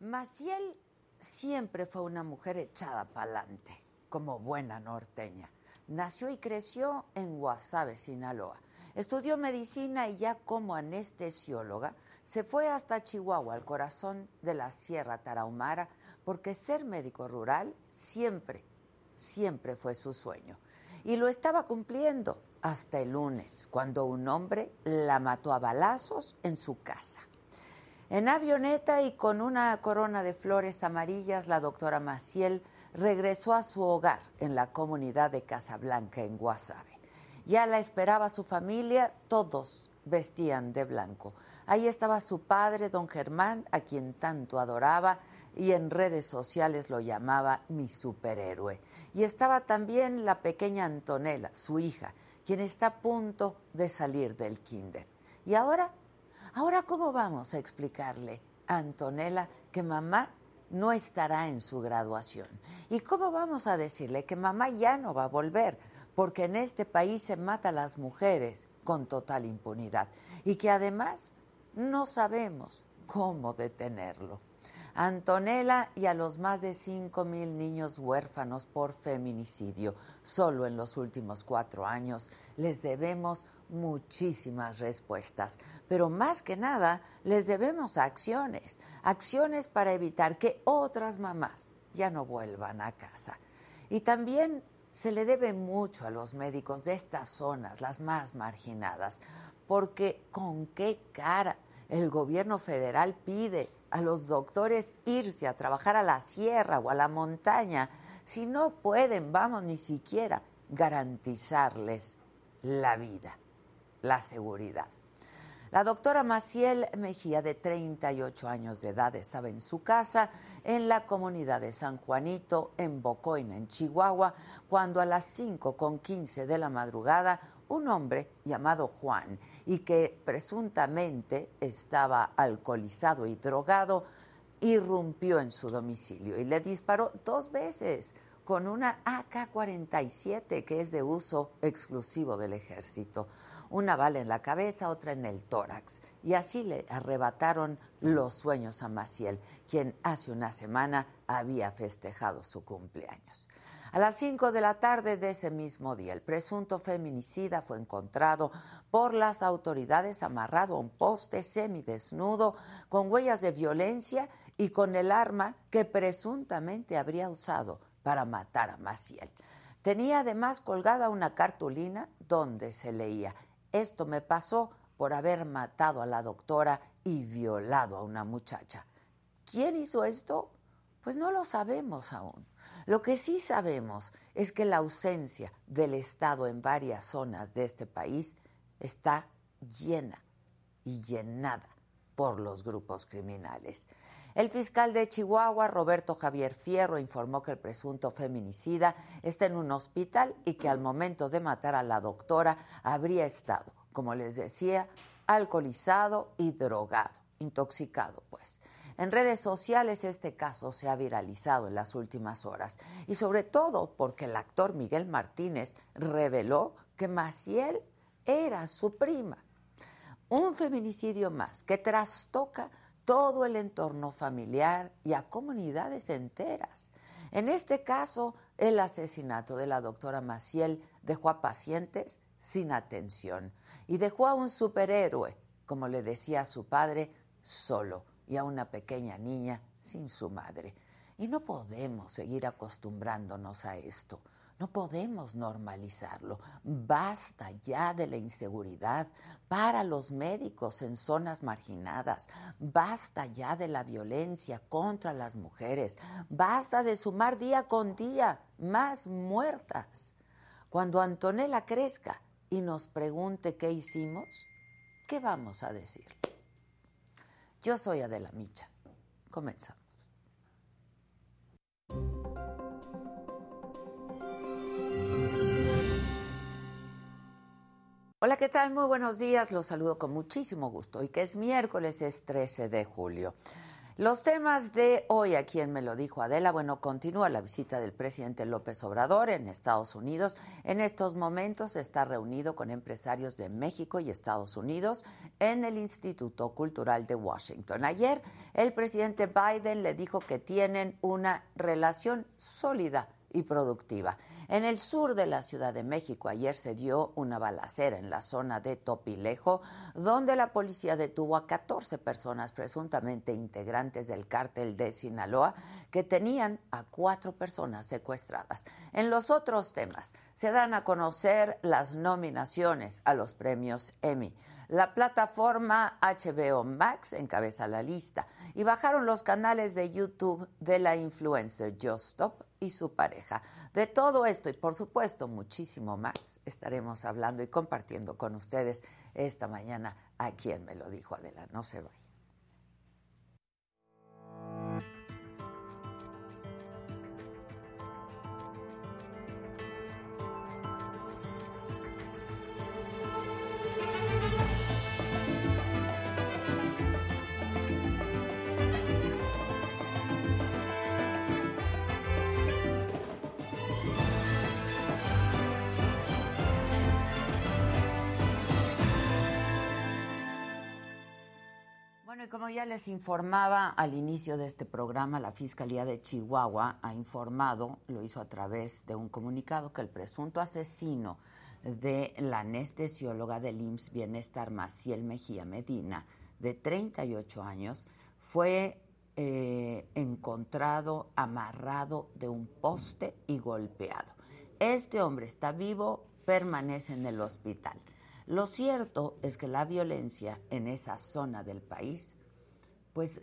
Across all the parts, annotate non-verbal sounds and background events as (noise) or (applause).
Maciel siempre fue una mujer echada para adelante, como buena norteña. Nació y creció en Guasave, Sinaloa. Estudió medicina y ya como anestesióloga se fue hasta Chihuahua, al corazón de la Sierra Tarahumara, porque ser médico rural siempre, siempre fue su sueño. Y lo estaba cumpliendo hasta el lunes, cuando un hombre la mató a balazos en su casa. En avioneta y con una corona de flores amarillas, la doctora Maciel regresó a su hogar en la comunidad de Casablanca, en Guasave. Ya la esperaba su familia, todos vestían de blanco. Ahí estaba su padre, don Germán, a quien tanto adoraba y en redes sociales lo llamaba mi superhéroe. Y estaba también la pequeña Antonella, su hija, quien está a punto de salir del kinder. Y ahora Ahora, ¿cómo vamos a explicarle a Antonella que mamá no estará en su graduación? ¿Y cómo vamos a decirle que mamá ya no va a volver? Porque en este país se mata a las mujeres con total impunidad y que además no sabemos cómo detenerlo. Antonella y a los más de 5 mil niños huérfanos por feminicidio. Solo en los últimos cuatro años les debemos muchísimas respuestas, pero más que nada les debemos acciones, acciones para evitar que otras mamás ya no vuelvan a casa. Y también se le debe mucho a los médicos de estas zonas, las más marginadas, porque con qué cara el gobierno federal pide a los doctores irse a trabajar a la sierra o a la montaña si no pueden, vamos, ni siquiera garantizarles la vida, la seguridad. La doctora Maciel Mejía, de 38 años de edad, estaba en su casa en la comunidad de San Juanito, en Bocoina, en Chihuahua, cuando a las 5 con 15 de la madrugada un hombre llamado Juan y que presuntamente estaba alcoholizado y drogado, irrumpió en su domicilio y le disparó dos veces con una AK-47 que es de uso exclusivo del ejército. Una bala en la cabeza, otra en el tórax. Y así le arrebataron los sueños a Maciel, quien hace una semana había festejado su cumpleaños. A las 5 de la tarde de ese mismo día, el presunto feminicida fue encontrado por las autoridades amarrado a un poste semidesnudo, con huellas de violencia y con el arma que presuntamente habría usado para matar a Maciel. Tenía además colgada una cartulina donde se leía, esto me pasó por haber matado a la doctora y violado a una muchacha. ¿Quién hizo esto? Pues no lo sabemos aún. Lo que sí sabemos es que la ausencia del Estado en varias zonas de este país está llena y llenada por los grupos criminales. El fiscal de Chihuahua, Roberto Javier Fierro, informó que el presunto feminicida está en un hospital y que al momento de matar a la doctora habría estado, como les decía, alcoholizado y drogado, intoxicado pues. En redes sociales este caso se ha viralizado en las últimas horas y sobre todo porque el actor Miguel Martínez reveló que Maciel era su prima. Un feminicidio más que trastoca todo el entorno familiar y a comunidades enteras. En este caso, el asesinato de la doctora Maciel dejó a pacientes sin atención y dejó a un superhéroe, como le decía su padre, solo y a una pequeña niña sin su madre. Y no podemos seguir acostumbrándonos a esto. No podemos normalizarlo. Basta ya de la inseguridad para los médicos en zonas marginadas. Basta ya de la violencia contra las mujeres. Basta de sumar día con día más muertas. Cuando Antonella crezca y nos pregunte qué hicimos, ¿qué vamos a decir? Yo soy Adela Micha. Comenzamos. Hola, ¿qué tal? Muy buenos días. Los saludo con muchísimo gusto. Hoy que es miércoles, es 13 de julio. Los temas de hoy, a quien me lo dijo Adela, bueno, continúa la visita del presidente López Obrador en Estados Unidos. En estos momentos está reunido con empresarios de México y Estados Unidos en el Instituto Cultural de Washington. Ayer el presidente Biden le dijo que tienen una relación sólida y productiva. En el sur de la Ciudad de México ayer se dio una balacera en la zona de Topilejo, donde la policía detuvo a 14 personas presuntamente integrantes del cártel de Sinaloa que tenían a cuatro personas secuestradas. En los otros temas se dan a conocer las nominaciones a los premios Emmy. La plataforma HBO Max encabeza la lista y bajaron los canales de YouTube de la influencer Just Stop y su pareja. De todo esto y por supuesto muchísimo más estaremos hablando y compartiendo con ustedes esta mañana a quien me lo dijo Adela. No se vaya. Como ya les informaba al inicio de este programa, la Fiscalía de Chihuahua ha informado, lo hizo a través de un comunicado, que el presunto asesino de la anestesióloga del IMSS Bienestar Maciel Mejía Medina, de 38 años, fue eh, encontrado amarrado de un poste y golpeado. Este hombre está vivo, permanece en el hospital. Lo cierto es que la violencia en esa zona del país pues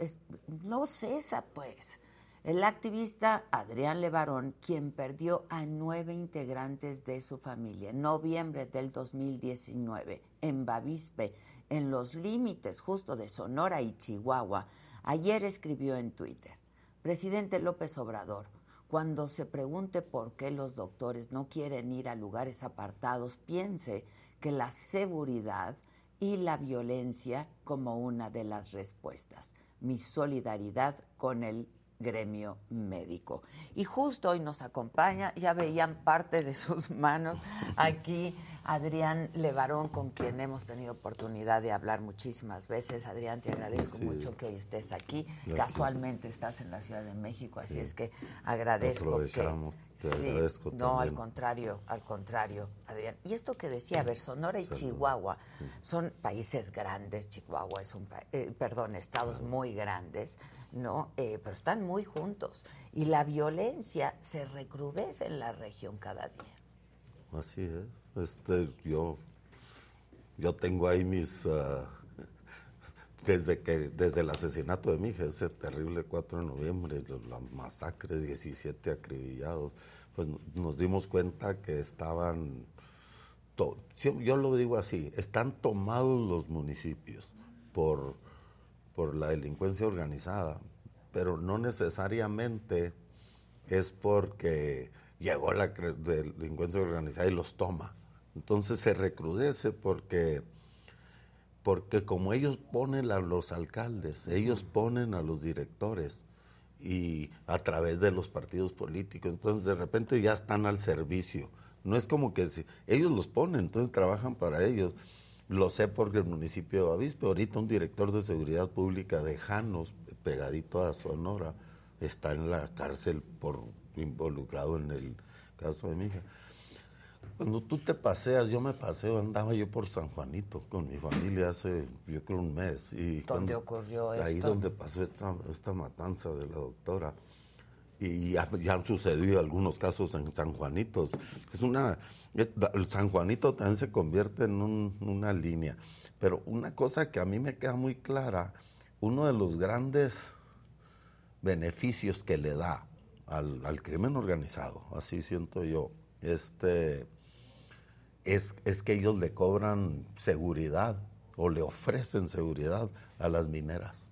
no cesa, pues. El activista Adrián Levarón, quien perdió a nueve integrantes de su familia en noviembre del 2019 en Bavispe, en los límites justo de Sonora y Chihuahua, ayer escribió en Twitter, Presidente López Obrador, cuando se pregunte por qué los doctores no quieren ir a lugares apartados, piense que la seguridad y la violencia como una de las respuestas. Mi solidaridad con el gremio médico. Y justo hoy nos acompaña, ya veían parte de sus manos (laughs) aquí Adrián Levarón, con quien hemos tenido oportunidad de hablar muchísimas veces. Adrián, te agradezco mucho que hoy estés aquí. Casualmente estás en la Ciudad de México, así es que agradezco que... no, al contrario, al contrario, Adrián. Y esto que decía, a ver, Sonora y Chihuahua son países grandes, Chihuahua es un, eh, perdón, estados muy grandes, ¿no? Eh, pero están muy juntos y la violencia se recrudece en la región cada día. Así es. Este, yo, yo tengo ahí mis... Ah, (laughs) desde que desde el asesinato de mi hija, ese terrible 4 de noviembre, la masacre, 17 acribillados, pues nos dimos cuenta que estaban, yo lo digo así, están tomados los municipios por, por la delincuencia organizada, pero no necesariamente es porque llegó la delincuencia organizada y los toma. Entonces se recrudece porque, porque como ellos ponen a los alcaldes, ellos ponen a los directores y a través de los partidos políticos, entonces de repente ya están al servicio. No es como que si, ellos los ponen, entonces trabajan para ellos. Lo sé porque el municipio de Bavispe, ahorita un director de seguridad pública de Janos, pegadito a Sonora, está en la cárcel por involucrado en el caso de mi hija. Cuando tú te paseas, yo me paseo, andaba yo por San Juanito con mi familia hace, yo creo, un mes. Y ¿Dónde ocurrió esto? Ahí donde pasó esta, esta matanza de la doctora. Y ya, han sucedido algunos casos en San Juanito. Es una, San Juanito también se convierte en una línea. Pero una cosa que a mí me queda muy clara, uno de los grandes beneficios que le da al, al crimen organizado, así siento yo, este, es, es que ellos le cobran seguridad o le ofrecen seguridad a las mineras.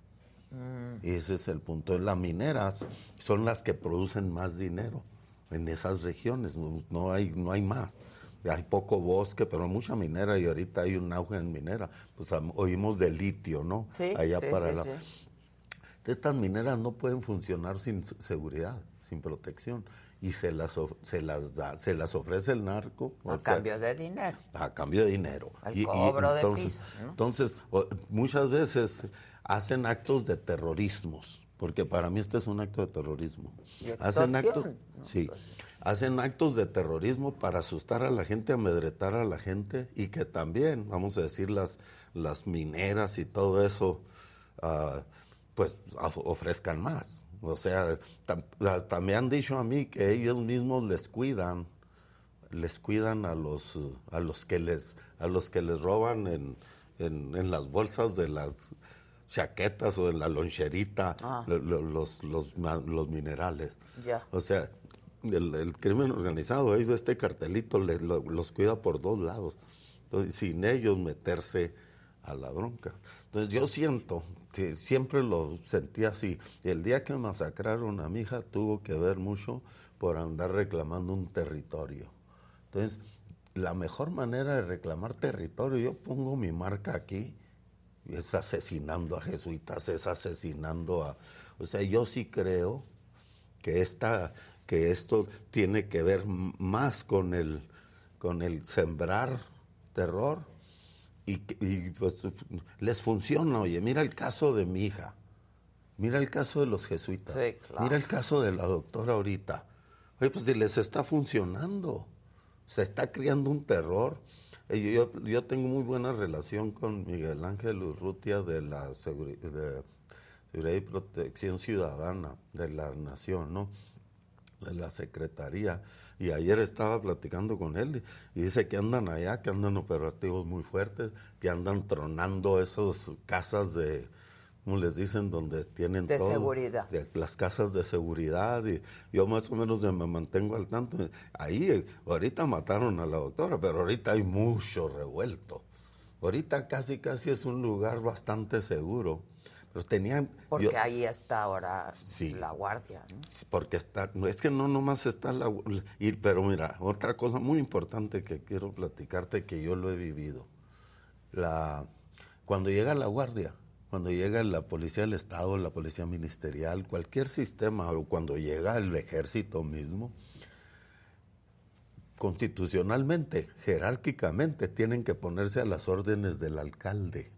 Mm. Y ese es el punto. Las mineras son las que producen más dinero en esas regiones, no, hay, no hay más. Hay poco bosque, pero mucha minera y ahorita hay un auge en minera. Pues oímos de litio, ¿no? Sí, Allá sí, para sí, la... estas mineras no pueden funcionar sin seguridad, sin protección y se las se las da, se las ofrece el narco a cambio de dinero. A cambio de dinero. y, cobro entonces, de Entonces, muchas veces hacen actos de terrorismos, porque para mí este es un acto de terrorismo. hacen actos, sí. Pues hacen actos de terrorismo para asustar a la gente, amedretar a la gente y que también, vamos a decir, las, las mineras y todo eso, uh, pues ofrezcan más. O sea, también han dicho a mí que ellos mismos les cuidan, les cuidan a los, a los que les, a los que les roban en, en, las bolsas de las chaquetas o en la loncherita ah. los, los, los, minerales. O sea, el, crimen organizado, ellos este cartelito los cuida por dos lados, sin ellos meterse a la bronca. Entonces yo siento que siempre lo sentí así. El día que masacraron a mi hija tuvo que ver mucho por andar reclamando un territorio. Entonces, la mejor manera de reclamar territorio, yo pongo mi marca aquí, es asesinando a jesuitas, es asesinando a... O sea, yo sí creo que esta, que esto tiene que ver más con el, con el sembrar terror y, pues les funciona. Oye, mira el caso de mi hija, mira el caso de los jesuitas, mira el caso de la doctora ahorita. Oye, pues si les está funcionando, se está creando un terror. Yo, yo tengo muy buena relación con Miguel Ángel Urrutia de la Seguridad y Protección Ciudadana de la Nación, ¿no? de la Secretaría. Y ayer estaba platicando con él y dice que andan allá, que andan operativos muy fuertes, que andan tronando esas casas de, como les dicen, donde tienen de seguridad. las casas de seguridad. Y yo más o menos me mantengo al tanto. Ahí, ahorita mataron a la doctora, pero ahorita hay mucho revuelto. Ahorita casi, casi es un lugar bastante seguro tenían... Porque ahí está ahora la guardia, ¿no? Porque está... Es que no nomás está la... pero mira, otra cosa muy importante que quiero platicarte que yo lo he vivido. La, cuando llega la guardia, cuando llega la policía del Estado, la policía ministerial, cualquier sistema, o cuando llega el ejército mismo, constitucionalmente, jerárquicamente, tienen que ponerse a las órdenes del alcalde.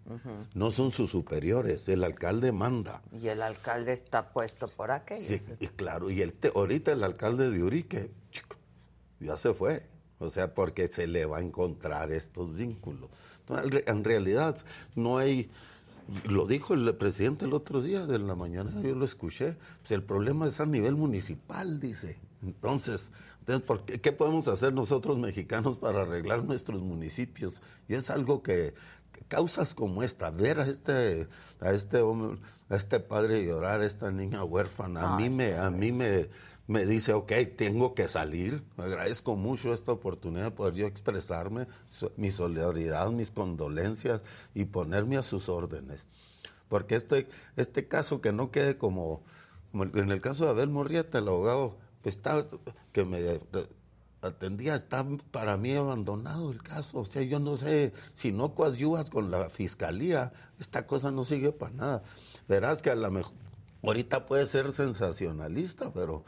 No son sus superiores, el alcalde manda. Y el alcalde está puesto por aquello. Sí, y claro, y este, ahorita el alcalde de Urique, chico, ya se fue. O sea, porque se le va a encontrar estos vínculos. en realidad, no hay... Lo dijo el presidente el otro día de la mañana, yo lo escuché. Pues el problema es a nivel municipal, dice. Entonces, entonces, ¿qué podemos hacer nosotros mexicanos para arreglar nuestros municipios? Y es algo que, causas como esta, ver a este, a este hombre, a este padre llorar, a esta niña huérfana, a mí me, a mí me, me dice, ok, tengo que salir. Agradezco mucho esta oportunidad de poder yo expresarme, mi solidaridad, mis condolencias y ponerme a sus órdenes. Porque este, este caso que no quede como, como en el caso de Abel Morrieta, el abogado está que me atendía, está para mí abandonado el caso. O sea, yo no sé, si no coadyuvas con la fiscalía, esta cosa no sigue para nada. Verás que a lo mejor, ahorita puede ser sensacionalista, pero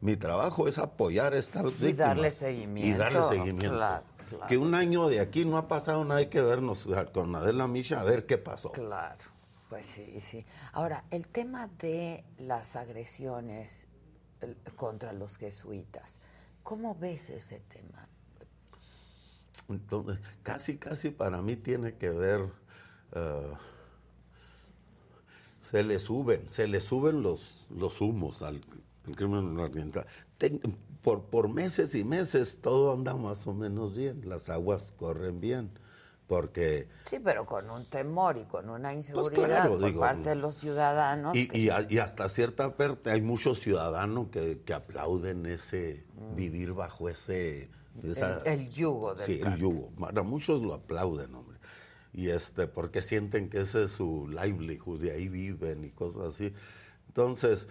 mi trabajo es apoyar esta Y darle seguimiento. Y darle seguimiento. Que un año de aquí no ha pasado nada, hay que vernos con Adela Misha a ver qué pasó. Claro, pues sí, sí. Ahora, el tema de las agresiones contra los jesuitas. ¿Cómo ves ese tema? Entonces, casi, casi para mí tiene que ver, eh, se le suben, se le suben los, los humos al, crimen organizado. por, por meses y meses todo anda más o menos bien, las aguas corren bien porque... Sí, pero con un temor y con una pues inseguridad por parte de los ciudadanos. Y, hasta cierta parte hay muchos ciudadanos que, aplauden ese mm. vivir bajo ese... el, yugo del Sí, el yugo. muchos lo aplauden, hombre. Y este, porque sienten que ese es su livelihood, de ahí viven y cosas así. Entonces,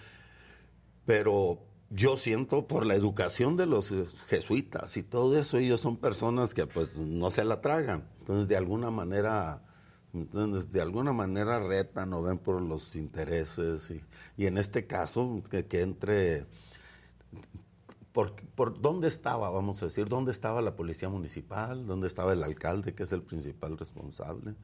pero yo siento por la educación de los jesuitas y todo eso, ellos son personas que pues no se la tragan. Entonces, de alguna manera Entonces, de alguna manera retan o ven por los intereses y, y en este caso que, que entre por, por, dónde estaba, vamos a decir, dónde estaba la policía municipal, dónde estaba el alcalde, que es el principal responsable.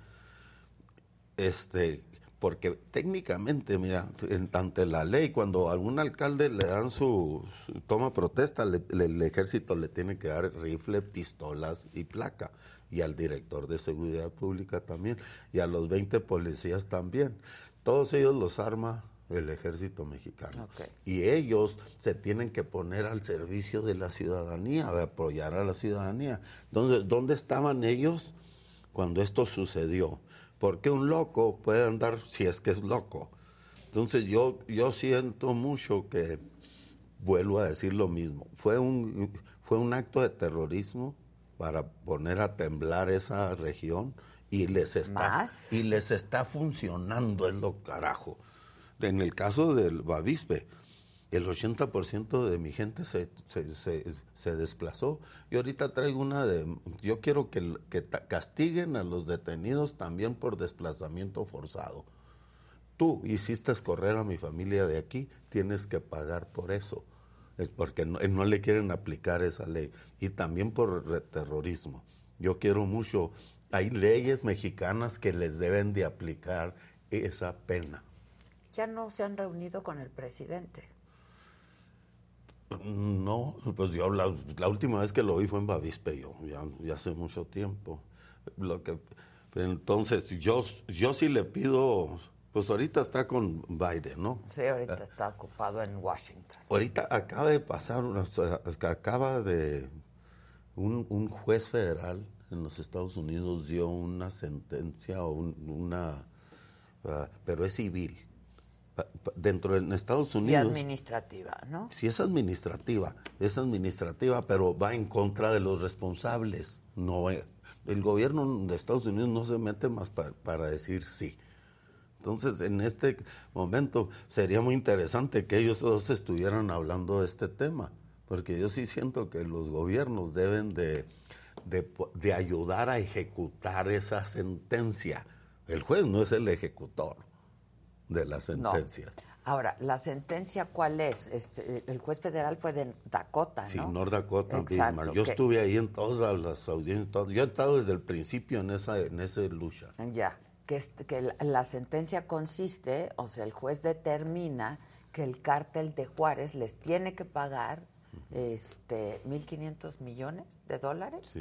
Este, porque técnicamente, mira, ante la ley, cuando a algún alcalde le dan su, toma protesta, el ejército le tiene que dar rifle, pistolas y placa, y al director de seguridad pública también, y a los 20 policías también. Todos ellos los arma el ejército mexicano. Y ellos se tienen que poner al servicio de la ciudadanía, de apoyar a la ciudadanía. Entonces, ¿dónde estaban ellos cuando esto sucedió? Porque un loco puede andar si es que es loco. Entonces yo, yo siento mucho que, vuelvo a decir lo mismo, fue un, fue un acto de terrorismo para poner a temblar esa región y les está, y les está funcionando, es lo carajo. En el caso del Bavispe, el 80% de mi gente se, se, desplazó. Y ahorita traigo una de, yo quiero que, que castiguen a los detenidos también por desplazamiento forzado. Tú hiciste correr a mi familia de aquí, tienes que pagar por eso, porque no, no le quieren aplicar esa ley. Y también por terrorismo. Yo quiero mucho, hay leyes mexicanas que les deben de aplicar esa pena ya no se han reunido con el presidente. No, pues yo la, última vez que lo vi fue en Bavispe, yo, ya, hace mucho tiempo. Lo que, entonces, yo, yo sí le pido, pues ahorita está con Biden, ¿no? Sí, ahorita ah. está ocupado en Washington. Ahorita acaba de pasar, acaba de, un, un juez federal en los Estados Unidos dio una sentencia o una, ah, pero es civil dentro de Estados Unidos. Y administrativa, ¿no? Sí, es administrativa, es administrativa, pero va en contra de los responsables. No, el gobierno de Estados Unidos no se mete más para decir sí. Entonces, en este momento sería muy interesante que ellos dos estuvieran hablando de este tema, porque yo sí siento que los gobiernos deben de, de, de ayudar a ejecutar esa sentencia. El juez no es el ejecutor de la sentencia. Ahora, ¿la sentencia cuál es? Eh, el juez federal fue de Dakota, ¿no? Sí, North Dakota, Bismarck. Yo estuve ahí en todas las audiencias. Yo he estado desde el principio en esa, en esa lucha. Ya, que, que la sentencia consiste, o sea, el juez determina que el cártel de Juárez les tiene que pagar este 1.500 millones de dólares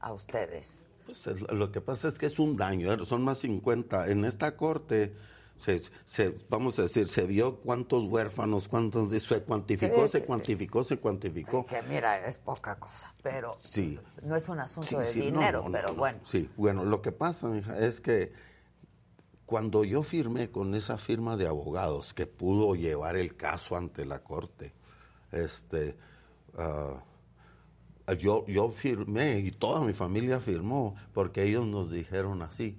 a ustedes. Pues lo que pasa es que es un daño, ¿eh? son más 50. En esta corte se, vamos a decir, se vio cuántos huérfanos, cuántos, se cuantificó, se cuantificó, se cuantificó. Que mira, es poca cosa, pero no es un asunto de dinero, pero bueno. Sí, bueno, lo que pasa, es que cuando yo firmé con esa firma de abogados que pudo llevar el caso ante la corte, este, ah, yo, yo firmé y toda mi familia firmó porque ellos nos dijeron así,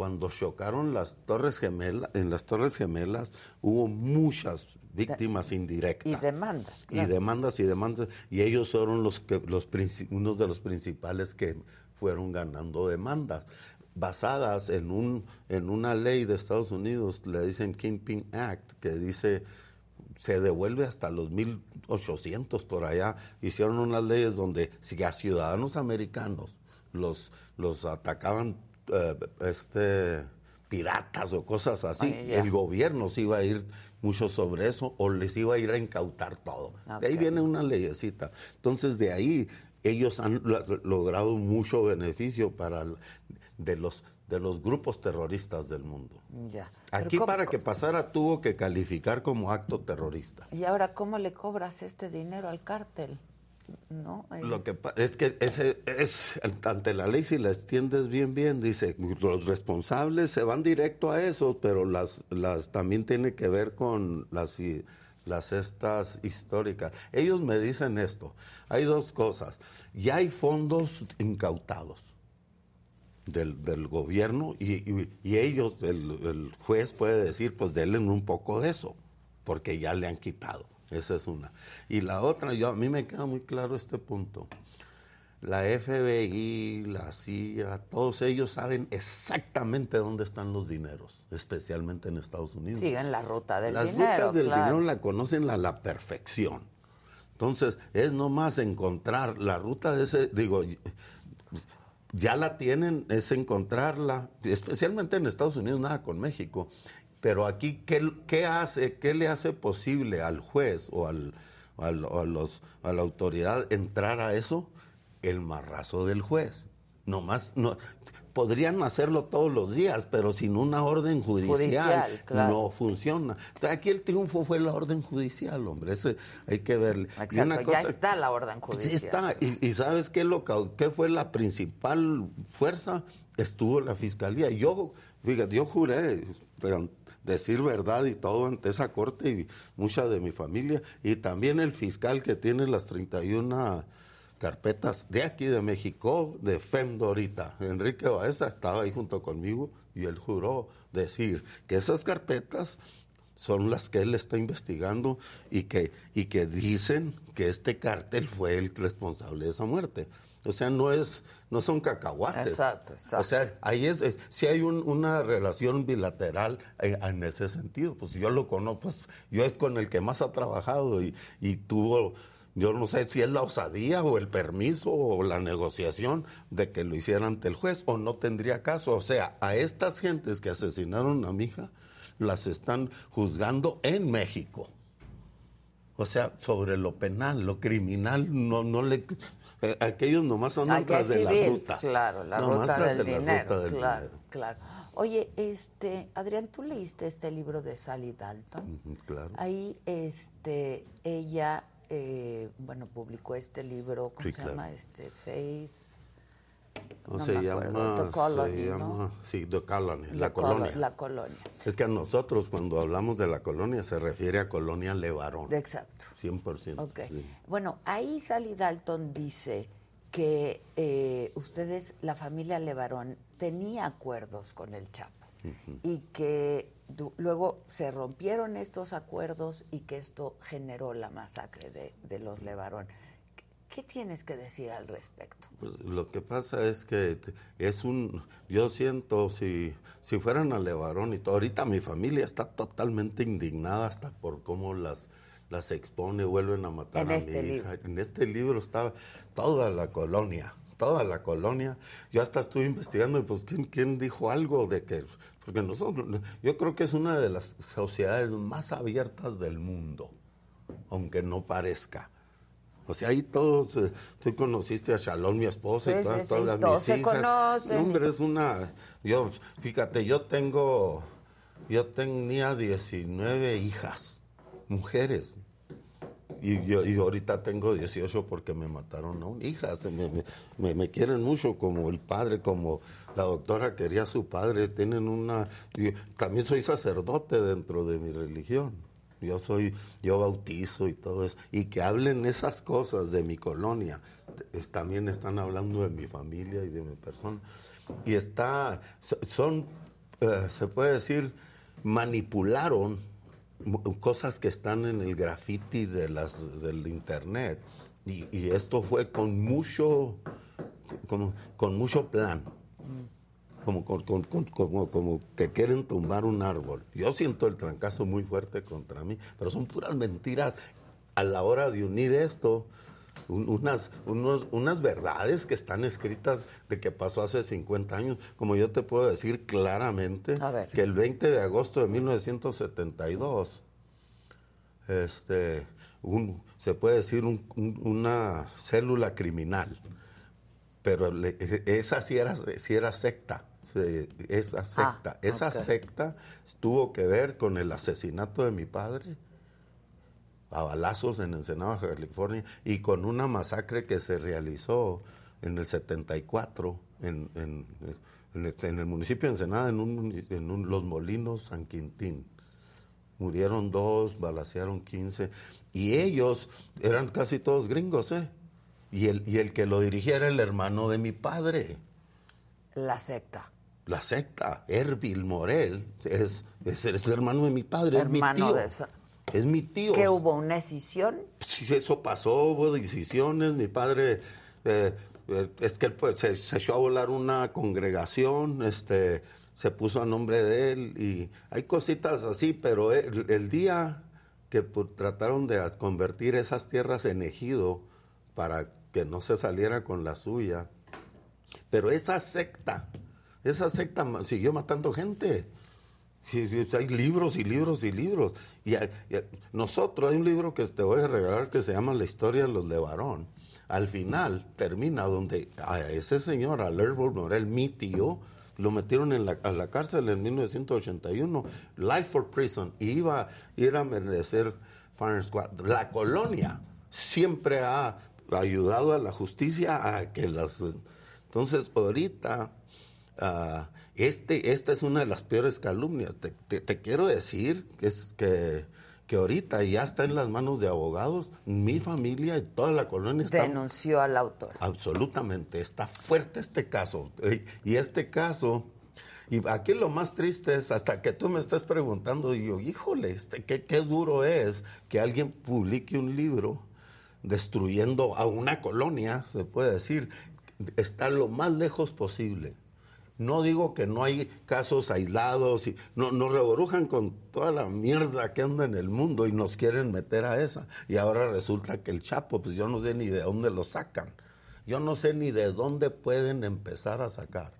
cuando chocaron las Torres Gemelas, en las Torres Gemelas hubo muchas víctimas indirectas. Y demandas. Y demandas y demandas. Y ellos fueron los que, los, unos de los principales que fueron ganando demandas basadas en un en una ley de Estados Unidos, le dicen Kingpin Act, que dice se devuelve hasta los 1800 por allá. Hicieron unas leyes donde si a ciudadanos americanos los los atacaban eh, este, piratas o cosas así, el gobierno se iba a ir mucho sobre eso o les iba a ir a incautar todo. De ahí viene una leyecita. Entonces de ahí ellos han logrado mucho beneficio para de los de los grupos terroristas del mundo. Aquí para que pasara tuvo que calificar como acto terrorista. ¿Y ahora cómo le cobras este dinero al cártel? ¿No? Lo que es que ese es ante la ley si la extiendes bien bien dice los responsables se van directo a eso, pero las las también tiene que ver con las las estas históricas. Ellos me dicen esto. Hay dos cosas. Ya hay fondos incautados del, del gobierno y, y, ellos, el, el, juez puede decir, pues denle un poco de eso, porque ya le han quitado. Esa es una. Y la otra, yo a mí me queda muy claro este punto. la FBI, la CIA, todos ellos saben exactamente dónde están los dineros, especialmente en Estados Unidos. Siguen la ruta del Las dinero. rutas del claro. dinero la conocen a la perfección. Entonces, es nomás encontrar la ruta de ese, digo, ya la tienen, es encontrarla, especialmente en Estados Unidos, nada con México. Pero aquí, ¿qué, qué hace, qué le hace posible al juez o, al, al- o a, los, a la autoridad entrar a eso? El marrazo del juez. Nomás, no, podrían hacerlo todos los días, pero sin una orden judicial, Judicial, claro. no funciona. Entonces, aquí el triunfo fue la orden judicial, hombre. Ese hay que verle. Y Exacto, ya está la orden Sí judicial. está. Y, y ¿sabes qué, lo, qué fue la principal fuerza? Estuvo la fiscalía. Yo, fíjate, yo juré decir verdad y todo ante esa corte y mucha de mi familia. Y también el fiscal que tiene las 31 carpetas de aquí de México, de FEMDO. Enrique Baeza estaba ahí junto conmigo y él juró decir que esas carpetas son las que él está investigando y que, y que dicen que este cártel fue el responsable de esa muerte. O sea, no es, no son cacahuates. Exacto, exacto. O sea, ahí es, es- si hay un- una relación bilateral en, en ese sentido. Pues yo lo conozco, pues yo es con el que más ha trabajado y, y tuvo, yo no sé si es la osadía o el permiso o la negociación de que lo hiciera ante el juez o no tendría caso. O sea, a estas gentes que asesinaron a mi hija, las están juzgando en México. O sea, sobre lo penal, lo criminal, no, no le... aquellos nomás son Allá tras es de las civil, rutas. Claro, la Nomás ruta tras del de la dinero. ruta del claro, dinero. claro. Oye, este, Adrián, ¿tú leíste este libro de Sally Dalton? Ujú, claro. Ahí, este, ella, eh, bueno, publicó este libro, ¿cómo Sí, se claro. llama? Este, Faith. No, no se, me llama, The Colony, se ¿no? llama, sí, The Colony, la, colo- colonia. La colonia. Es que a nosotros cuando hablamos de la colonia se refiere a colonia Levarón. Exacto. 100%. Ok. sí. Bueno, ahí Sally Dalton dice que eh, ustedes, la familia Levarón, tenía acuerdos con el Chapo y que luego se rompieron estos acuerdos y que esto generó la masacre de, de los Levarón. ¿Qué tienes que decir al respecto? Pues, lo que pasa es que es un, yo siento, si, si fueran a Levarón y todo, ahorita mi familia está totalmente indignada hasta por cómo las, las expone, vuelven a matar En a este mi libro. hija. En este libro está toda la colonia, toda la colonia. Yo hasta estuve investigando, pues, ¿quién, quién dijo algo de que, porque nosotros, yo creo que es una de las sociedades más abiertas del mundo, aunque no parezca. O sea, ahí todos, eh, tú conociste a Shalom, mi esposa, Sí, y todas, sí, sí, todas todos mis se hijas. conocen. No, hombre, es una, yo, fíjate, yo tengo, yo tenía 19 hijas, mujeres. Y yo y ahorita tengo 18 porque me mataron a una hija. Se Me, me- me- quieren mucho como el padre, como la doctora quería a su padre. Tienen una... y también soy sacerdote dentro de mi religión. Yo soy, yo bautizo y todo eso. Y que hablen esas cosas de mi colonia. también están hablando de mi familia y de mi persona. Y está, so- son, eh, se puede decir, manipularon cosas que están en el graffiti de las, del internet. Y, esto fue con mucho, con mucho plan. Como, como, como que quieren tumbar un árbol. Yo siento el trancazo muy fuerte contra mí, pero son puras mentiras. A la hora de unir esto, un- unas, unos- unas verdades que están escritas de que pasó hace 50 años, como yo te puedo decir claramente, que el 20 de agosto de 1972, este, un- se puede decir un- un- una célula criminal, pero le- esa sí era, sí era secta, se- esa secta, esa secta tuvo que ver con el asesinato de mi padre a balazos en Ensenada, California, y con una masacre que se realizó en el 74 en, en- en el, en el municipio de Ensenada, en, un, en un- Los Molinos, San Quintín. Murieron dos, balacearon 15, y ellos eran casi todos gringos, ¿eh? Y el, y el que lo dirigía era el hermano de mi padre. La secta. La secta, Erbil Morel, es, es, es hermano de mi padre, es mi Hermano tío. de esa- Es mi tío. ¿Que hubo una escisión? Sí, eso pasó, hubo decisiones, mi padre eh, eh, es que él pues, se, se echó a volar una congregación, este, se puso a nombre de él y hay cositas así, pero el, el día que pues, trataron de convertir esas tierras en ejido para que no se saliera con la suya, pero esa secta, esa secta siguió matando gente. Hay libros y libros y libros. Y, nosotros, hay un libro que te voy a regalar que se llama La historia de los Levarón. Al final termina donde a ese señor, a Lervold Morel, mi tío, lo metieron en la, a la cárcel en 1981, life for prison, y iba a ir a merecer fire squad. La colonia siempre ha ayudado a la justicia a que las... Entonces, ahorita Ah, este, esta es una de las peores calumnias. Te, te- te quiero decir que, es que, que ahorita ya está en las manos de abogados. Mi familia y toda la colonia está Denunció al autor. absolutamente. Está fuerte este caso. Eh, Y este caso, y aquí lo más triste es hasta que tú me estás preguntando, y yo, híjole, este, qué, qué duro es que alguien publique un libro destruyendo a una colonia, se puede decir, está lo más lejos posible. No digo que no hay casos aislados, y no, nos reborujan con toda la mierda que anda en el mundo y nos quieren meter a esa. Y ahora resulta que el Chapo, pues yo no sé ni de dónde lo sacan. Yo no sé ni de dónde pueden empezar a sacar.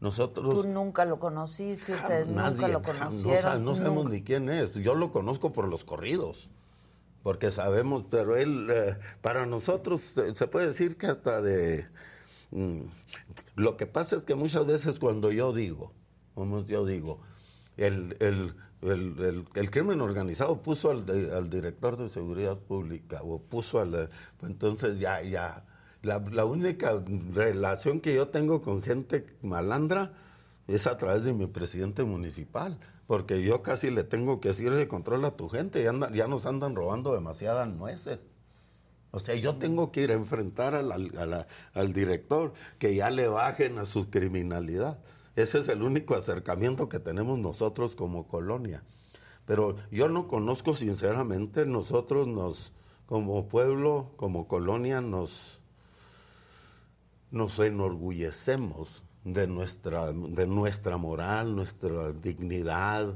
Nosotros... Tú nunca lo conociste, ustedes nunca Nadie, lo no conocieron. No, sabemos nunca. ni quién es. Yo lo conozco por los corridos, porque sabemos, pero él, eh, para nosotros, eh, se puede decir que hasta de... mm, lo que pasa es que muchas veces cuando yo digo, como yo digo, el, el, el, crimen organizado puso al, al director de seguridad pública o puso al... entonces ya, ya, la, la única relación que yo tengo con gente malandra es a través de mi presidente municipal, porque yo casi le tengo que decir, "Oye, controla a tu gente, ya, ya nos andan robando demasiadas nueces. O sea, yo tengo que ir a enfrentar al, al- al director, que ya le bajen a su criminalidad. Ese es el único acercamiento que tenemos nosotros como colonia. Pero yo no conozco sinceramente, nosotros nos, como pueblo, como colonia, nos, nos enorgullecemos de nuestra, de nuestra moral, nuestra dignidad.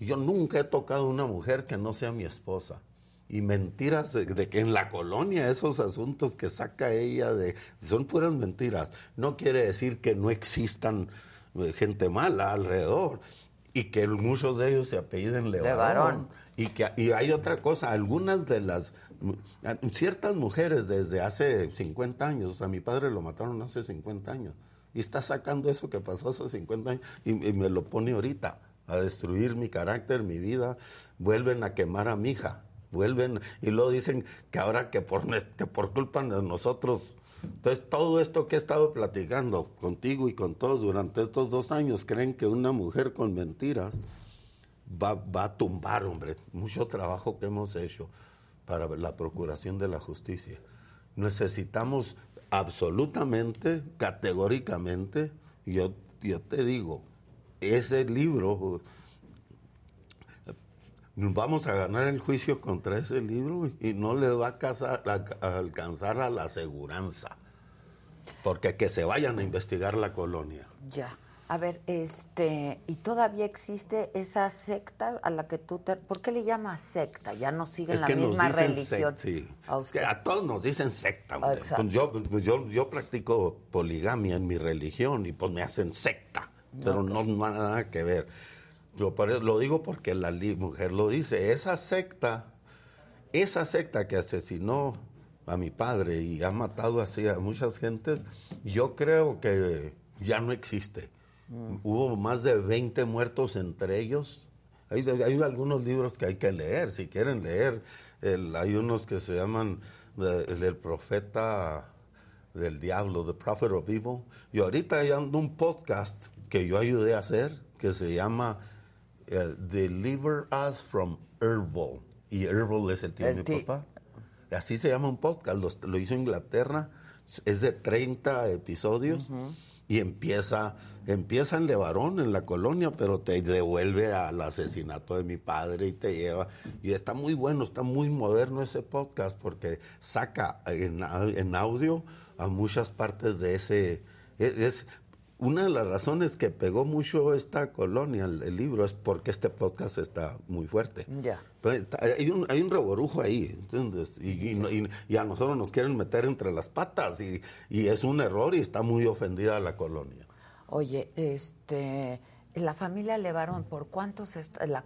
Yo nunca he tocado a una mujer que no sea mi esposa. Y mentiras de, de que en la colonia esos asuntos que saca ella de son puras mentiras. No quiere decir que no existan eh, gente mala alrededor y que muchos de ellos se apelliden Levarón. Levarón. Y, que, y hay otra cosa, algunas de las, ciertas mujeres desde hace 50 años, a mi padre lo mataron hace 50 años, y está sacando eso que pasó hace 50 años y, y me lo pone ahorita, a destruir mi carácter, mi vida, vuelven a quemar a mi hija, vuelven, y luego dicen que ahora que por, que por culpa de nosotros, entonces todo esto que he estado platicando contigo y con todos durante estos dos años, creen que una mujer con mentiras va, va a tumbar, hombre, mucho trabajo que hemos hecho para la procuración de la justicia. Necesitamos absolutamente, categóricamente, yo, yo te digo, ese libro, vamos a ganar el juicio contra ese libro y no le va a, casar- a- a alcanzar a la aseguranza, porque que se vayan a investigar la colonia. Ya. A ver, este, ¿y todavía existe esa secta a la que tú te... ¿Por qué le llamas secta? Ya no siguen la misma dicen religión. sect- sí. A Es que usted. a todos nos dicen secta. Pues yo, pues yo, yo practico poligamia en mi religión y pues me hacen secta, pero no, no nada que ver. Yo lo digo porque la mujer lo dice. Esa secta, esa secta que asesinó a mi padre y ha matado así a muchas gentes, yo creo que ya no existe. Hubo más de 20 muertos entre ellos. Hay, hay algunos libros que hay que leer, si quieren leer. El- hay unos que se llaman el del profeta del diablo, The Prophet of Evil. Y ahorita hay un podcast que yo ayudé a hacer que se llama eh, Deliver Us from Herbal. Y Herbal es el tío de mi papá. Así se llama un podcast, lo, lo hizo Inglaterra, es de 30 episodios y empieza, empieza en Levarón, en la colonia, pero te devuelve al asesinato de mi padre y te lleva. Y está muy bueno, está muy moderno ese podcast porque saca en, en audio a muchas partes de ese... Es, una de las razones que pegó mucho esta colonia, el, libro, es porque este podcast está muy fuerte. Ya. hay, un, hay un reborujo ahí, ¿entiendes? Y, a nosotros nos quieren meter entre las patas y, es un error y está muy ofendida la colonia. Oye, este, la familia Levarón, ¿por cuántos está, la,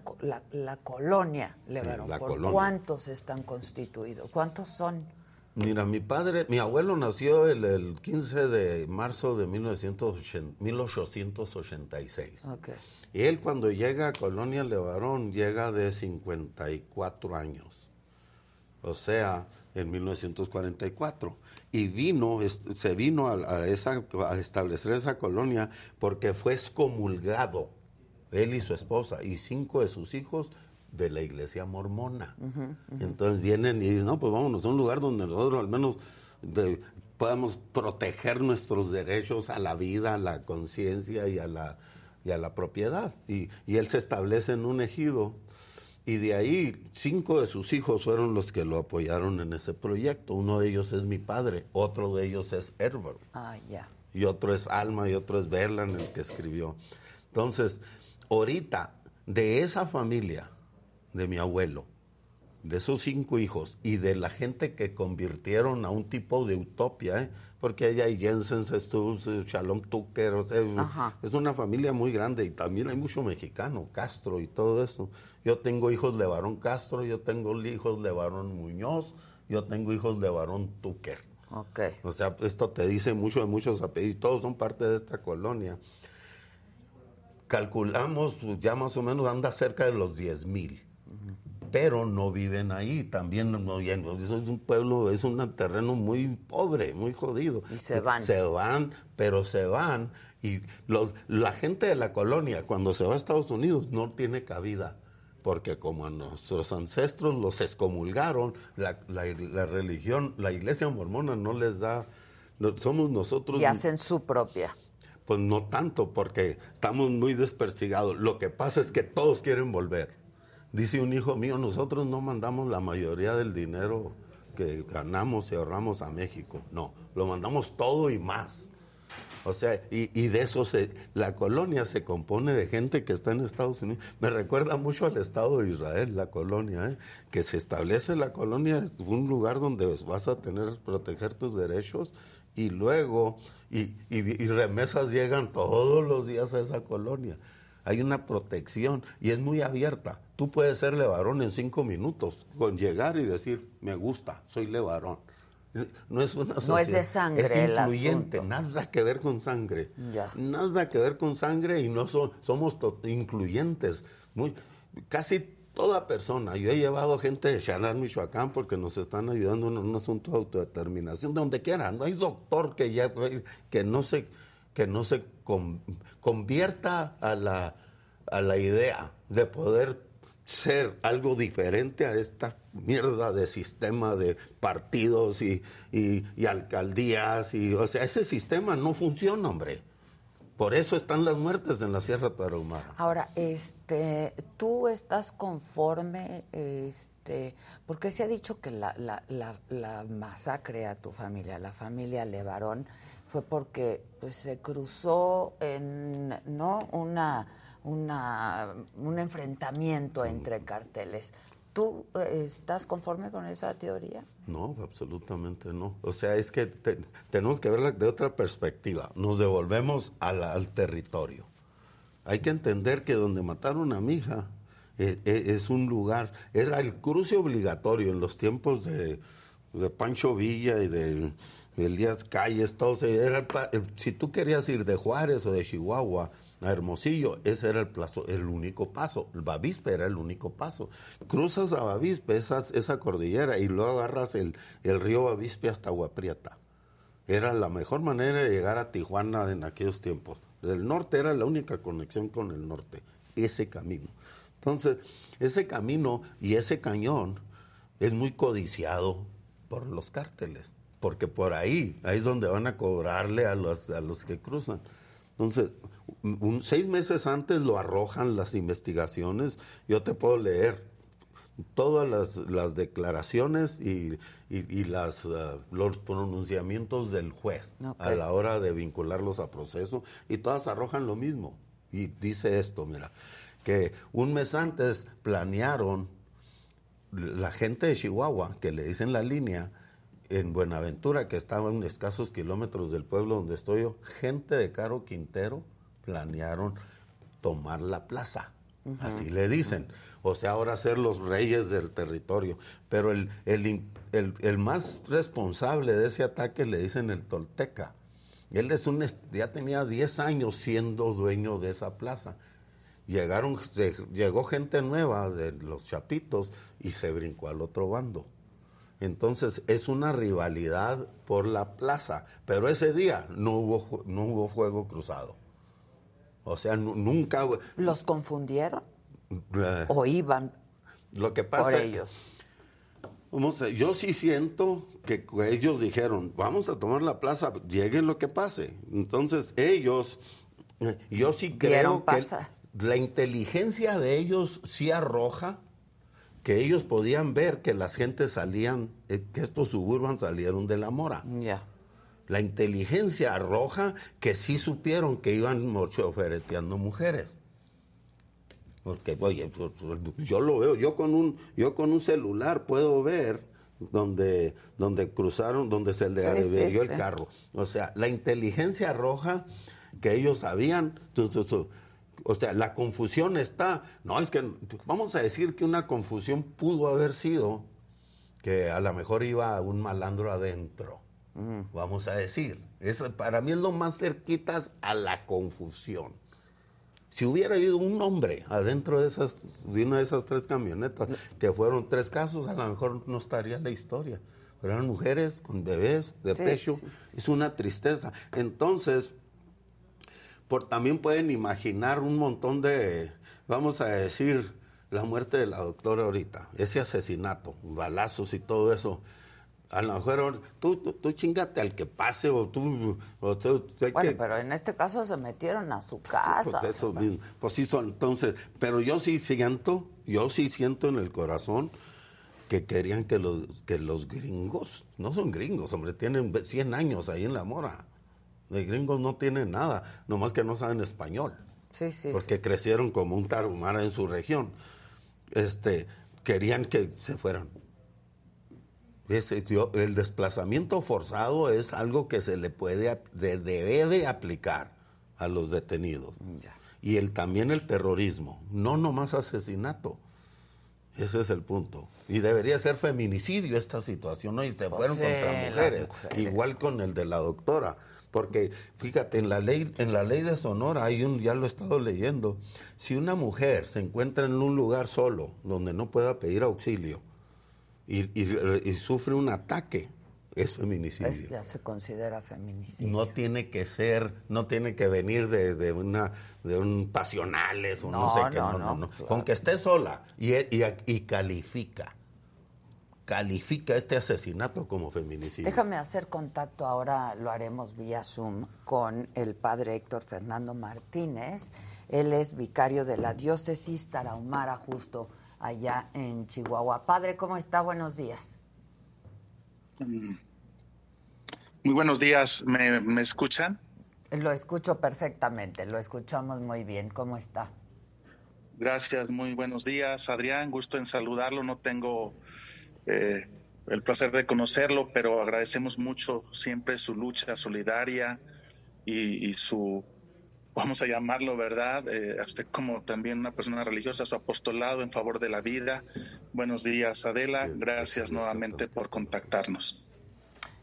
la, colonia Levarón, ¿por cuántos están constituidos? ¿Cuántos son? Mira, mi padre, mi abuelo nació el, el 15 de marzo de 1886. Okay. Y él cuando llega a Colonia Levarón llega de 54 años. O sea, en 1944. Y vino, se vino a, esa, a establecer esa colonia porque fue excomulgado, él y su esposa, y cinco de sus hijos de la iglesia mormona. Entonces vienen y dicen, no, pues vámonos a un lugar donde nosotros al menos podamos proteger nuestros derechos a la vida, a la conciencia y, a la, y a la propiedad. Y, y, él se establece en un ejido y de ahí cinco de sus hijos fueron los que lo apoyaron en ese proyecto. Uno de ellos es mi padre, otro de ellos es Herbert. Ah, ya. Y otro es Alma y otro es Berlan, el que escribió. Entonces, ahorita, de esa familia, de mi abuelo, de esos cinco hijos y de la gente que convirtieron a un tipo de utopia, ¿eh? porque ella hay Jensen, Stubbs, Shalom Tucker, es una familia muy grande y también hay mucho mexicano, Castro y todo eso. Yo tengo hijos de Barón Castro, yo tengo hijos de Barón Muñoz, yo tengo hijos de Barón Tucker. Okay. O sea, esto te dice mucho de muchos apellidos, todos son parte de esta colonia. Calculamos, ya más o menos anda cerca de los 10 mil pero no viven ahí. También no, es un pueblo, es un terreno muy pobre, muy jodido. Y se van. Se van, pero se van. Y la gente de la colonia, cuando se va a Estados Unidos, no tiene cabida. Porque como a nuestros ancestros los excomulgaron, la, la religión, la iglesia mormona no les da, somos nosotros. Y hacen su propia. Pues no tanto, porque estamos muy despercigados. Lo que pasa es que todos quieren volver. Dice un hijo mío, nosotros no mandamos la mayoría del dinero que ganamos y ahorramos a México. No, lo mandamos todo y más. O sea, y, de eso se, la colonia se compone de gente que está en Estados Unidos. Me recuerda mucho al Estado de Israel, la colonia, ¿eh? que se establece la colonia, un lugar donde vas a tener, proteger tus derechos y luego, y, y remesas llegan todos los días a esa colonia hay una protección y es muy abierta. Tú puedes ser levarón en cinco minutos, con llegar y decir, me gusta, soy levarón. No es una No es de sangre. Es incluyente, nada que ver con sangre. Nada que ver con sangre y no somos incluyentes. Muy, casi toda persona. Yo he llevado gente de Chalán, Michoacán, porque nos están ayudando en un asunto de autodeterminación, de donde quiera. No hay doctor que, ya, que no se que no se convierta a la, a la idea de poder ser algo diferente a esta mierda de sistema de partidos y, y, alcaldías. Y, o sea, ese sistema no funciona, hombre. Por eso están las muertes en la Sierra Tarahumara. Ahora, este, tú estás conforme, este, porque se ha dicho que la, la, la, la masacre a tu familia, la familia Levarón, fue porque pues, se cruzó en no una, una un enfrentamiento entre carteles. ¿Tú eh, estás conforme con esa teoría? No, absolutamente no. O sea, es que tenemos que verla de otra perspectiva. Nos devolvemos al territorio. Hay que entender que donde mataron a mi hija eh, eh, es un lugar, era el cruce obligatorio en los tiempos de, de Pancho Villa y de Elías Calles, todo. Era si tú querías ir de Juárez o de Chihuahua a Hermosillo, ese era el, plazo, el único paso. El Bavispe era el único paso. Cruzas a Bavispe, esa, esa cordillera, y luego agarras el, el río Bavispe hasta Guaprieta. Era la mejor manera de llegar a Tijuana en aquellos tiempos. El norte era la única conexión con el norte, ese camino. Entonces, ese camino y ese cañón es muy codiciado por los cárteles porque por ahí, ahí es donde van a cobrarle a los, a los que cruzan. Entonces, un, seis meses antes lo arrojan las investigaciones, yo te puedo leer todas las, declaraciones y, las, uh, los pronunciamientos del juez a la hora de vincularlos a proceso y todas arrojan lo mismo. Y dice esto, mira, que un mes antes planearon la gente de Chihuahua, que le dicen la línea, en Buenaventura, que estaba en escasos kilómetros del pueblo donde estoy yo, gente de Caro Quintero planearon tomar la plaza. Así le dicen. O sea, ahora ser los reyes del territorio. Pero el, el, el, más responsable de ese ataque le dicen el Tolteca. Él es un, ya tenía 10 años siendo dueño de esa plaza. Llegaron, llegó gente nueva de los chapitos y se brincó al otro bando. Entonces es una rivalidad por la plaza, pero ese día no hubo, no hubo fuego cruzado. O sea, nunca... ¿Los confundieron? Eh, ¿O iban lo que pasa, por ellos? yo sí siento que ellos dijeron, vamos a tomar la plaza, llegue lo que pase. Entonces ellos, eh, yo sí creo que la inteligencia de ellos sí arroja que ellos podían ver que las gentes salían, eh, que estos suburban salieron de la mora. La inteligencia arroja que sí supieron que iban chofereteando mujeres. Porque, oye, pues, pues, yo lo veo, yo con un, yo con un celular puedo ver donde, donde cruzaron, donde se le el carro. O sea, la inteligencia arroja que ellos sabían, o sea, la confusión está, no, es que vamos a decir que una confusión pudo haber sido que a lo mejor iba un malandro adentro, vamos a decir. Eso para mí es lo más cerquitas a la confusión. Si hubiera habido un hombre adentro de, esas, de una de esas tres camionetas, que fueron tres casos, a lo mejor no estaría la historia. Pero eran mujeres con bebés de pecho, es una tristeza. Entonces, por, también pueden imaginar un montón de, vamos a decir, la muerte de la doctora ahorita, ese asesinato, balazos y todo eso. A lo mejor tú, tú, chingate al que pase o tú... bueno, pero en este caso se metieron a su casa. Pues eso Pues sí son, entonces, pero yo sí siento, yo sí siento en el corazón que querían que los, que los gringos, no son gringos, hombre, tienen 100 años ahí en la mora. Los gringos no tienen nada, nomás que no saben español. Sí, sí. Porque crecieron como un tarumara en su región. Este, querían que se fueran. el desplazamiento forzado es algo que se le puede, debe de aplicar a los detenidos. Y el, también el terrorismo, no nomás asesinato. Ese es el punto. Y debería ser feminicidio esta situación, ¿no? Y se pues fueron contra mujeres, igual con el de la doctora. Porque fíjate, en la ley, en la ley de Sonora hay un, ya lo he estado leyendo, si una mujer se encuentra en un lugar solo, donde no pueda pedir auxilio, y, sufre un ataque, es feminicidio. ya se considera feminicidio. No tiene que ser, no tiene que venir de, una de un pasionales o no, sé qué, no, no, no. Con que esté sola y, y califica califica este asesinato como feminicidio. Déjame hacer contacto ahora, lo haremos vía Zoom, con el padre Héctor Fernando Martínez. Él es vicario de la diócesis Tarahumara, justo allá en Chihuahua. Padre, ¿cómo está? Buenos días. Mm. Muy buenos días, ¿me, me escuchan? Lo escucho perfectamente, lo escuchamos muy bien. ¿Cómo está? Gracias, muy buenos días, Adrián. Gusto en saludarlo. No tengo eh, el placer de conocerlo, pero agradecemos mucho siempre su lucha solidaria y, su, vamos a llamarlo, ¿verdad? Eh, usted como también una persona religiosa, su apostolado en favor de la vida. Buenos días, Adela. Gracias nuevamente por contactarnos.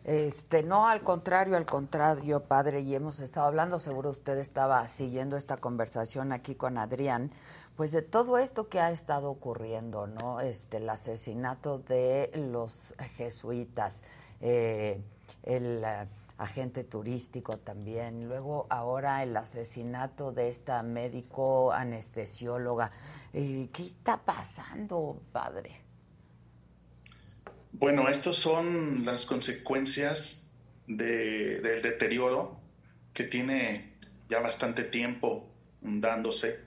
Este, no, al contrario, al contrario, padre, y hemos estado hablando, seguro usted estaba siguiendo esta conversación aquí con Adrián, pues de todo esto que ha estado ocurriendo, ¿no? Este, el asesinato de los jesuitas, eh, el agente turístico también, luego ahora el asesinato de esta médico anestesióloga. Eh, ¿Qué está pasando, padre? Bueno, estas son las consecuencias del deterioro que tiene ya bastante tiempo dándose,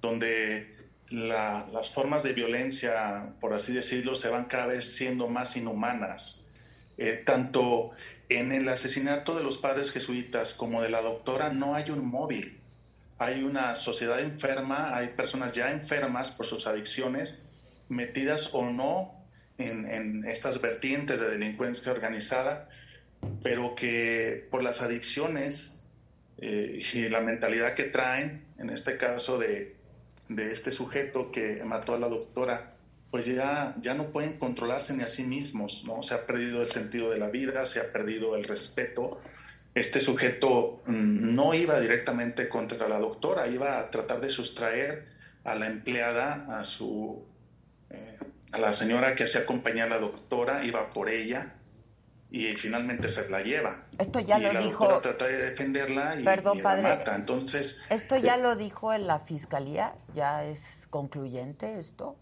donde las formas de violencia, por así decirlo, se van cada vez siendo más inhumanas. Eh, tanto en el asesinato de los padres jesuitas como de la doctora no hay un móvil. Hay una sociedad enferma, hay personas ya enfermas por sus adicciones, metidas o no en, estas vertientes de delincuencia organizada, pero que por las adicciones eh, y la mentalidad que traen, en este caso de, este sujeto que mató a la doctora, pues ya, ya no pueden controlarse ni a sí mismos, ¿no? Se ha perdido el sentido de la vida, se ha perdido el respeto. Este sujeto mm, no iba directamente contra la doctora, iba a tratar de sustraer a la empleada, a su eh, a la señora que hacía acompañar a la doctora, iba por ella y finalmente se la lleva. Esto ya y lo la dijo. Trata de defenderla y, Perdón, y la padre. mata. Entonces. Esto ya eh, lo dijo en la fiscalía, ya es concluyente esto.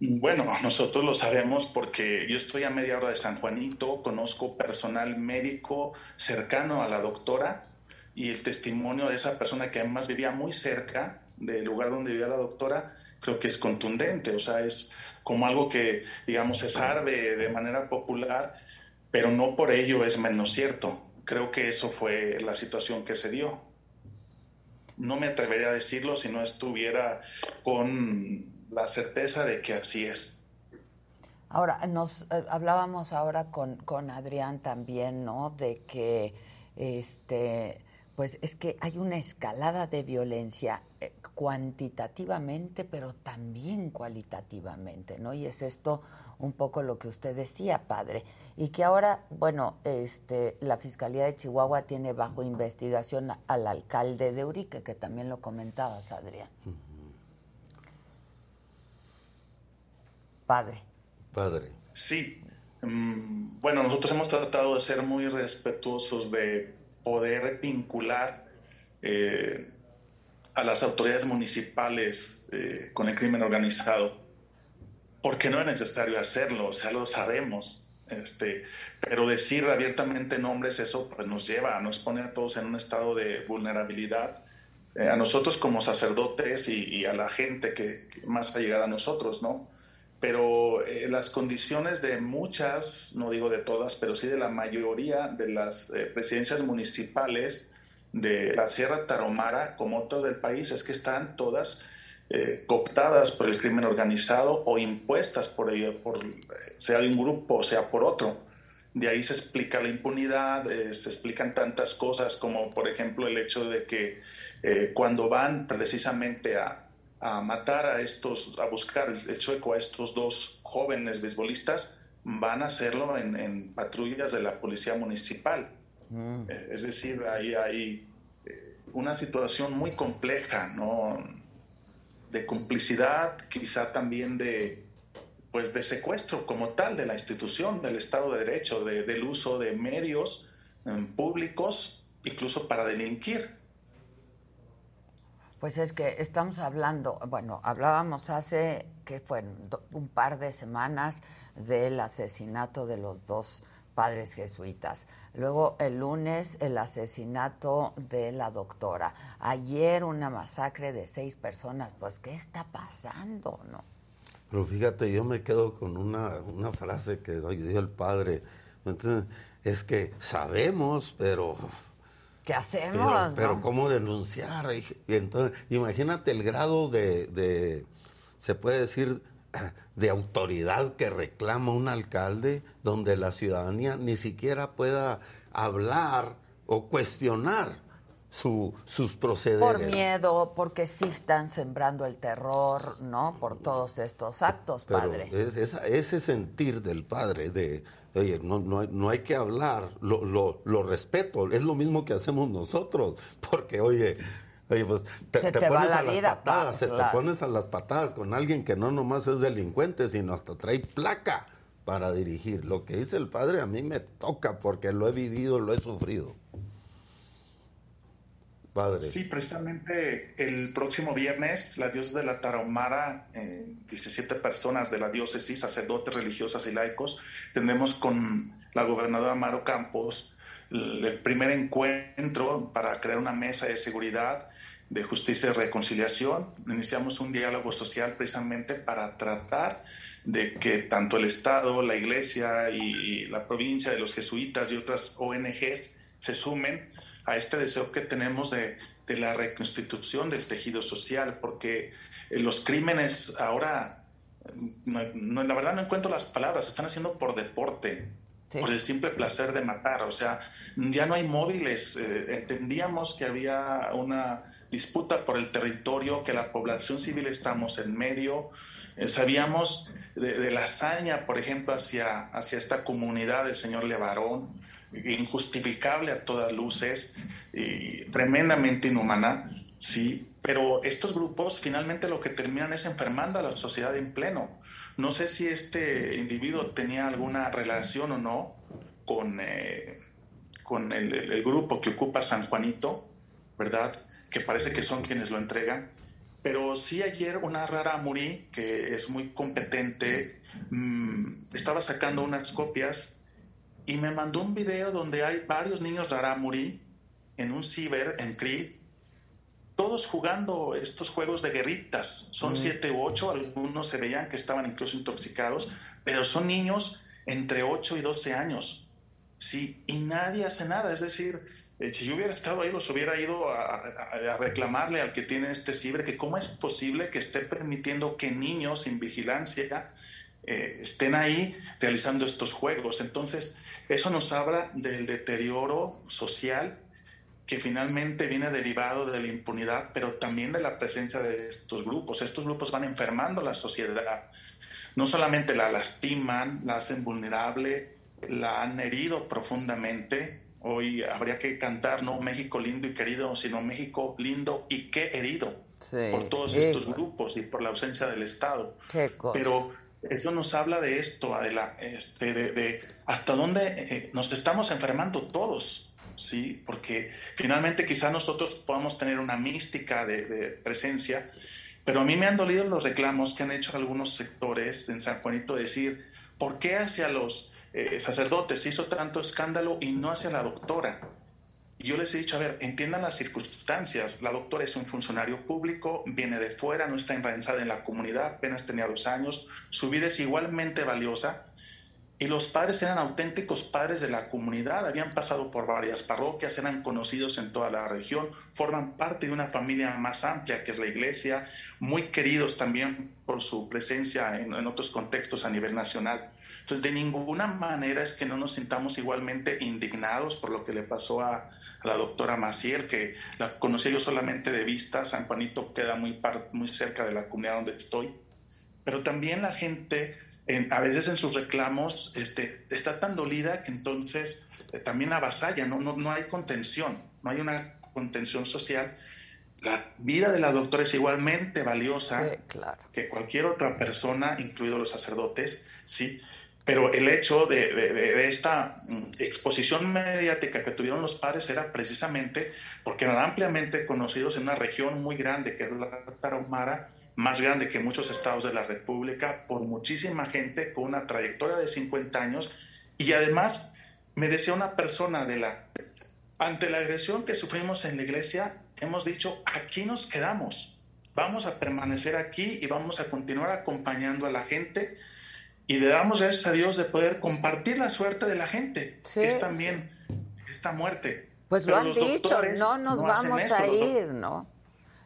Bueno, nosotros lo sabemos porque yo estoy a media hora de San Juanito, conozco personal médico cercano a la doctora y el testimonio de esa persona que además vivía muy cerca del lugar donde vivía la doctora, creo que es contundente, o sea, es como algo que, digamos, se sabe de manera popular, pero no por ello es menos cierto. Creo que eso fue la situación que se dio. No me atrevería a decirlo si no estuviera con la certeza de que así es. Ahora, nos eh, hablábamos ahora con, con Adrián también, ¿no? De que, este, pues es que hay una escalada de violencia eh, cuantitativamente, pero también cualitativamente, ¿no? Y es esto un poco lo que usted decía, padre, y que ahora, bueno, este, la Fiscalía de Chihuahua tiene bajo investigación al alcalde de Urique, que también lo comentabas, Adrián. Padre. Padre. Sí. Mm, Bueno, nosotros hemos tratado de ser muy respetuosos de poder vincular eh, a las autoridades municipales eh, con el crimen organizado, porque no es necesario hacerlo, o sea, lo sabemos. Este, pero decir abiertamente nombres, eso pues, nos lleva, nos pone a todos en un estado de vulnerabilidad, eh, a nosotros como sacerdotes y, y a la gente que, que más ha llegado a nosotros, ¿no? pero eh, las condiciones de muchas, no digo de todas, pero sí de la mayoría de las eh, presidencias municipales de la Sierra Tarahumara, como otras del país, es que están todas eh, cooptadas por el crimen organizado o impuestas por ello, por, eh, sea un grupo sea por otro. De ahí se explica la impunidad, eh, se explican tantas cosas como, por ejemplo, el hecho de que cuando van precisamente a, a matar a estos, a buscar el chueco a estos dos jóvenes beisbolistas, van a hacerlo en, en patrullas de la policía municipal. Eh, Es decir, ahí hay eh, una situación muy compleja, ¿no? De complicidad, quizá también de, pues, de secuestro como tal de la institución, del Estado de Derecho, de- del uso de medios eh, públicos, incluso para delinquir. Pues es que estamos hablando, bueno, hablábamos hace, que fue un par de semanas del asesinato de los dos padres jesuitas. Luego el lunes el asesinato de la doctora. Ayer una masacre de seis personas. Pues, ¿qué está pasando, no? Pero fíjate, yo me quedo con una, una frase que dio el padre. Entonces, es que sabemos, pero ¿Qué hacemos? Pero, no? pero ¿cómo denunciar? Y, y entonces, imagínate el grado de, de, se puede decir, de autoridad que reclama un alcalde, donde la ciudadanía ni siquiera pueda hablar o cuestionar su, sus procederes. Por miedo, porque sí están sembrando el terror, ¿no? Por todos estos actos, Pero padre. es- ese sentir del padre de, oye, no, no, hay- no hay que hablar, lo, lo, lo respeto, es lo mismo que hacemos nosotros, porque, oye, oye pues te, Se te te va pones la a las vida, patadas, pa- se claro. te pones a las patadas con alguien que no nomás es delincuente, sino hasta trae placa para dirigir. Lo que dice el padre a mí me toca porque lo he vivido, lo he sufrido. Padre. Sí, precisamente el próximo viernes, la diócesis de la Tarahumara, 17 personas de la diócesis, sacerdotes, religiosas y laicos, tendremos con la gobernadora Maro Campos el primer encuentro para crear una mesa de seguridad, de justicia y reconciliación. Iniciamos un diálogo social precisamente para tratar de que tanto el Estado, la Iglesia y, la provincia de los jesuitas y otras ONGs se sumen a este deseo que tenemos de, la reconstitución del tejido social, porque eh, los crímenes ahora, no, la verdad no encuentro las palabras, están haciendo por deporte, por el simple placer de matar, o sea, ya no hay móviles, eh, entendíamos que había una disputa por el territorio, que la población civil estamos en medio, eh, sabíamos de, la hazaña, por ejemplo, hacia, hacia esta comunidad del señor Levarón, injustificable a todas luces y tremendamente inhumana, sí, pero estos grupos finalmente lo que terminan es enfermando a la sociedad en pleno. No sé si este individuo tenía alguna relación o no con, eh, con el, grupo que ocupa San Juanito, ¿verdad? Que parece que son quienes lo entregan. Pero sí ayer una rara Muri, que es muy competente, mm, estaba sacando unas copias y me mandó un video donde hay varios niños rarámuri en un ciber en Krill, todos jugando estos juegos de guerritas. Son siete u ocho, algunos se veían que estaban incluso intoxicados, pero son niños entre 8 y 12 años. Sí, y nadie hace nada. Es decir, eh, si yo hubiera estado ahí, los hubiera ido a, a, reclamarle al que tiene este ciber que cómo es posible que esté permitiendo que niños sin vigilancia eh, estén ahí realizando estos juegos. Entonces, eso nos habla del deterioro social que finalmente viene derivado de la impunidad, pero también de la presencia de estos grupos. Estos grupos van enfermando la sociedad. No solamente la lastiman, la hacen vulnerable, la han herido profundamente. Hoy habría que cantar no México lindo y querido, sino México lindo y qué herido por todos estos grupos y por la ausencia del Estado. Pero eso nos habla de esto, Adela, este, de, hasta dónde eh, nos estamos enfermando todos, ¿sí? Porque finalmente quizá nosotros podamos tener una mística de, presencia, pero a mí me han dolido los reclamos que han hecho algunos sectores en San Juanito, decir, ¿por qué hacia los eh, sacerdotes hizo tanto escándalo y no hacia la doctora? yo les he dicho, a ver, entiendan las circunstancias. La doctora es un funcionario público, viene de fuera, no está enraizada en la comunidad, apenas tenía dos años, su vida es igualmente valiosa. Y los padres eran auténticos padres de la comunidad, habían pasado por varias parroquias, eran conocidos en toda la región, forman parte de una familia más amplia que es la iglesia, muy queridos también por su presencia en, en otros contextos a nivel nacional. Entonces, de ninguna manera es que no nos sintamos igualmente indignados por lo que le pasó a, la doctora Maciel, que la conocí yo solamente de vista, San Juanito queda muy, muy cerca de la comunidad donde estoy, pero también la gente, a veces en sus reclamos, este, está tan dolida que entonces eh, también avasalla, ¿no? No, no hay contención, no hay una contención social la vida de la doctora es igualmente valiosa que cualquier otra persona, incluidos los sacerdotes, sí. Pero el hecho de, esta mm, exposición mediática que tuvieron los padres era precisamente porque eran ampliamente conocidos en una región muy grande, que es la Tarahumara, más grande que muchos estados de la República, por muchísima gente con una trayectoria de 50 años. Y además, me decía una persona de la, ante la agresión que sufrimos en la iglesia, hemos dicho, aquí nos quedamos, vamos a permanecer aquí y vamos a continuar acompañando a la gente y le damos gracias a Dios de poder compartir la suerte de la gente, que es también esta muerte. Pues lo han dicho, no nos vamos a ir, ¿no?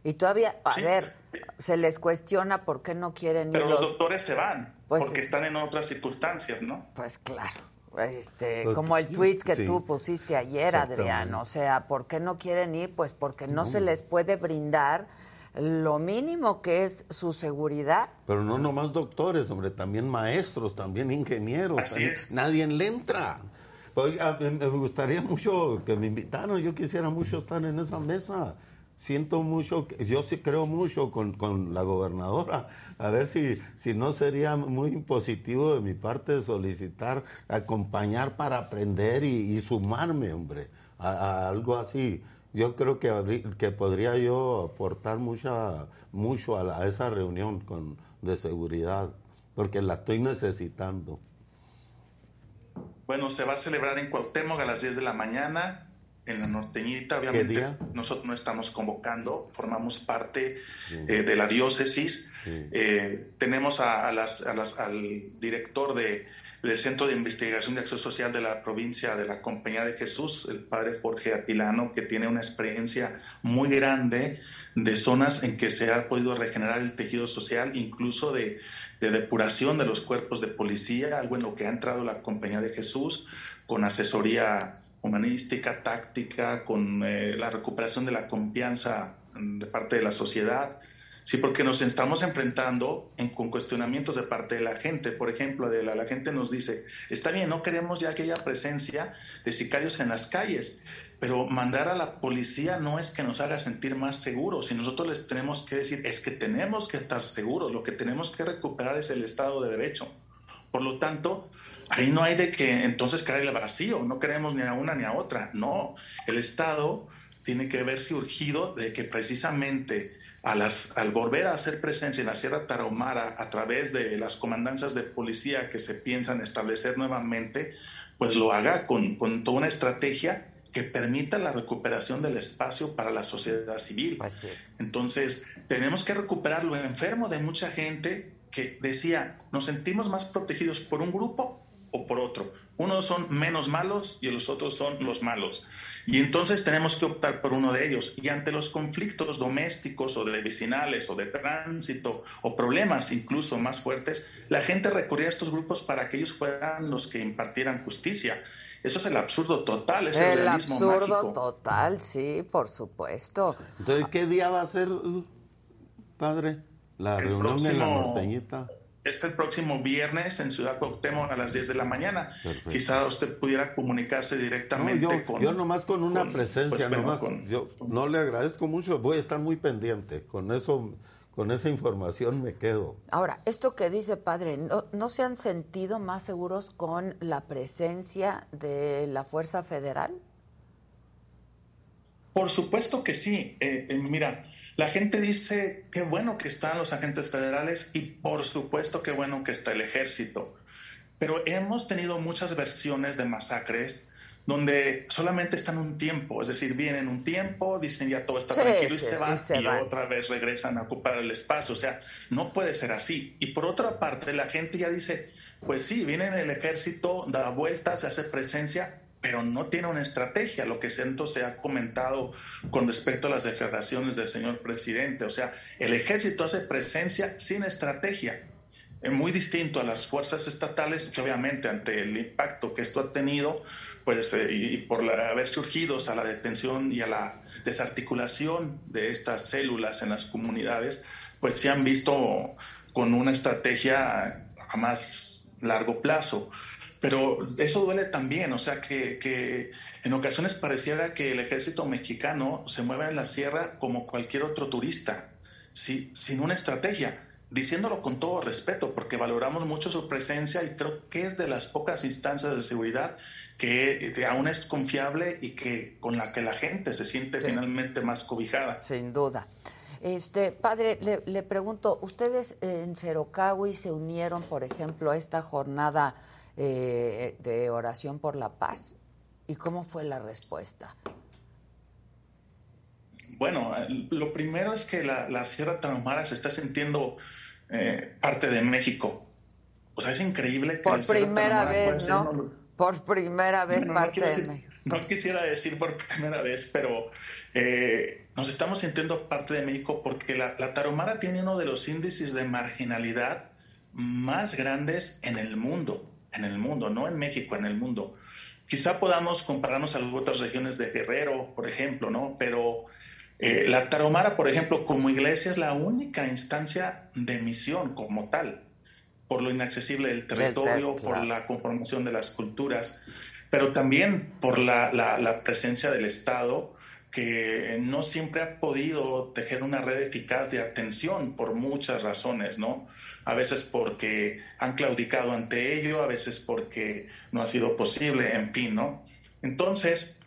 Y todavía, a ver, se les cuestiona por qué no quieren ir. Pero los, doctores se van, pues porque están en otras circunstancias, ¿no? Pues claro. Este, pues como el tweet que tú pusiste ayer, Adrián, o sea, ¿por qué no quieren ir? Pues porque no se les puede brindar lo mínimo que es su seguridad. Pero no nomás doctores, hombre, también maestros, también ingenieros. Así Nadie le entra. me gustaría mucho que me invitaran, yo quisiera mucho estar en esa mesa. Siento mucho, yo sí creo mucho con, con la gobernadora. A ver si, si no sería muy positivo de mi parte solicitar, acompañar para aprender y, sumarme, hombre, a algo así yo creo que, que podría yo aportar mucha, mucho a, esa reunión con, de seguridad, porque la estoy necesitando. Bueno, se va a celebrar en Cuauhtémoc a las 10 de la mañana, en la norteñita. Obviamente nosotros no estamos convocando, formamos parte eh, de la diócesis. Eh, tenemos a, las, al director de, del Centro de Investigación de Acción Social de la provincia de la Compañía de Jesús, el padre Jorge Atilano, que tiene una experiencia muy grande de zonas en que se ha podido regenerar el tejido social, incluso de, depuración de los cuerpos de policía, algo en lo que ha entrado la Compañía de Jesús, con asesoría humanística, táctica, con eh, la recuperación de la confianza de parte de la sociedad Sí, porque nos estamos enfrentando en, con cuestionamientos de parte de la gente. Por ejemplo, de la, la gente nos dice, está bien, no queremos ya aquella presencia de sicarios en las calles, pero mandar a la policía no es que nos haga sentir más seguros. Y nosotros les tenemos que decir, es que tenemos que estar seguros, lo que tenemos que recuperar es el Estado de Derecho. Por lo tanto, ahí no hay de que entonces caer el vacío, no queremos ni a una ni a otra. No, el Estado tiene que verse urgido de que precisamente al volver a hacer presencia en la Sierra Tarahumara a través de las comandancias de policía que se piensan establecer nuevamente, pues lo haga con, toda una estrategia que permita la recuperación del espacio para la sociedad civil. Entonces, tenemos que recuperar lo enfermo de mucha gente que decía, nos sentimos más protegidos por un grupo o por otro. Unos son menos malos y los otros son los malos. Y entonces tenemos que optar por uno de ellos. Y ante los conflictos domésticos o de vecinales o de tránsito o problemas incluso más fuertes, la gente recurría a estos grupos para que ellos fueran los que impartieran justicia. Eso es el absurdo total, es el, el absurdo total, sí, por supuesto. Entonces, ¿qué día va a ser, padre? La reunión de la norteñita este el próximo viernes en Ciudad Cuauhtémoc a las 10 de la mañana. Quizá usted pudiera comunicarse directamente yo, con... Yo nomás con una presencia, pues, nomás, yo no le agradezco mucho, voy a estar muy pendiente, con eso, con esa información me quedo. Ahora, esto que dice padre, ¿no, ¿no se han sentido más seguros con la presencia de la Fuerza Federal? Por supuesto que sí. Eh, eh, mira, la gente dice, qué bueno que están los agentes federales y por supuesto qué bueno que está el ejército. Pero hemos tenido muchas versiones de masacres donde solamente están un tiempo, es decir, vienen un tiempo, dicen ya todo está tranquilo y se van y, otra vez regresan a ocupar el espacio. O sea, no puede ser así. Y por otra parte, la gente ya dice, pues sí, viene el ejército, da vueltas, se hace presencia, pero no tiene una estrategia, lo que siento se ha comentado con respecto a las declaraciones del señor presidente. O sea, el ejército hace presencia sin estrategia, es muy distinto a las fuerzas estatales, que obviamente ante el impacto que esto ha tenido, pues eh, y por haber surgido a la detención y a la desarticulación de estas células en las comunidades, pues se han visto con una estrategia a más largo plazo. Pero eso duele también, o sea que, en ocasiones pareciera que el ejército mexicano se mueve en la sierra como cualquier otro turista, sin una estrategia, diciéndolo con todo respeto, porque valoramos mucho su presencia y creo que es de las pocas instancias de seguridad que, aún es confiable y que con la que la gente se siente finalmente más cobijada. Sin duda. Este, padre, le, le pregunto, ¿ustedes en Cerocahui se unieron, por ejemplo, a esta jornada eh, de oración por la paz. ¿Y cómo fue la respuesta? Bueno, lo primero es que la, Sierra Tarahumara se está sintiendo eh, parte de México. O sea, es increíble que por primera vez, ¿no? Por primera vez parte de México. No quisiera decir por primera vez, pero eh, nos estamos sintiendo parte de México porque la, la Tarahumara tiene uno de los índices de marginalidad más grandes en el mundo en el mundo, no en México, en el mundo. Quizá podamos compararnos a otras regiones de Guerrero, por ejemplo, ¿no? Pero eh, la Tarahumara, por ejemplo, como iglesia es la única instancia de misión como tal, por lo inaccesible del territorio, por la conformación de las culturas, pero también por la, la presencia del Estado que no siempre ha podido tejer una red eficaz de atención por muchas razones, ¿no? A veces porque han claudicado ante ello, a veces porque no ha sido posible, en fin, ¿no? Entonces,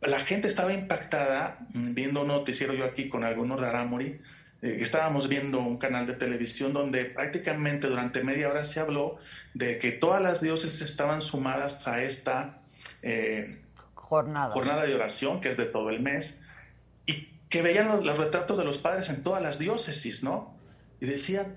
la gente estaba impactada mm, viendo un noticiero yo aquí con algunos rarámuri. Eh, estábamos viendo un canal de televisión donde prácticamente durante media hora se habló de que todas las dioses estaban sumadas a esta eh, jornada. de oración, que es de todo el mes, y que veían los, los, retratos de los padres en todas las diócesis, ¿no? Y decían,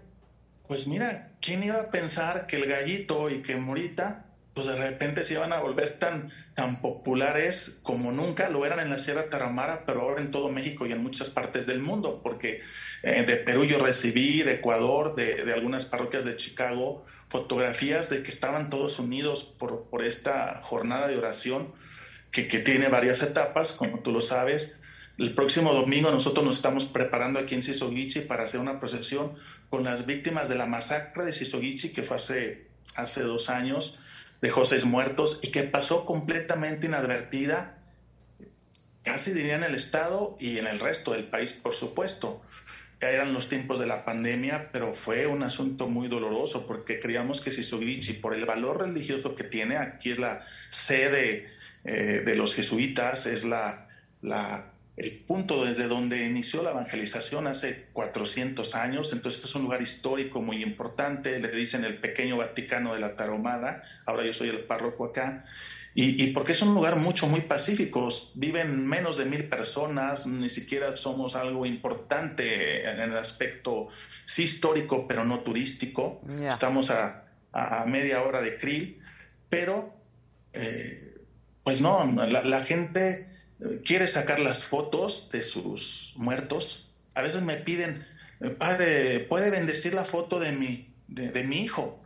pues mira, ¿quién iba a pensar que el gallito y que Morita pues de repente se iban a volver tan, tan populares como nunca lo eran en la Sierra Tarahumara, pero ahora en todo México y en muchas partes del mundo, porque eh, de Perú yo recibí, de Ecuador, de, de, algunas parroquias de Chicago, fotografías de que estaban todos unidos por, por esta jornada de oración que, tiene varias etapas, como tú lo sabes. El próximo domingo nosotros nos estamos preparando aquí en Sisogichi para hacer una procesión con las víctimas de la masacre de Sisogichi, que fue hace, hace dos años dejó seis muertos y que pasó completamente inadvertida, casi diría en el Estado y en el resto del país, por supuesto. Eran los tiempos de la pandemia, pero fue un asunto muy doloroso porque creíamos que Sisogichi, por el valor religioso que tiene, aquí es la sede eh, de los jesuitas, es la, la, el punto desde donde inició la evangelización hace 400 años, entonces es un lugar histórico muy importante, le dicen el pequeño Vaticano de la Taromada, ahora yo soy el párroco acá, y, y, porque es un lugar mucho, muy pacífico, viven menos de mil personas, ni siquiera somos algo importante en el aspecto, sí histórico, pero no turístico, yeah. estamos a, a, media hora de Krill, pero eh, pues no, la, gente quiere sacar las fotos de sus muertos. A veces me piden, padre, ¿puede bendecir la foto de mi, de, mi hijo?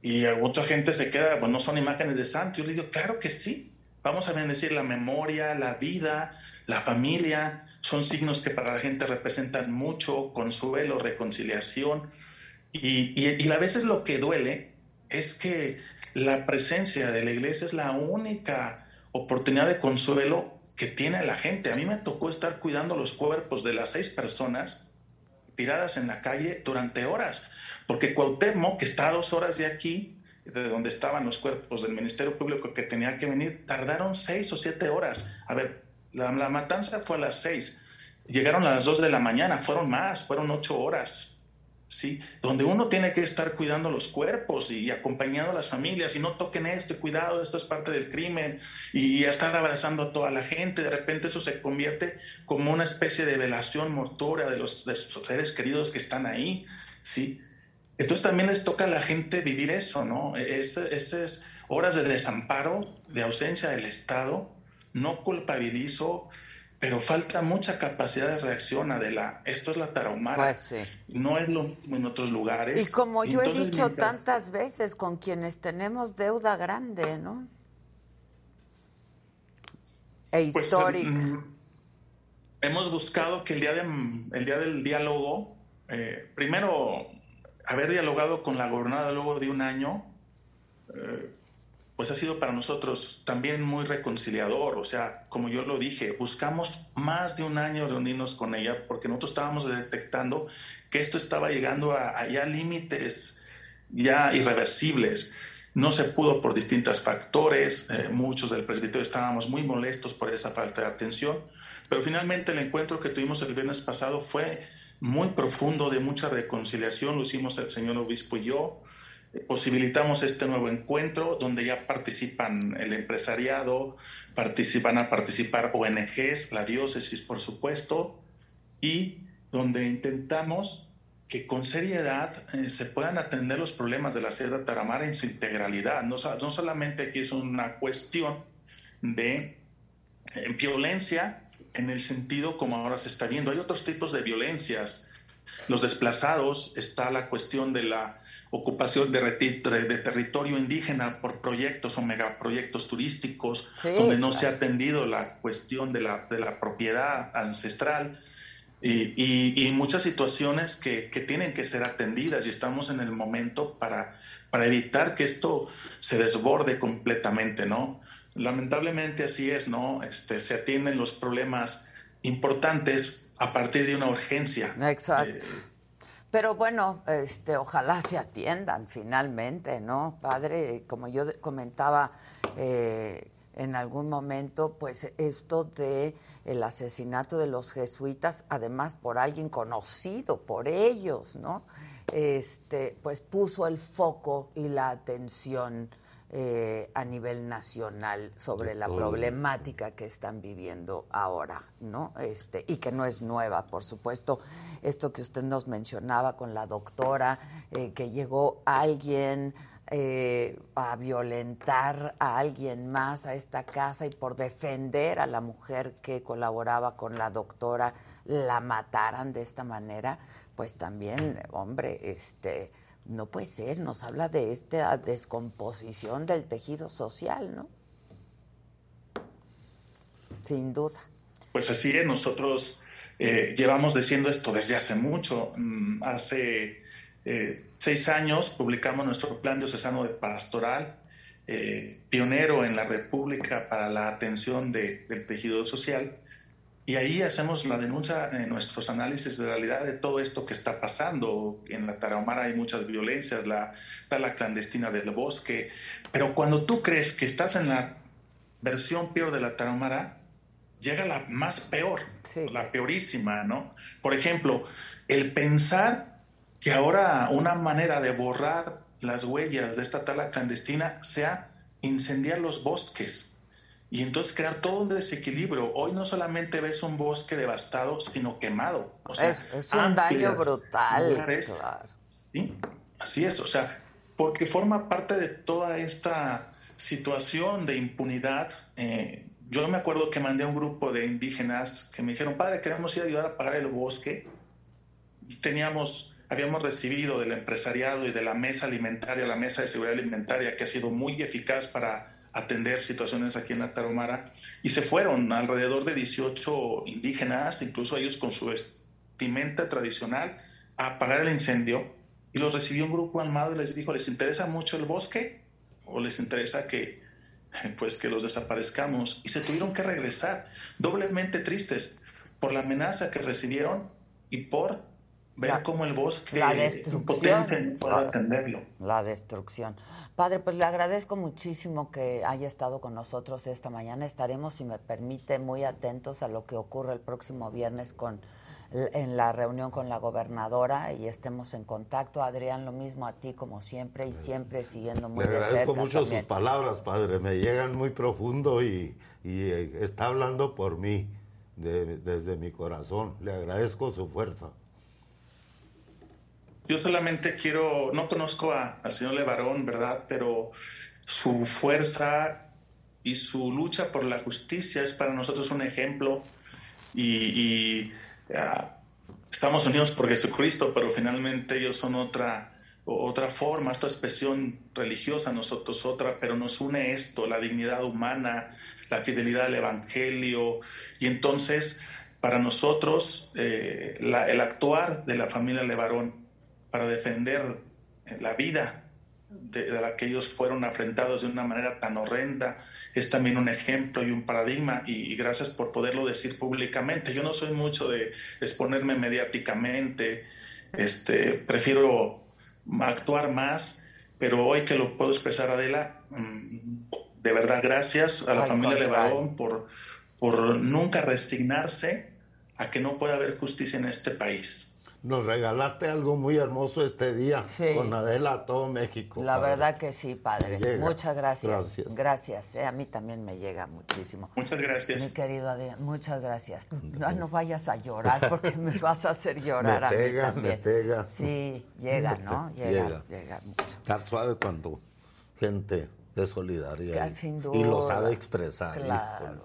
Y mucha gente se queda, pues no son imágenes de santos. Yo le digo, claro que sí. Vamos a bendecir la memoria, la vida, la familia. Son signos que para la gente representan mucho, consuelo, reconciliación. Y, y, y a veces lo que duele es que la presencia de la iglesia es la única oportunidad de consuelo que tiene la gente. A mí me tocó estar cuidando los cuerpos de las seis personas tiradas en la calle durante horas, porque Cuauhtémoc, que está a dos horas de aquí, de donde estaban los cuerpos del Ministerio Público que tenía que venir, tardaron seis o siete horas. A ver, la, la matanza fue a las seis, llegaron a las dos de la mañana, fueron más, fueron ocho horas. ¿Sí? Donde uno tiene que estar cuidando los cuerpos y acompañando a las familias y no toquen esto, cuidado, esto es parte del crimen y, estar abrazando a toda la gente, de repente eso se convierte como una especie de velación mortuoria de los, de sus seres queridos que están ahí, ¿sí? Entonces también les toca a la gente vivir eso, ¿no? Esas horas de desamparo, de ausencia del Estado, no culpabilizo, pero falta mucha capacidad de reacción, Adela. Esto es la tarahumara. Pues sí. No es lo mismo en otros lugares. Y como yo Entonces, he dicho mientras... tantas veces, con quienes tenemos deuda grande, ¿no? E histórica. Pues, mm, hemos buscado que el día, de, el día del diálogo, eh, primero, haber dialogado con la gobernadora luego de un año, eh, pues ha sido para nosotros también muy reconciliador. O sea, como yo lo dije, buscamos más de un año reunirnos con ella porque nosotros estábamos detectando que esto estaba llegando a, ya límites ya irreversibles. No se pudo por distintos factores, eh, muchos del presbiterio estábamos muy molestos por esa falta de atención, pero finalmente el encuentro que tuvimos el viernes pasado fue muy profundo, de mucha reconciliación, lo hicimos el señor obispo y yo, posibilitamos este nuevo encuentro donde ya participan el empresariado, participan a participar ONGs, la diócesis por supuesto, y donde intentamos que con seriedad eh, se puedan atender los problemas de la Sierra Taramara en su integralidad. No, no solamente aquí es una cuestión de eh, violencia en el sentido como ahora se está viendo. Hay otros tipos de violencias. Los desplazados, está la cuestión de la ocupación de, de, territorio indígena por proyectos o megaproyectos turísticos, sí, donde no se ha atendido la cuestión de la, de la propiedad ancestral y, y, y muchas situaciones que, que, tienen que ser atendidas y estamos en el momento para, para evitar que esto se desborde completamente, ¿no? Lamentablemente así es, ¿no? Este, se atienden los problemas importantes a partir de una urgencia. Exacto. Eh, pero bueno, este, ojalá se atiendan finalmente, ¿no? Padre, como yo comentaba eh, en algún momento, pues esto de el asesinato de los jesuitas, además por alguien conocido por ellos, ¿no? Este, pues puso el foco y la atención eh, a nivel nacional sobre la problemática que están viviendo ahora, ¿no? Este, y que no es nueva, por supuesto. Esto que usted nos mencionaba con la doctora, eh, que llegó alguien eh, a violentar a alguien más a esta casa y por defender a la mujer que colaboraba con la doctora la mataran de esta manera, pues también, hombre, este no puede ser, nos habla de esta descomposición del tejido social, ¿no? Sin duda. Pues así es, nosotros eh, llevamos diciendo esto desde hace mucho. Mm, hace eh, seis años publicamos nuestro plan diocesano de pastoral, eh, pionero en la República para la atención del tejido social. Y ahí hacemos la denuncia en nuestros análisis de realidad de todo esto que está pasando. En la Tarahumara hay muchas violencias, la, está la clandestina del bosque. Pero cuando tú crees que estás en la versión peor de la Tarahumara, llega la más peor, la peorísima, ¿no? Por ejemplo, el pensar que ahora una manera de borrar las huellas de esta tala clandestina sea incendiar los bosques y entonces crear todo un desequilibrio. Hoy no solamente ves un bosque devastado, sino quemado. O sea, es, un daño brutal. ¿sí? Así es, o sea, porque forma parte de toda esta situación de impunidad. Eh, yo me acuerdo que mandé a un grupo de indígenas que me dijeron, padre, queremos ir a ayudar a pagar el bosque. Y teníamos, habíamos recibido del empresariado y de la mesa alimentaria, la mesa de seguridad alimentaria, que ha sido muy eficaz para atender situaciones aquí en la Tarahumara. Y se fueron alrededor de 18 indígenas, incluso ellos con su vestimenta tradicional, a apagar el incendio. Y los recibió un grupo armado y les dijo, ¿les interesa mucho el bosque o les interesa que pues que los desaparezcamos? Y se tuvieron que regresar, doblemente tristes por la amenaza que recibieron y por ver cómo el bosque la destrucción, puede atenderlo. La destrucción. Padre, pues le agradezco muchísimo que haya estado con nosotros esta mañana. Estaremos, si me permite, muy atentos a lo que ocurre el próximo viernes con en la reunión con la gobernadora y estemos en contacto. Adrián, lo mismo a ti como siempre y siempre siguiendo muy Le agradezco mucho sus palabras, padre. Me llegan muy profundo y, eh, está hablando por mí desde mi corazón. Le agradezco su fuerza. Yo solamente quiero, no conozco al señor Levarón, ¿verdad? Pero su fuerza y su lucha por la justicia es para nosotros un ejemplo y, ah, estamos unidos por Jesucristo, pero finalmente ellos son otra, otra forma, esta expresión religiosa, nosotros otra, pero nos une esto, la dignidad humana, la fidelidad al Evangelio y entonces para nosotros eh, el actuar de la familia Levarón para defender la vida de, la que ellos fueron afrentados de una manera tan horrenda, es también un ejemplo y un paradigma y, gracias por poderlo decir públicamente. Yo no soy mucho de exponerme mediáticamente, este, prefiero actuar más, pero hoy que lo puedo expresar, Adela, mm, de verdad gracias a la familia Levarón por, por nunca resignarse a que no pueda haber justicia en este país nos regalaste algo muy hermoso este día con Adela a todo México. La verdad que sí, padre. muchas gracias. Gracias. Eh, a mí también me llega muchísimo. Muchas gracias. Mi querido Adela, muchas gracias. No, vayas a llorar (laughs) porque me vas a hacer llorar me pega, Me pega. Sí, llega, (laughs) ¿no? Llega, llega, mucho. Está suave cuando gente es solidaria y, lo sabe expresar. Claro,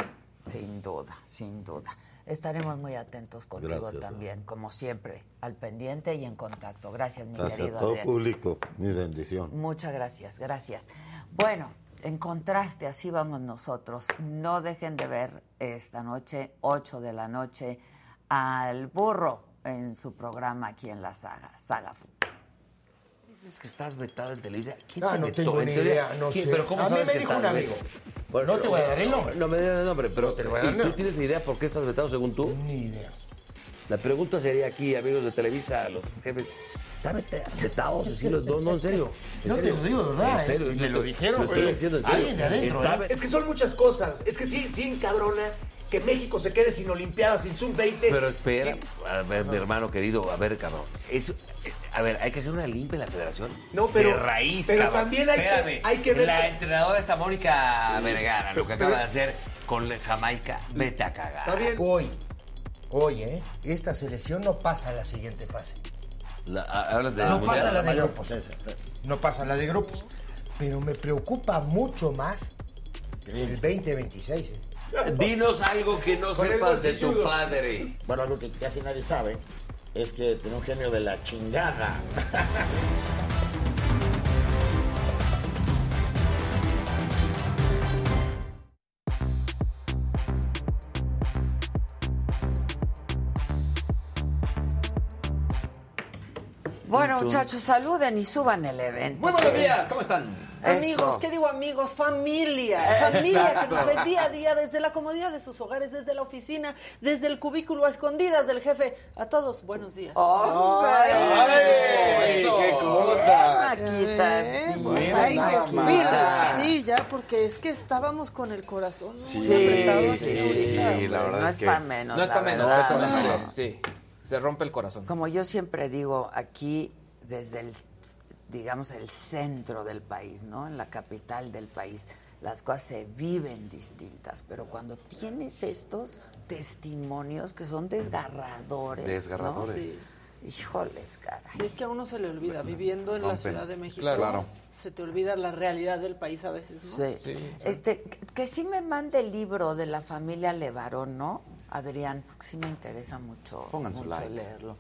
sin duda, sin duda. Estaremos muy atentos contigo también, como siempre, al pendiente y en contacto. Gracias, mi gracias querido. A todo público, mi bendición. Muchas gracias, gracias. Bueno, en contraste, así vamos nosotros. No dejen de ver esta noche, 8 de la noche, al burro en su programa aquí en la saga, Saga Fútbol. Dices que estás vetado en televisión. ¿Quién no, no tengo ni idea, no sé. ¿Pero cómo a mí me dijo un amigo. Bueno, no te voy a dar el nombre. No me des el nombre, pero te voy a dar ¿tú tienes ni idea por qué estás vetado según tú? Ni idea. La pregunta sería aquí, amigos de Televisa, a los jefes, está vetado, Cecilio. No, no, en serio. no te lo digo, ¿verdad? En serio. Me lo dijeron. Alguien de adentro. ¿eh? Es que son muchas cosas. Es que sí, sí, cabrona que México se quede sin Olimpiadas, sin Sub-20. Pero espera, a ver, mi hermano querido, a ver, cabrón. Eso, a ver, hay que hacer una limpia en la federación. No, pero. De raíz, Pero cabrón. también hay que, hay que ver. La entrenadora esta Mónica Vergara, lo que acaba de hacer con Jamaica, vete a cagar. Está bien. Hoy, hoy, ¿eh? Esta selección no pasa a la siguiente fase. La- hablas de No mundial? pasa la de grupos. No pasa la de grupos. Pero me preocupa mucho más el 2026. ¿eh? Dinos algo que no Con sepas de tu padre. Bueno, algo que casi nadie sabe es que tiene un genio de la chingada. Bueno, muchachos, saluden y suban el evento. Muy buenos días, ¿cómo están? Amigos. ¿qué digo amigos? Familia, familia que nos ve día a día desde la comodidad de sus hogares, desde la oficina, desde el cubículo a escondidas del jefe. A todos, buenos días. ¡Hombre! Eso. ¡Qué cosa! Maquita, Eh, pues hay que. Sí, ya, porque es que estábamos con el corazón muy Sí, apretado. sí, señorita. sí, la verdad no es es que- para menos. No es para menos, es para no. menos. Sí, se rompe el corazón. Como yo siempre digo, aquí desde el, digamos, el centro del país, ¿no? En la capital del país, las cosas se viven distintas, pero cuando tienes estos testimonios que son desgarradores, ¿no? Desgarradores. Sí. Híjoles, cara. Sí, es que a uno se le olvida, viviendo en la. Ciudad de México, Claro. se te olvida la realidad del país a veces, ¿no? Sí. Este, que, que sí me mande el libro de la familia Levarón, ¿no? Adrián, porque sí me interesa mucho, Pongan su mucho like. leerlo.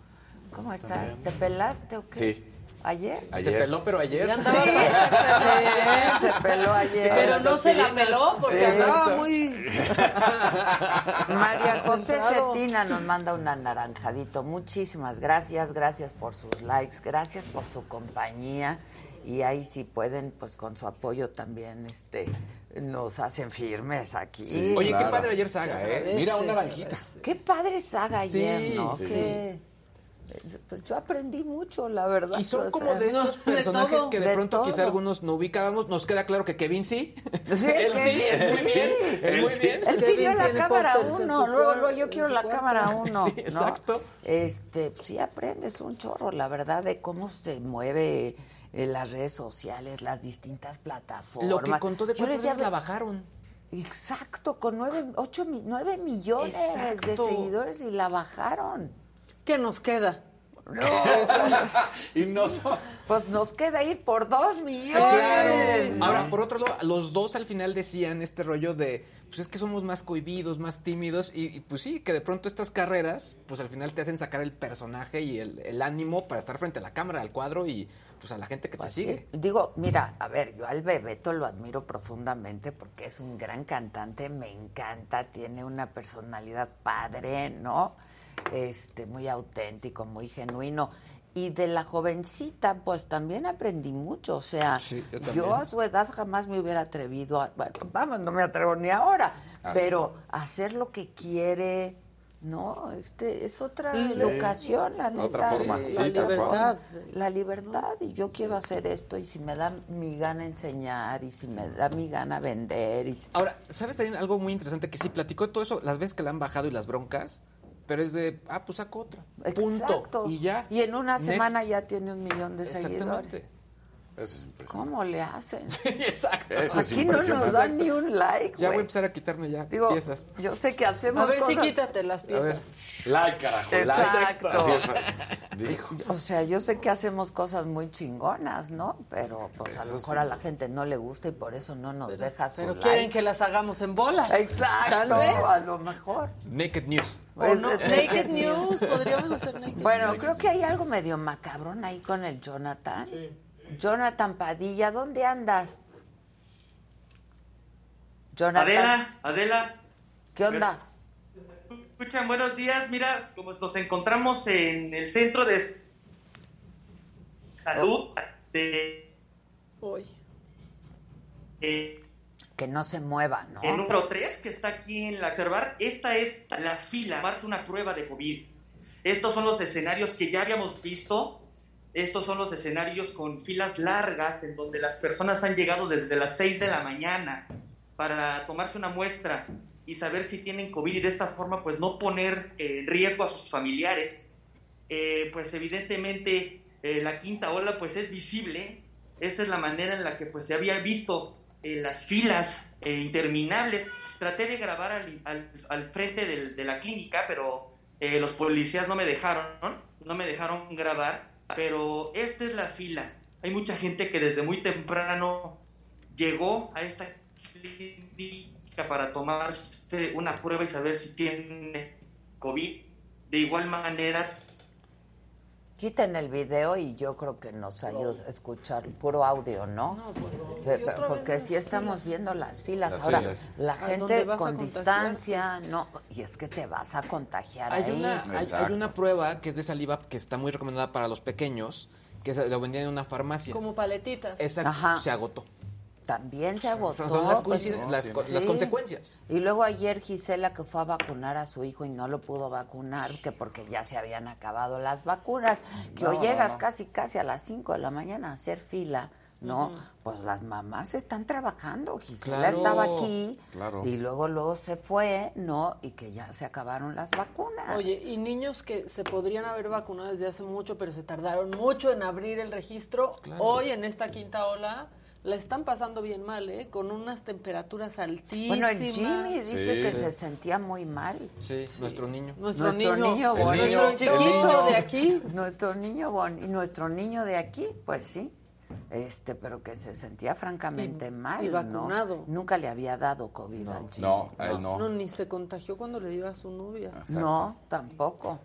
¿Cómo estás? ¿Te pelaste o qué? Sí. ¿Ayer? Se Ayer. peló, pero ayer. Ya Sí, se peló ayer. Pero no se la peló porque Sí. andaba Exacto. muy... María (laughs) José. Cetina nos manda un anaranjadito. Muchísimas gracias, gracias por sus likes, gracias por su compañía. Y ahí si pueden, pues con su apoyo también este nos hacen firmes aquí. Oye, qué Claro. padre ayer Saga, ¿eh? Mira, se una naranjita. Qué padre saga ayer, Sí, ¿no? sí. Que- yo, yo aprendí mucho, la verdad. Y son o como sea, de estos (laughs) personajes todo, que de, de pronto quizá algunos no ubicábamos. Nos queda claro que Kevin sí. Sí, (laughs) él sí, él muy sí. bien. Él muy sí. bien. Él Kevin pidió la cámara uno, luego, yo quiero la cámara uno. Sí, ¿no? exacto. Este, pues sí aprendes un chorro, la verdad, de cómo se mueve eh, las redes sociales, las distintas plataformas. Lo que contó de cuántas veces la bajaron. Exacto, con nueve, ocho, nueve millones de seguidores y la bajaron. ¿Qué nos queda? (laughs) Y no. Pues nos queda ir por dos millones. Claro. Ahora, por otro lado, los dos al final decían este rollo de, pues es que somos más cohibidos, más tímidos, y, y, pues sí, que de pronto estas carreras, pues al final te hacen sacar el personaje y el, el ánimo para estar frente a la cámara, al cuadro y pues a la gente que te Pues sigue. sí. Digo, mira, a ver, yo al Bebeto lo admiro profundamente porque es un gran cantante, me encanta, tiene una personalidad padre, ¿no? Este, muy auténtico, muy genuino. Y de la jovencita, pues también aprendí mucho. O sea, Sí, yo a su edad jamás me hubiera atrevido a. Bueno, vamos, no me atrevo ni ahora. Ah, pero hacer lo que quiere, ¿no? Este, es otra Sí. educación, la neta. Otra forma, la libertad. La libertad, y yo quiero hacer esto, y si me da mi gana enseñar, y si me da mi gana vender, y si- Ahora, ¿sabes también algo muy interesante? Que sí platicó todo eso, las veces que le han bajado y las broncas, pero es de, ah, pues saco otra. Punto. Exacto. Y ya. Y en una Next. semana ya tiene un millón de Exactamente. seguidores. Eso es impresionante. ¿Cómo le hacen? (laughs) Exacto. Eso es Aquí no nos dan ni un like, Ya voy a empezar a quitarme ya Digo, piezas. yo sé que hacemos A ver, sí, cosas- quítate las piezas. Like, carajo. Exacto. Es. Dijo. O sea, yo sé que hacemos cosas muy chingonas, ¿no? Pero pues a Eso lo mejor sí. a la gente no le gusta y por eso no nos deja su Pero like. quieren que las hagamos en bolas. Exacto, Tal vez. a lo mejor. Naked News. O no, Pues, Naked News, podríamos hacer Naked Bueno, News. creo que hay algo medio macabrón ahí con el Jonathan. Jonathan Padilla, ¿dónde andas? Jonathan, Adela, Adela, ¿qué onda? escuchan, buenos días. Mira, como nos encontramos en el centro de salud de, Hoy. Que no se mueva, ¿no? el número 3 que está aquí en la Cervar. Esta es la fila, para una prueba de COVID. Estos son los escenarios que ya habíamos visto estos son los escenarios con filas largas en donde las personas han llegado desde las 6 de la mañana para tomarse una muestra y saber si tienen COVID y de esta forma pues no poner en riesgo a sus familiares. Eh, pues evidentemente eh, la quinta ola pues es visible. Esta es la manera en la que pues se había visto eh, las filas interminables. Traté de grabar al, frente del- de la clínica, pero los policías no me dejaron. No me dejaron grabar, pero esta es la fila. Hay mucha gente que desde muy temprano llegó a esta clínica para tomarse una prueba y saber si tiene COVID. De igual manera, Quiten el video y yo creo que nos ayuda a escuchar puro audio, ¿no? No, pues no. Porque sí estamos filas. viendo las filas. Las Ahora, filas. la ¿A dónde gente con distancia, no, y es que te vas a contagiar Hay ahí. una, hay- hay, Exacto. una prueba que es de saliva que está muy recomendada para los pequeños, que se lo vendían en una farmacia. Como paletitas. Esa Ajá. se agotó. También se agotó. Son, son las, pues, no, las, sí. consecuencias. Y luego ayer Gisela que fue a vacunar a su hijo y no lo pudo vacunar, que porque ya se habían acabado las vacunas, que hoy No, llegas no. casi casi a las 5 de la mañana a hacer fila, ¿no? Pues las mamás están trabajando. Gisela Claro, estaba aquí claro. y luego luego se fue, ¿no? Y que ya se acabaron las vacunas. Oye, y niños que se podrían haber vacunado desde hace mucho, pero se tardaron mucho en abrir el registro, Claro. hoy en esta quinta ola la están pasando bien mal, ¿eh? Con unas temperaturas altísimas. bueno, el Jimmy dice Sí. que se sentía muy mal. Sí, nuestro niño. Nuestro, Nuestro niño, niño nuestro chiquito niño. de aquí. Nuestro niño bon- y nuestro niño de aquí, pues sí. Este, pero que se sentía francamente Y- mal, y ¿no? vacunado. Nunca le había dado COVID al Jimmy. No, a él no. No, ni se contagió cuando le dio a su novia. Exacto. No, tampoco.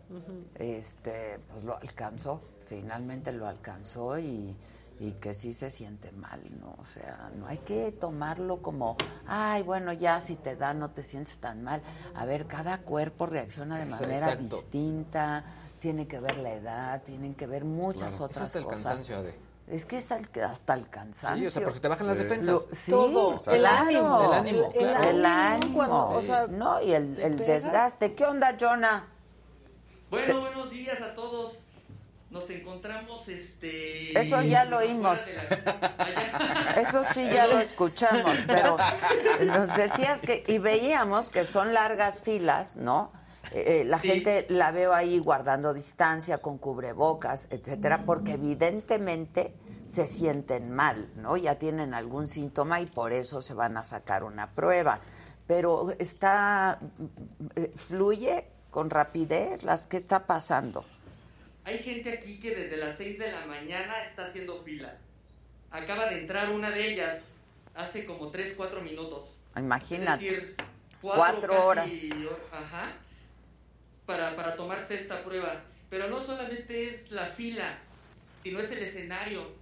Este, pues lo alcanzó, finalmente lo alcanzó y, y que sí se siente mal, ¿no? O sea, no hay que tomarlo como, ay, bueno, ya si te da no te sientes tan mal. A ver, cada cuerpo reacciona de manera exacto. distinta, tiene que ver la edad, tienen que ver muchas Claro. otras Es hasta el cansancio, Ade. Es que es al- hasta el cansancio. Sí, o sea, porque te bajan las defensas. Lo- sí, Todo. El ánimo. El ánimo, El, claro. El ánimo ánimo. cuando, o sea, no, y el, el desgaste. ¿Qué onda, Jonah? Bueno, buenos días a todos. Nos encontramos, este... Eso ya lo oímos. (laughs) la-. Eso sí ya lo escuchamos, pero nos decías que, y veíamos que son largas filas, ¿no? Eh, eh, la Sí. gente la veo ahí guardando distancia, con cubrebocas, etcétera, porque evidentemente se sienten mal, ¿no? Ya tienen algún síntoma y por eso se van a sacar una prueba. Pero está, eh, fluye con rapidez, las, ¿qué está pasando? Hay gente aquí que desde las 6 de la mañana está haciendo fila. Acaba de entrar una de ellas hace como 3, 4 minutos. Imagínate. Es decir, Cuatro casi horas. hor- Ajá. Para, para tomarse esta prueba. Pero no solamente es la fila, sino es el escenario.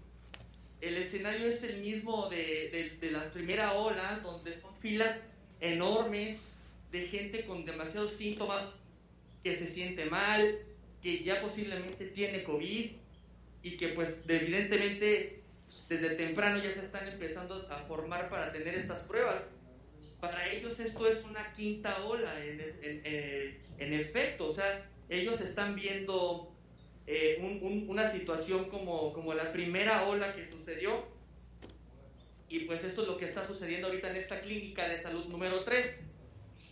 El escenario es el mismo de, de- de la primera ola, donde son filas enormes de gente con demasiados síntomas, que se siente mal, que ya posiblemente tiene COVID y que pues de- evidentemente desde temprano ya se están empezando a formar para tener estas pruebas. Para ellos esto es una quinta ola en, en- en efecto, o sea, ellos están viendo eh, un- un- una situación como, como la primera ola que sucedió y pues esto es lo que está sucediendo ahorita en esta clínica de salud número 3.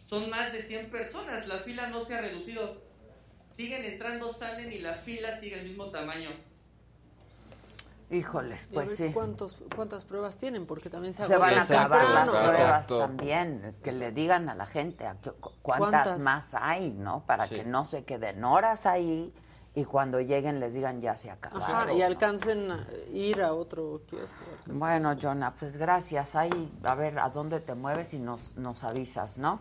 Son más de 100 personas, la fila no se ha reducido. Siguen entrando, salen y la fila sigue el mismo tamaño. Híjoles, pues sí. cuántos, cuántas pruebas tienen, porque también se, Se van a acabar las pruebas Exacto. también, que le digan a la gente a cu- cuántas, ¿Cuántas? más hay, ¿no? Para Sí. que no se queden horas ahí y cuando lleguen les digan ya se acabaron. Ajá, y ¿no? alcancen a ir a otro kiosco. Bueno, Jonah, pues gracias. Ahí, a ver, ¿a dónde te mueves y nos, nos avisas, no?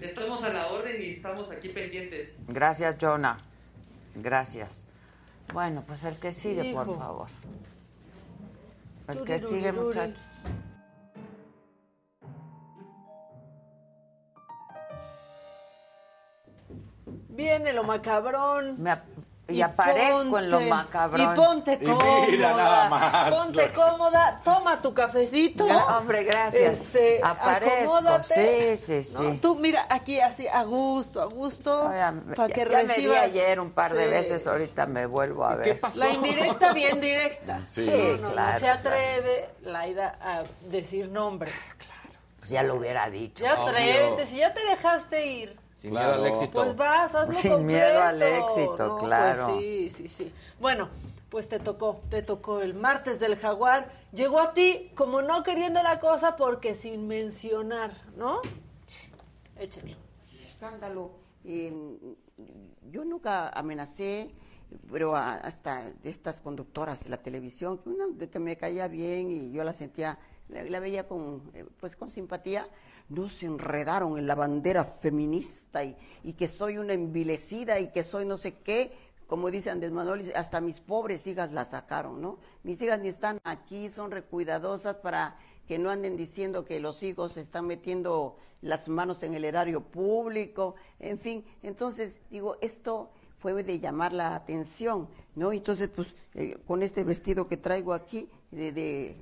Estamos a la orden y estamos aquí pendientes. Gracias, Jonah. Gracias. Bueno, pues el que sigue, por favor. El que sigue, muchachos. Viene lo macabrón. Me ap- Y aparezco en lo macabrón. Y ponte Y cómoda. mira nada más Ponte cómoda. Toma tu cafecito. Gra- hombre, gracias. Este, Aparezco, acomódate. sí, sí, ¿no? sí. Tú mira aquí así a gusto, a gusto. Ya, para ya- que ya me vi recibas. ayer un par de Sí. veces, ahorita me vuelvo a ver. ¿Qué pasó? La indirecta bien directa. Sí. Sí, No, no, claro. no se atreve Laida a decir nombre. Pues ya lo hubiera dicho. Ya atrévete, si ya te dejaste ir. Sin Claro. miedo al éxito. Pues vas, hazlo Sin completo. miedo al éxito, No, claro. Pues sí, sí, sí. Bueno, pues te tocó, te tocó el martes del jaguar. Llegó a ti como no queriendo la cosa porque sin mencionar, ¿no? Échale. escándalo. Eh, yo nunca amenacé, pero a- hasta de estas conductoras de la televisión, que una de que me caía bien y yo la sentía, la, la veía con, eh, pues con simpatía, no se enredaron en la bandera feminista y, y que soy una envilecida y que soy no sé qué, como dice Andrés Manuel, hasta mis pobres hijas la sacaron, ¿no? Mis hijas ni están aquí, son recuidadosas para que no anden diciendo que los hijos se están metiendo las manos en el erario público, en fin. Entonces, digo, esto fue de llamar la atención, ¿no? Entonces, pues, eh, con este vestido que traigo aquí, de, de-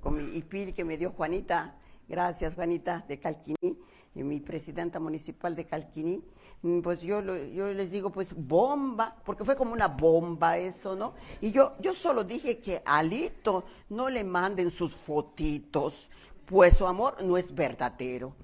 con mi hipil que me dio Juanita, gracias Juanita, de Calquiní, mi presidenta municipal de Calquiní, mm, pues yo, yo les digo, pues bomba, porque fue como una bomba eso, ¿no? Y yo, yo solo dije que Alito no le manden sus fotitos, pues su amor no es verdadero.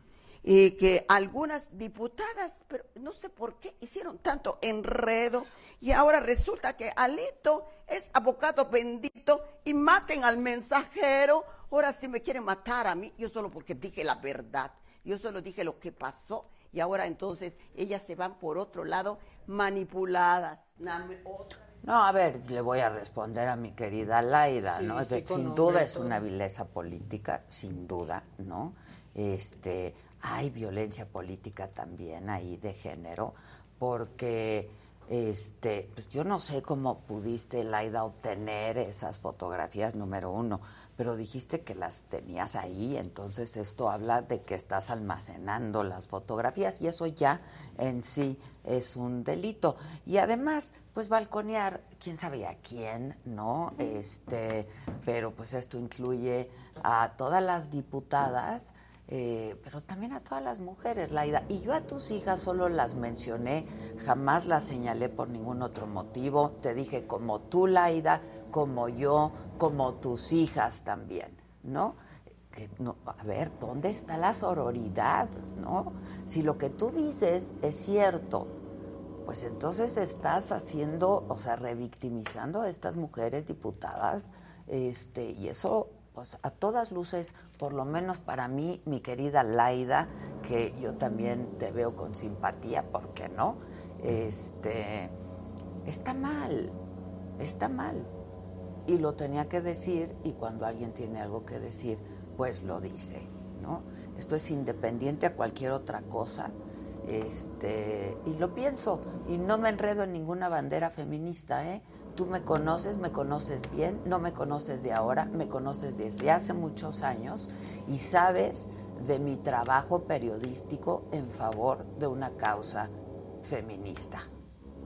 Y que algunas diputadas, pero no sé por qué hicieron tanto enredo, y ahora resulta que Alito es abogado bendito y maten al mensajero. Ahora sí me quieren matar a mí, yo solo porque dije la verdad, yo solo dije lo que pasó, y ahora entonces ellas se van por otro lado manipuladas. No, a ver, le voy a responder a mi querida Laida, Sí, ¿no? Sí, sin nombre duda es una vileza política, sin duda, ¿no? Este, hay violencia política también ahí de género, porque este, pues yo no sé cómo pudiste, Laida, obtener esas fotografías, número uno, pero dijiste que las tenías ahí, entonces esto habla de que estás almacenando las fotografías y eso ya en sí es un delito. Y además, pues balconear, quién sabe a quién, ¿no? Este, pero pues esto incluye a todas las diputadas, eh, pero también a todas las mujeres, Laida. Y yo a tus hijas solo las mencioné, jamás las señalé por ningún otro motivo. Te dije como tú, Laida, como yo, como tus hijas también, ¿no? Que no, a ver, ¿dónde está la sororidad, no? Si lo que tú dices es cierto, pues entonces estás haciendo, o sea, revictimizando a estas mujeres diputadas, este, y eso, pues a todas luces, por lo menos para mí, mi querida Laida, que yo también te veo con simpatía, ¿por qué no? Este, está mal, está mal. Y lo tenía que decir, y cuando alguien tiene algo que decir, pues lo dice, ¿no? Esto es independiente a cualquier otra cosa. Este, y lo pienso, y no me enredo en ninguna bandera feminista, ¿eh? Tú me conoces, me conoces bien, no me conoces de ahora, me conoces desde hace muchos años y sabes de mi trabajo periodístico en favor de una causa feminista,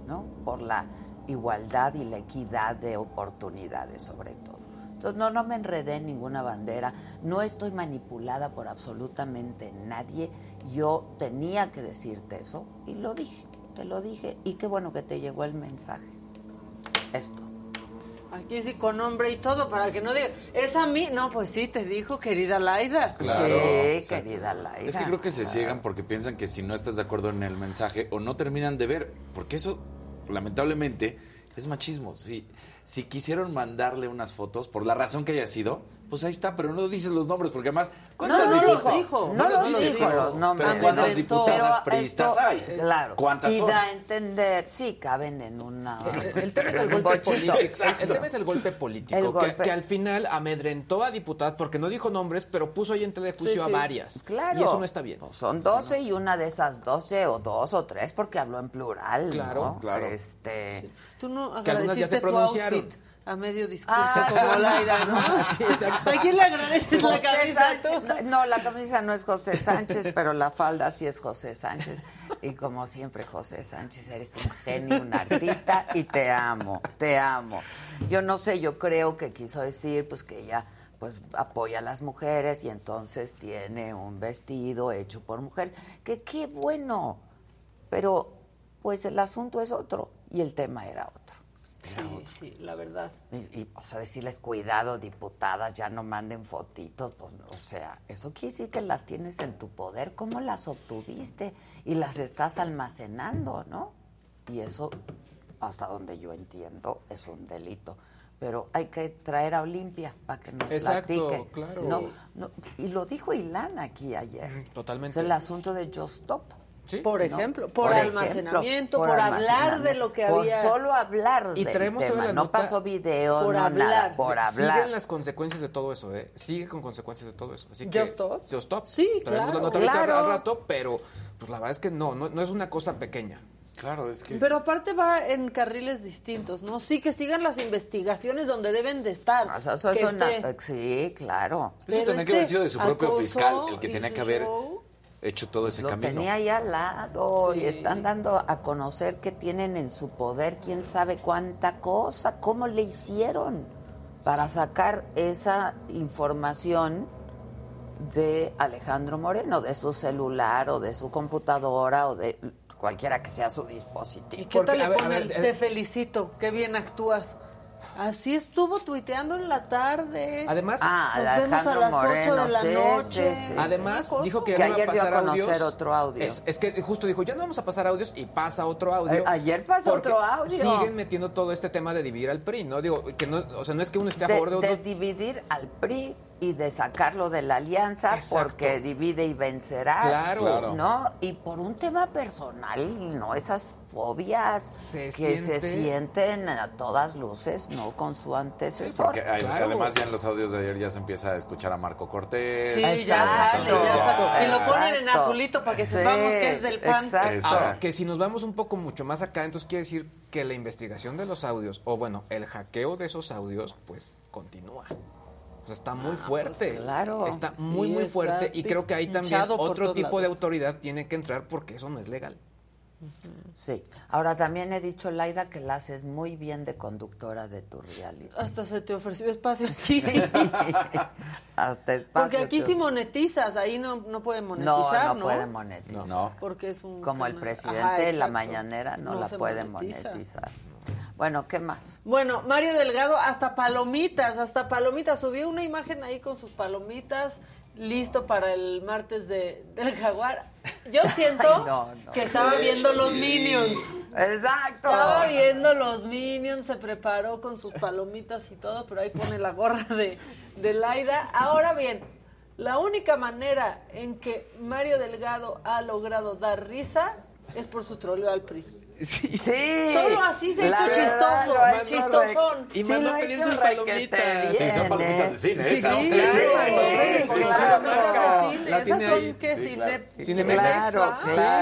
¿no? Por la igualdad y la equidad de oportunidades sobre todo. Entonces, no, no me enredé en ninguna bandera, no estoy manipulada por absolutamente nadie. Yo tenía que decirte eso y lo dije, te lo dije y qué bueno que te llegó el mensaje. Esto. Aquí sí con nombre y todo para que no diga, es a mí. No, pues sí, te dijo, querida Laida. Claro, sí, exacto. querida Laida. Es que creo que se ciegan porque piensan que si no estás de acuerdo en el mensaje o no terminan de ver, porque eso, lamentablemente, es machismo. Si, si quisieron mandarle unas fotos, por la razón que haya sido, pues ahí está, pero no dices los nombres, porque además, ¿cuántas no, no diputadas? los dijo, no los dice, dijo los nombres. Pero ¿cuántas diputadas Pero priistas esto, hay? Claro. ¿Cuántas y son? da a entender, sí, caben en una. El tema es el golpe (laughs) bochito. político. El, Exacto. el tema es el golpe político. El que- golpe. Que, al final amedrentó a diputadas porque no dijo nombres, pero puso ahí en tela de juicio Sí, a sí. varias. Claro. Y eso no está bien. Pues son 12 y una de esas 12 o dos o tres porque habló en plural. Claro, ¿no? claro. Este. Tú no Que algunas ya se agradeciste tu pronunciaron. outfit a medio discurso Ah. como Laida, ¿no? (laughs) Sí, exacto. ¿A quién le agradeces la camisa? Sánchez. No, la camisa no es José Sánchez, pero la falda sí es José Sánchez. Y como siempre, José Sánchez, eres un genio, un artista y te amo, te amo. Yo no sé, yo creo que quiso decir pues que ella pues apoya a las mujeres y entonces tiene un vestido hecho por mujer. Que qué bueno. Pero pues el asunto es otro y el tema era otro. Sí, sí, la verdad. Y, y, o sea, decirles, cuidado, diputadas, ya no manden fotitos, pues, o sea, eso quiere decir que las tienes en tu poder, ¿cómo las obtuviste? Y las estás almacenando, ¿no? Y eso, hasta donde yo entiendo, es un delito. Pero hay que traer a Olimpia para que nos Exacto, platique. claro. No, no, y lo dijo Ilana aquí ayer. Totalmente. Es el asunto de Just Stop. Por ¿no? ejemplo, por, ejemplo, almacenamiento, por, hablar de lo que por había. solo hablar Y del traemos tema, la no pasó video, por no hablar. nada, por hablar. Siguen las consecuencias de todo eso, ¿eh? Sigue con consecuencias de todo eso. Así que, ¿Just Stop? Just Stop. Sí, Traemos claro. la nota Claro. al rato, pero pues la verdad es que no, no, no es una cosa pequeña. Claro, es que... Pero aparte va en carriles distintos, ¿no? Sí, que sigan las investigaciones donde deben de estar. O sea, eso Que es una- Sí, claro. Eso Pero tenía que haber este sido de su propio fiscal, el que tenía que haber show. Hecho todo ese Lo camino. tenía ahí al lado y están dando a conocer que tienen en su poder quién sabe cuánta cosa, cómo le hicieron para sacar esa información de Alejandro Moreno, de su celular o de su computadora o de cualquiera que sea su dispositivo. ¿Y qué Porque, tal le ver, ponen? ver, eh, Te felicito, qué bien actúas. Así estuvo tuiteando en la tarde. Además, Ah, Nos vemos a las Moreno, 8 de la sí, noche. sí, sí. Además, dijo que, Que ya no iba a dio a pasar conocer audios. otro audio. Es, es que justo dijo, ya no vamos a pasar audios y pasa otro audio. Eh, ayer pasó otro audio. Siguen metiendo todo este tema de dividir al PRI, ¿no? Digo, que no, o sea, no es que uno esté a de, favor de otro. de dividir al PRI y de sacarlo de la alianza Exacto. porque divide y vencerás. Claro. Claro. ¿No? Y por un tema personal, ¿no? Esas fobias Se que siente- se sienten a todas luces, ¿no? Con su antecesor. Porque hay- Claro. además ya en los audios de ayer ya se empieza a escuchar a Marco Cortés. Sí, ya Exacto. sale, ya. Y lo ponen en azulito para que Sí, sepamos que es del PAN. exacto. Ahora, que si nos vamos un poco mucho más acá, entonces quiere decir que la investigación de los audios, o bueno, el hackeo de esos audios, pues continúa. O sea, está muy fuerte. pues claro. Está muy, Sí, muy está fuerte. Y creo que ahí también otro tipo de autoridad tiene que entrar porque eso no es legal. Sí. Ahora también he dicho, Laida, que la haces muy bien de conductora de tu reality. Hasta se te ofreció espacio (laughs) aquí. Hasta espacio Porque aquí sí monetizas, ahí no, no puede No, monetizar, no, ¿no? puede monetizar. No. Porque es un Como el presidente Ajá, de la mañanera no, la puede monetiza. monetizar. Bueno, ¿qué más? Bueno, Mario Delgado, hasta palomitas, hasta palomitas. Subió una imagen ahí con sus palomitas, listo para el martes de, del jaguar. Yo (laughs) siento Ay, no, no. que estaba viendo los Minions. Exacto. Estaba viendo los Minions, se preparó con sus palomitas y todo, pero ahí pone la gorra de, de Laida. Ahora bien, la única manera en que Mario Delgado ha logrado dar risa es por su troleo al PRI. Sí. Sí. Solo así se ha hecho chistoso, lo chistosón. Y Sí, mandó ha pedir sus palomitas. Sí, son palomitas de cine. Sí, esas. sí, Sí, claro. Sí, sí, sí, sí, palomitas claro. de cine, esas son ahí. que Sí, cine, claro.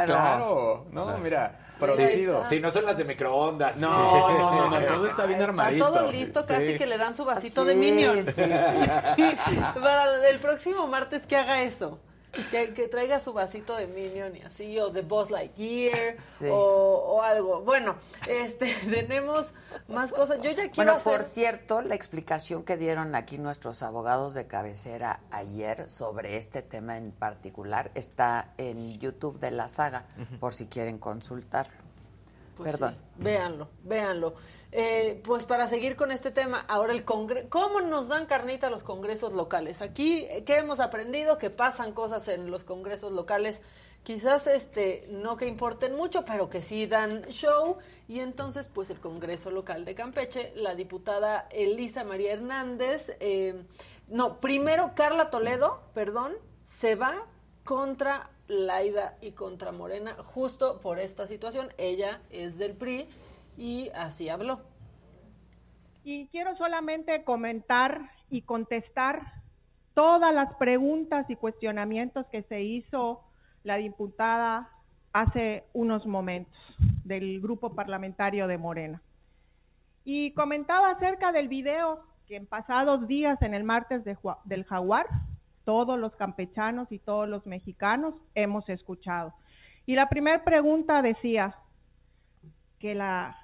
Claro. Sí. No, O sea, mira, producido. está. Sí, no son las de microondas. No, no, no, no, (laughs) todo está bien Está armadito. todo listo, casi Sí. que le dan su vasito Sí, de Minions. sí, sí. (laughs) Para el próximo martes que haga eso. Que, que traiga su vasito de Minion y así, o de Buzz Lightyear, Sí. o, o algo. Bueno, este, (laughs) tenemos más cosas. Yo ya quiero Bueno, hacer... por cierto, la explicación que dieron aquí nuestros abogados de cabecera ayer sobre este tema en particular está en YouTube de la saga, por si quieren consultarlo. Pues Perdón. sí, véanlo, véanlo. Eh, pues para seguir con este tema, ahora el Congreso, ¿cómo nos dan carnita los congresos locales? Aquí, eh, ¿qué hemos aprendido? Que pasan cosas en los congresos locales, quizás este, no que importen mucho, pero que sí dan show. Y entonces, pues el Congreso local de Campeche, la diputada Elisa María Hernández, eh, no, primero Carla Toledo, perdón, se va contra Laida y contra Morena justo por esta situación. Ella es del PRI y así habló. Y quiero solamente comentar y contestar todas las preguntas y cuestionamientos que se hizo la diputada hace unos momentos del grupo parlamentario de Morena. Y comentaba acerca del video que en pasados días, en el martes de del Jaguar, todos los campechanos y todos los mexicanos hemos escuchado. Y la primera pregunta decía que la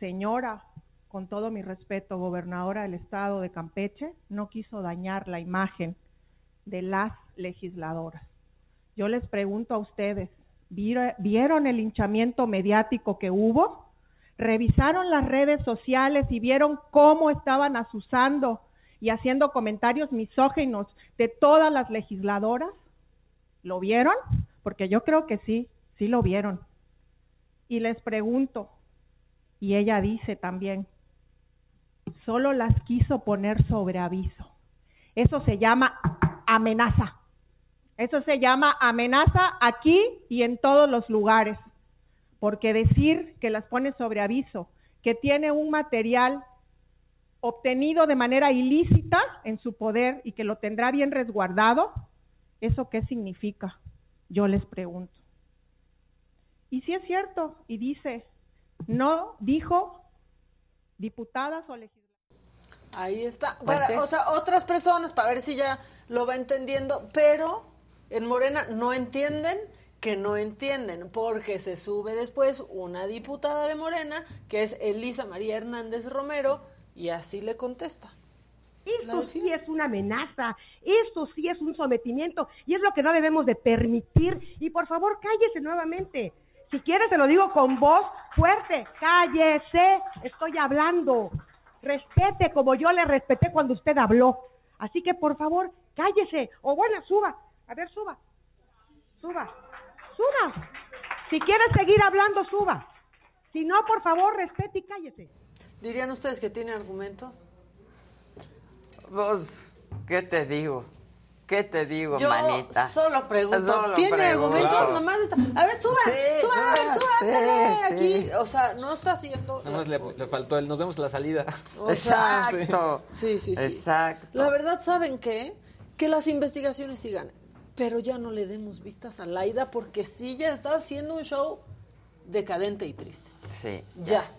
señora, con todo mi respeto, gobernadora del estado de Campeche, no quiso dañar la imagen de las legisladoras. Yo les pregunto a ustedes, ¿vieron el hinchamiento mediático que hubo? ¿Revisaron las redes sociales y vieron cómo estaban asusando y haciendo comentarios misóginos de todas las legisladoras? ¿Lo vieron? Porque yo creo que sí, sí lo vieron. Y les pregunto, y ella dice también, solo las quiso poner sobre aviso. Eso se llama amenaza. Eso se llama amenaza aquí y en todos los lugares. Porque decir que las pone sobre aviso, que tiene un material obtenido de manera ilícita en su poder y que lo tendrá bien resguardado, ¿eso qué significa? Yo les pregunto. Y si es cierto, y dice, no dijo diputadas o legisladoras. Ahí está. Pues Para- sí. O sea, otras personas, para ver si ya lo va entendiendo, pero en Morena no entienden que no entienden, porque se sube después una diputada de Morena, que es Elisa María Hernández Romero, y así le contesta. Esto sí es una amenaza, esto sí es un sometimiento y es lo que no debemos de permitir. Y por favor, cállese nuevamente. Si quiere, se lo digo con voz fuerte, cállese, estoy hablando. Respete como yo le respeté cuando usted habló. Así que por favor, cállese. O bueno, suba. A ver, suba. Suba. Suba. Si quiere seguir hablando, suba. Si no, por favor, respete y cállese. ¿Dirían ustedes que tiene argumentos? Pues, ¿qué te digo? ¿Qué te digo, Yo manita? solo pregunto, Solo ¿tiene pregunto. argumentos? Nomás está, a ver, suba, Sí, suba, a ver, suba, sí, aquí. sí. O sea, no está haciendo... Nada más le, le faltó el nos vemos a la salida. O sea, Exacto. Sí, sí, sí. Exacto. La verdad, ¿saben qué? Que las investigaciones sigan. Pero ya no le demos vistas a Laida porque sí ya está haciendo un show decadente y triste. Sí. Ya.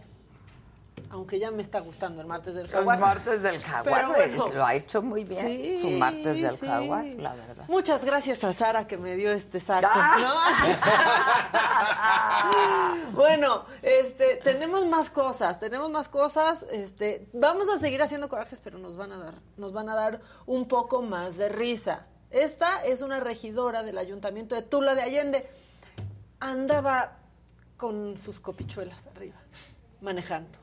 Aunque ya me está gustando el martes del El jaguar. martes del jaguar, Pero bueno. pues, lo ha hecho muy bien. Sí, Su martes del sí. jaguar, la verdad. Muchas gracias a Sara que me dio este saco. ¿no? (laughs) bueno, este, tenemos más cosas, tenemos más cosas. Este, vamos a seguir haciendo corajes, pero nos van a dar, nos van a dar un poco más de risa. Esta es una regidora del ayuntamiento de Tula de Allende. Andaba con sus copichuelas arriba, manejando.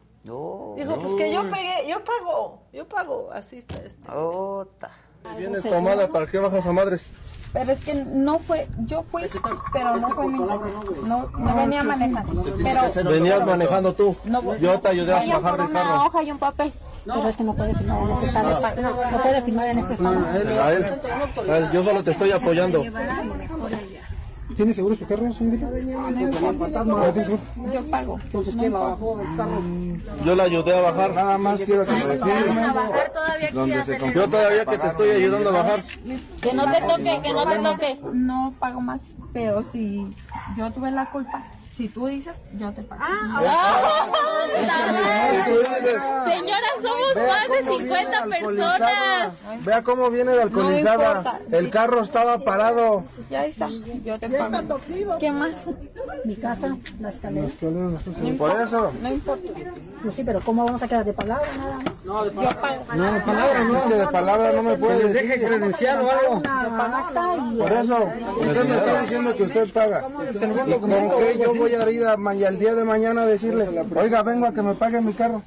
Dijo, pues que yo pegué, yo pago, yo pago. Así está este. Vienes tomada, ¿para qué bajas a madres? Pero es que no fue, yo fui, pero no fue mi no, no venía manejando. Pero Venías manejando tú. No, Yo te ayudé a bajar por del una carro. hoja y un papel. Pero es que no puede firmar en este estado. No, puede firmar en este estado. A él, a él, yo solo te estoy apoyando. ¿Tiene seguro su carro, señorita? Yo pago. Entonces, ¿quién la bajó del carro? Yo la ayudé a bajar. Nada más quiero que me firme. todavía Yo todavía que te estoy ayudando a bajar. Que no te toque, que no te toque. No pago más, pero si yo tuve la culpa, si tú dices, yo te pago. Señora, somos Vea más de cómo viene 50 alcoholizada. personas. Vea cómo viene de alcoholizada. importa. El carro estaba parado. Ya está, yo te pago. ¿Qué más? Mi casa, las escaleras. Por eso. No importa. Pues sí, pero ¿cómo vamos a quedar de palabra nada más? No, de palabra. No, de palabra no. Es que de palabra no me puede decir. Deje credencial o algo. Por eso, usted me está diciendo que usted paga. ¿Y con qué yo voy a ir a, y al día de mañana a decirle, oiga, vengo a que me pague mi carro?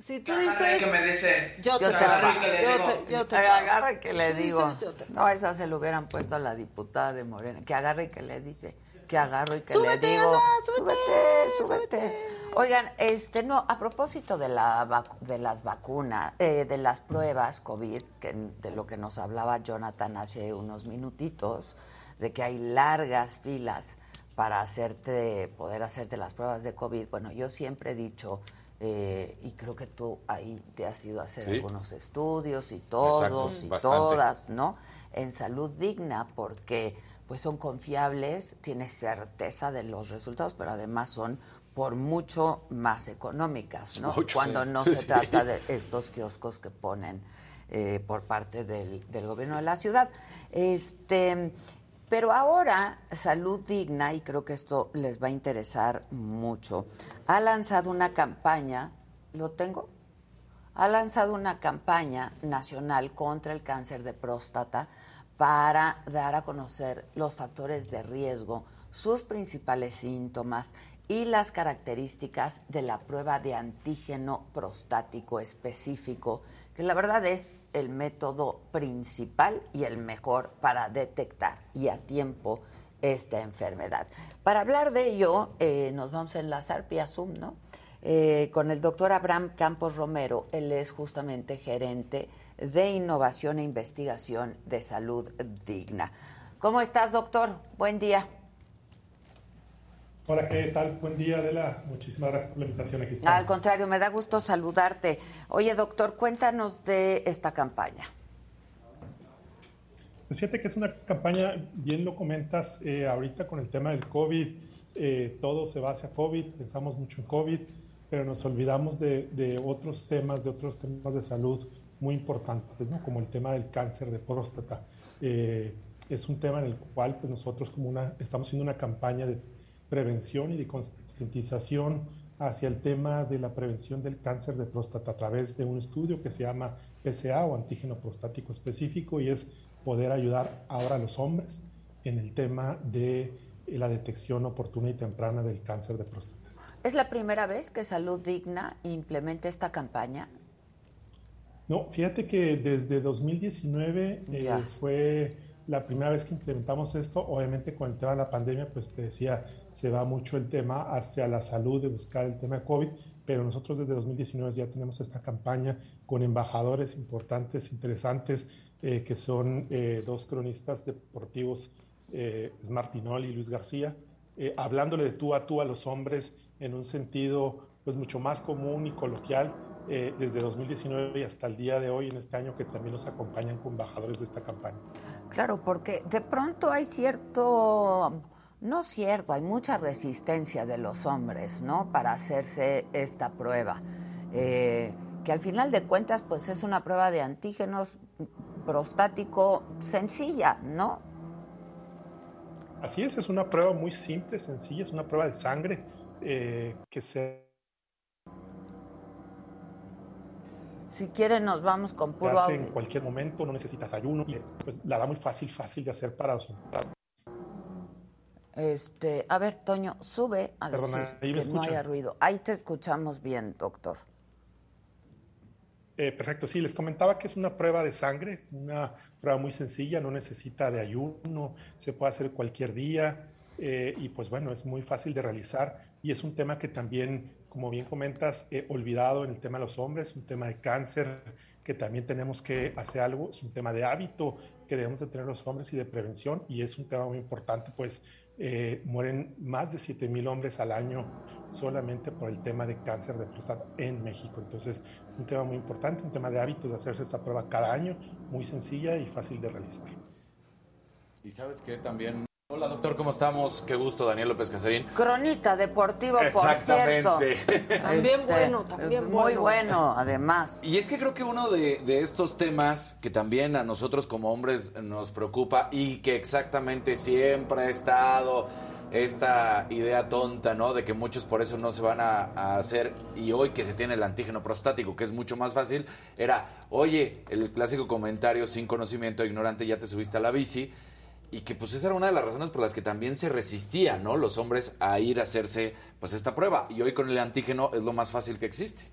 Si tú dices, que me dice. yo te Yo te pago, pago. yo te, yo te. Agarra que le digo. No, esa se lo hubieran puesto a la diputada de Morena. Que agarre y que le dice. Que agarro y que Súbete, le digo. Ana, súbete, súbete. Oigan, este, no, a propósito de, la vacu- de las vacunas, eh, de las pruebas COVID, que, de lo que nos hablaba Jonathan hace unos minutitos, de que hay largas filas para hacerte, poder hacerte las pruebas de COVID. Bueno, yo siempre he dicho, eh, y creo que tú ahí te has ido a hacer Sí. algunos estudios y todos Exacto, y bastante. todas, ¿no? En salud digna, porque pues son confiables, tienes certeza de los resultados, pero además son por mucho más económicas, ¿no? Mucho, Cuando no (laughs) se Sí. trata de estos kioscos que ponen eh, por parte del, del gobierno de la ciudad. Este, Pero ahora Salud Digna, y creo que esto les va a interesar mucho, ha lanzado una campaña, ¿lo tengo? Ha lanzado una campaña nacional contra el cáncer de próstata para dar a conocer los factores de riesgo, sus principales síntomas y las características de la prueba de antígeno prostático específico, que la verdad es el método principal y el mejor para detectar y a tiempo esta enfermedad. Para hablar de ello, eh, nos vamos a enlazar vía ¿no? Eh, con el doctor Abraham Campos Romero. Él es justamente gerente de innovación e investigación de salud digna. ¿Cómo estás, doctor? Buen día. Hola, ¿qué tal? Buen día, Adela. Muchísimas gracias por la invitación. Aquí Al contrario, me da gusto saludarte. Oye, doctor, cuéntanos de esta campaña. Pues fíjate que es una campaña, bien lo comentas, eh, ahorita con el tema del COVID, eh, todo se va hacia COVID, pensamos mucho en COVID, pero nos olvidamos de, otros temas, de otros temas de salud muy importantes, ¿no? como el tema del cáncer de próstata. Eh, es un tema en el cual pues, nosotros como una, estamos haciendo una campaña de prevención y de concientización hacia el tema de la prevención del cáncer de próstata a través de un estudio que se llama PSA o antígeno prostático específico y es poder ayudar ahora a los hombres en el tema de la detección oportuna y temprana del cáncer de próstata. ¿Es la primera vez que Salud Digna implementa esta campaña? No, fíjate que desde 2019 eh, fue la primera vez que implementamos esto, obviamente con el tema de la pandemia, pues te decía, se va mucho el tema hacia la salud, de buscar el tema de COVID, pero nosotros desde 2019 ya tenemos esta campaña con embajadores importantes, interesantes, eh, que son eh, dos cronistas deportivos, Smartinol y Luis García, hablándole de tú a tú a los hombres en un sentido pues mucho más común y coloquial, eh, desde 2019 y hasta el día de hoy, en este año, que también nos acompañan con embajadores de esta campaña. Claro, porque de pronto hay cierto, no cierto, hay mucha resistencia de los hombres, ¿no? Para hacerse esta prueba. Eh, que al final de cuentas, pues es una prueba de antígenos prostático sencilla, ¿no? Así es, es una prueba muy simple, sencilla, es una prueba de sangre eh, que se Si quieren nos vamos con puro audio. en cualquier momento, no necesitas ayuno, y, pues la da muy fácil, fácil de hacer para Este, a ver, Toño, sube a Perdona, decir ¿ahí me que no haya ruido. Ahí te escuchamos bien, doctor. Eh, perfecto, sí, les comentaba que es una prueba de sangre, es una prueba muy sencilla, no necesita de ayuno, se puede hacer cualquier día eh, y pues bueno, es muy fácil de realizar y es un tema que también, como bien comentas, he olvidado en el tema de los hombres, un tema de cáncer que también tenemos que hacer algo, es un tema de hábito que debemos de tener los hombres y de prevención y es un tema muy importante, pues eh, mueren más de 7 mil hombres al año solamente por el tema de cáncer de próstata en México. Entonces, un tema muy importante, un tema de hábito de hacerse esta prueba cada año, muy sencilla y fácil de realizar. Y sabes que también... Hola doctor, ¿cómo estamos? Qué gusto, Daniel López Casarín. Cronista deportivo, por cierto. Exactamente. (laughs) También Este, bueno, también muy bueno. bueno, además. Y es que creo que uno de, de estos temas que también a nosotros como hombres nos preocupa y que exactamente siempre ha estado esta idea tonta, ¿no? De que muchos por eso no se van a, a hacer y hoy que se tiene el antígeno prostático, que es mucho más fácil, era, oye, el clásico comentario sin conocimiento, ignorante, ya te subiste a la bici. Y que pues esa era una de las razones por las que también se resistían, ¿no? Los hombres a ir a hacerse pues esta prueba. Y hoy con el antígeno es lo más fácil que existe.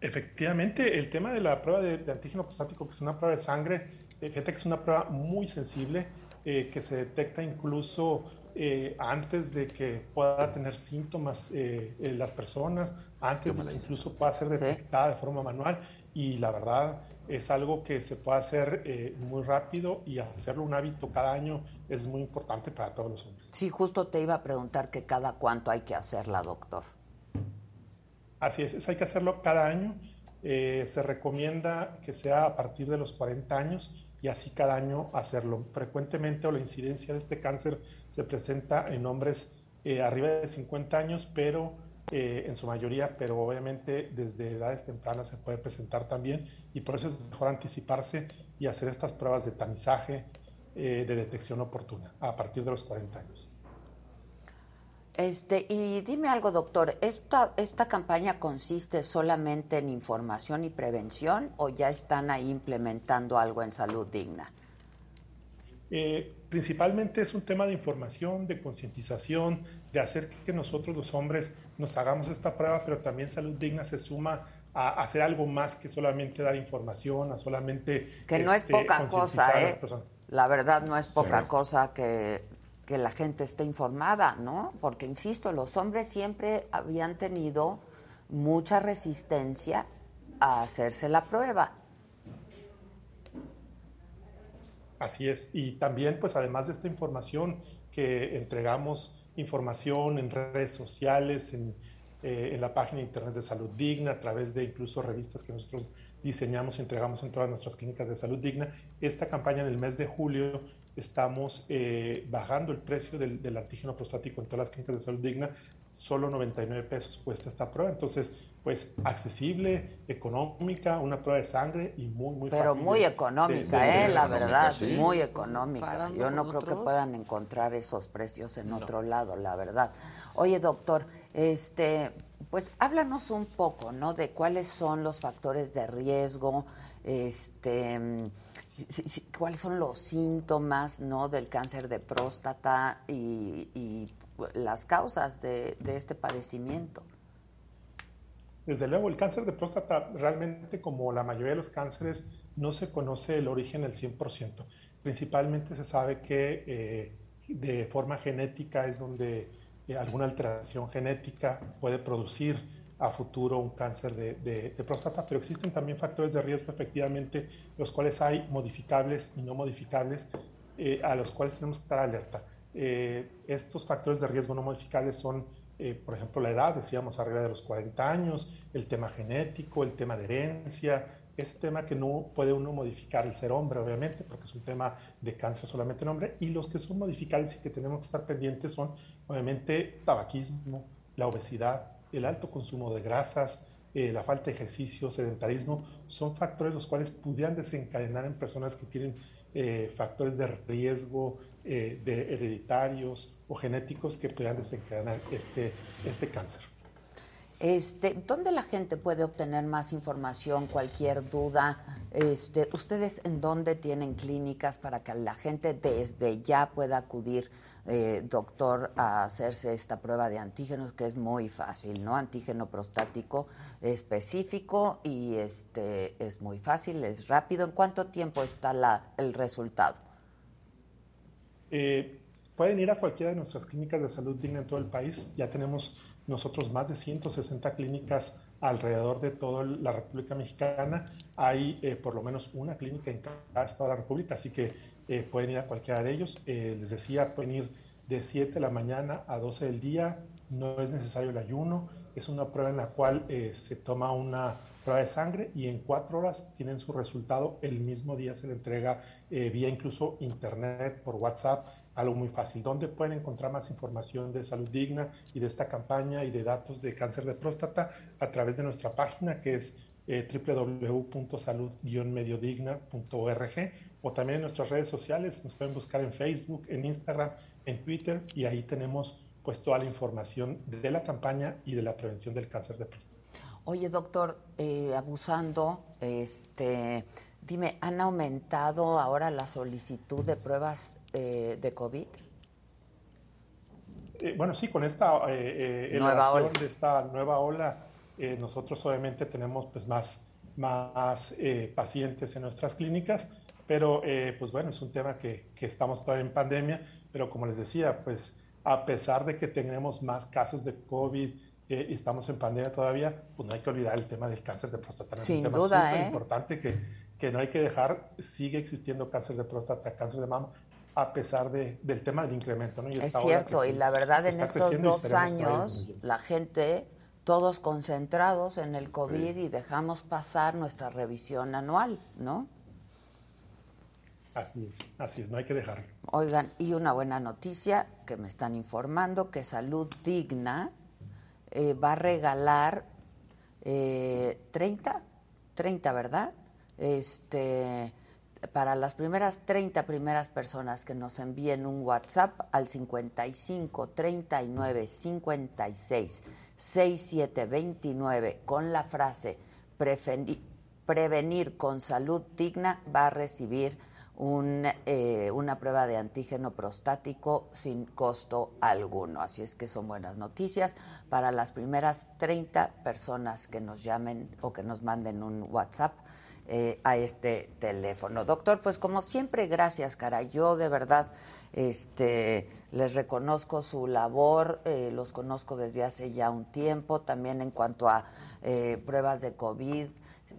Efectivamente, el tema de la prueba de, de antígeno prostático, que es una prueba de sangre, eh, fíjate que es una prueba muy sensible, eh, que se detecta incluso eh, antes de que pueda tener síntomas eh, las personas, antes de que incluso pueda ser detectada de forma manual. Y la verdad es algo que se puede hacer eh, muy rápido y hacerlo un hábito cada año es muy importante para todos los hombres. Sí, justo te iba a preguntar que cada cuánto hay que hacerla, doctor. Así es, eso hay que hacerlo cada año. Eh, se recomienda que sea a partir de los 40 años y así cada año hacerlo. Frecuentemente o la incidencia de este cáncer se presenta en hombres eh, arriba de 50 años, pero eh, en su mayoría, pero obviamente desde edades tempranas se puede presentar también y por eso es mejor anticiparse y hacer estas pruebas de tamizaje eh, de detección oportuna a partir de los 40 años. Este, y dime algo, doctor, ¿esta, ¿esta campaña consiste solamente en información y prevención o ya están ahí implementando algo en salud digna? Eh, principalmente es un tema de información, de concientización, de hacer que nosotros los hombres nos hagamos esta prueba, pero también Salud Digna se suma a hacer algo más que solamente dar información, a solamente... Que no es este, poca cosa, ¿eh? La verdad no es poca Sí. cosa que, que la gente esté informada, ¿no? Porque, insisto, los hombres siempre habían tenido mucha resistencia a hacerse la prueba. Así es. Y también, pues además de esta información que entregamos información en redes sociales, en, eh, la página de internet de Salud Digna, a través de incluso revistas que nosotros diseñamos y entregamos en todas nuestras clínicas de Salud Digna. Esta campaña en el mes de julio estamos eh, bajando el precio del, del antígeno prostático en todas las clínicas de Salud Digna. Solo 99 pesos cuesta esta prueba. Entonces, pues accesible, económica, una prueba de sangre y muy, muy Pero fácil muy de- económica, de- de- ¿eh? La verdad, sí. muy económica. Yo no creo que puedan encontrar esos precios en otro lado, la verdad. Oye, doctor, este, pues háblanos un poco, ¿no? De cuáles son los factores de riesgo, este, si- si- cuáles son los síntomas, ¿no? Del cáncer de próstata y, y las causas de, de este padecimiento. Desde luego, el cáncer de próstata realmente, como la mayoría de los cánceres, no se conoce el origen al 100%. Principalmente se sabe que eh, de forma genética es donde eh, alguna alteración genética puede producir a futuro un cáncer de, de- de próstata, pero existen también factores de riesgo, efectivamente, los cuales hay modificables y no modificables, eh, a los cuales tenemos que estar alerta. Eh, estos factores de riesgo no modificables son, eh, por ejemplo, la edad, decíamos arriba de los 40 años, el tema genético, el tema de herencia, este tema que no puede uno modificar el ser hombre, obviamente, porque es un tema de cáncer solamente en hombre, y los que son modificables y que tenemos que estar pendientes son, obviamente, tabaquismo, la obesidad, el alto consumo de grasas, eh, la falta de ejercicio, sedentarismo, son factores los cuales pudieran desencadenar en personas que tienen eh, factores de riesgo eh, de hereditarios o genéticos que pudieran desencadenar este, este cáncer. Este, ¿Dónde la gente puede obtener más información, cualquier duda? Este, ¿Ustedes en dónde tienen clínicas para que la gente desde ya pueda acudir, eh, doctor, a hacerse esta prueba de antígenos, que es muy fácil, ¿no? Antígeno prostático específico y este es muy fácil, es rápido. ¿En cuánto tiempo está el resultado? Eh, pueden ir a cualquiera de nuestras clínicas de salud digna en todo el país. Ya tenemos nosotros más de 160 clínicas alrededor de toda la República Mexicana. Hay eh, por lo menos una clínica en cada estado de la República, así que eh, pueden ir a cualquiera de ellos. Les decía, pueden ir de 7 de la mañana a 12 del día. No es necesario el ayuno. Es una prueba en la cual se toma una de sangre y en cuatro horas tienen su resultado. El mismo día se le entrega eh, vía incluso internet, por WhatsApp, algo muy fácil. ¿Dónde pueden encontrar más información de salud digna y de esta campaña y de datos de cáncer de próstata? A través de nuestra página que es eh, www.salud-mediodigna.org o también en nuestras redes sociales. Nos pueden buscar en Facebook, en Instagram, en Twitter y ahí tenemos pues toda la información de la campaña y de la prevención del cáncer de próstata. Oye, doctor, eh, abusando, este, dime, ¿han aumentado ahora la solicitud de pruebas eh, de COVID? Eh, bueno, sí, con esta Nueva de esta nueva ola, nosotros obviamente tenemos pues más, más pacientes en nuestras clínicas, pero pues bueno, es un tema que, que estamos todavía en pandemia, pero como les decía, pues a pesar de que tenemos más casos de COVID eh, estamos en pandemia todavía, pues no hay que olvidar el tema del cáncer de próstata. ¿no? Es Sin un tema duda, súper ¿eh? importante que, que no hay que dejar, sigue existiendo cáncer de próstata, cáncer de mama, a pesar de, del tema del incremento. ¿no? Y Es cierto, y la verdad en estos dos años la gente, todos concentrados en el COVID y dejamos pasar nuestra revisión anual, ¿no? Así es, así es, no hay que dejarlo. Oigan, y una buena noticia que me están informando que Salud Digna eh, va a regalar eh, 30, 30, ¿verdad? Este, para las primeras 30 primeras personas que nos envíen un WhatsApp al 55 39 56 67 29 con la frase "Prefeni- prevenir con salud digna va a recibir un, eh, una prueba de antígeno prostático sin costo alguno. Así es que son buenas noticias para las primeras 30 personas que nos llamen o que nos manden un WhatsApp eh, a este teléfono. Doctor, pues como siempre, gracias, cara. Yo de verdad este, les reconozco su labor, eh, los conozco desde hace ya un tiempo, también en cuanto a eh, pruebas de COVID.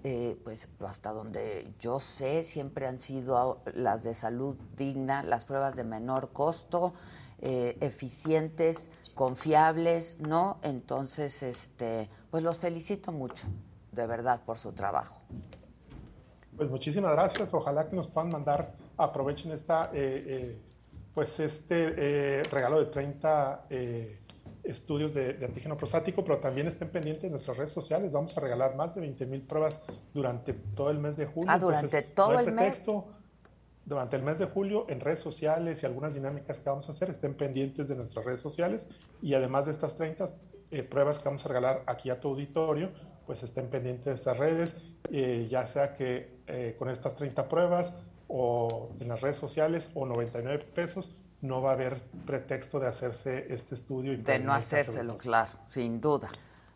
Eh, pues hasta donde yo sé, siempre han sido las de salud digna, las pruebas de menor costo, eh, eficientes, confiables, ¿no? Entonces, este, pues los felicito mucho, de verdad, por su trabajo. Pues muchísimas gracias. Ojalá que nos puedan mandar, aprovechen esta, eh, eh, pues este eh, regalo de 30 eh, estudios de, de antígeno prostático, pero también estén pendientes de nuestras redes sociales. Vamos a regalar más de 20 mil pruebas durante todo el mes de julio. Ah, durante Entonces, todo no el mes. pretexto. Durante el mes de julio en redes sociales y algunas dinámicas que vamos a hacer, estén pendientes de nuestras redes sociales y además de estas 30 eh, pruebas que vamos a regalar aquí a tu auditorio, pues estén pendientes de estas redes, eh, ya sea que eh, con estas 30 pruebas o en las redes sociales o 99 pesos, no va a haber pretexto de hacerse este estudio. Y De no hacérselo, claro, sin duda.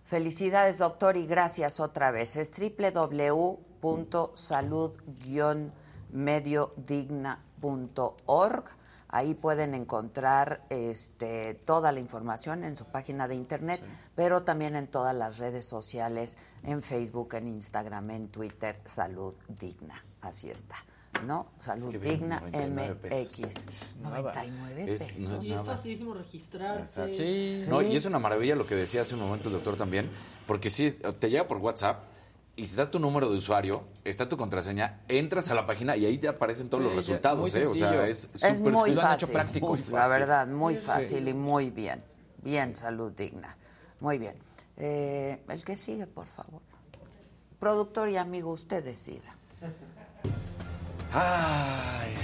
Felicidades, doctor, y gracias otra vez. Es www.salud-mediodigna.org. Ahí pueden encontrar este, toda la información en su página de internet, pero también en todas las redes sociales, en Facebook, en Instagram, en Twitter, Salud Digna. Así está. ¿No? Salud que bien, Digna 99 MX. pesos. 99 Es- pesos. no es Y es facilísimo registrarse. Exacto. No, y es una maravilla lo que decía hace un momento el doctor también, porque si es- te llega por WhatsApp y si está tu número de usuario, está tu contraseña, entras a la página y ahí te aparecen todos Sí, los resultados, muy ¿eh? O sea, es Es súper muy fácil, práctico. La verdad, muy Sí. fácil y muy bien. Bien, salud digna. Muy bien. Eh, el que sigue, por favor. Productor y amigo, usted decida. Ay.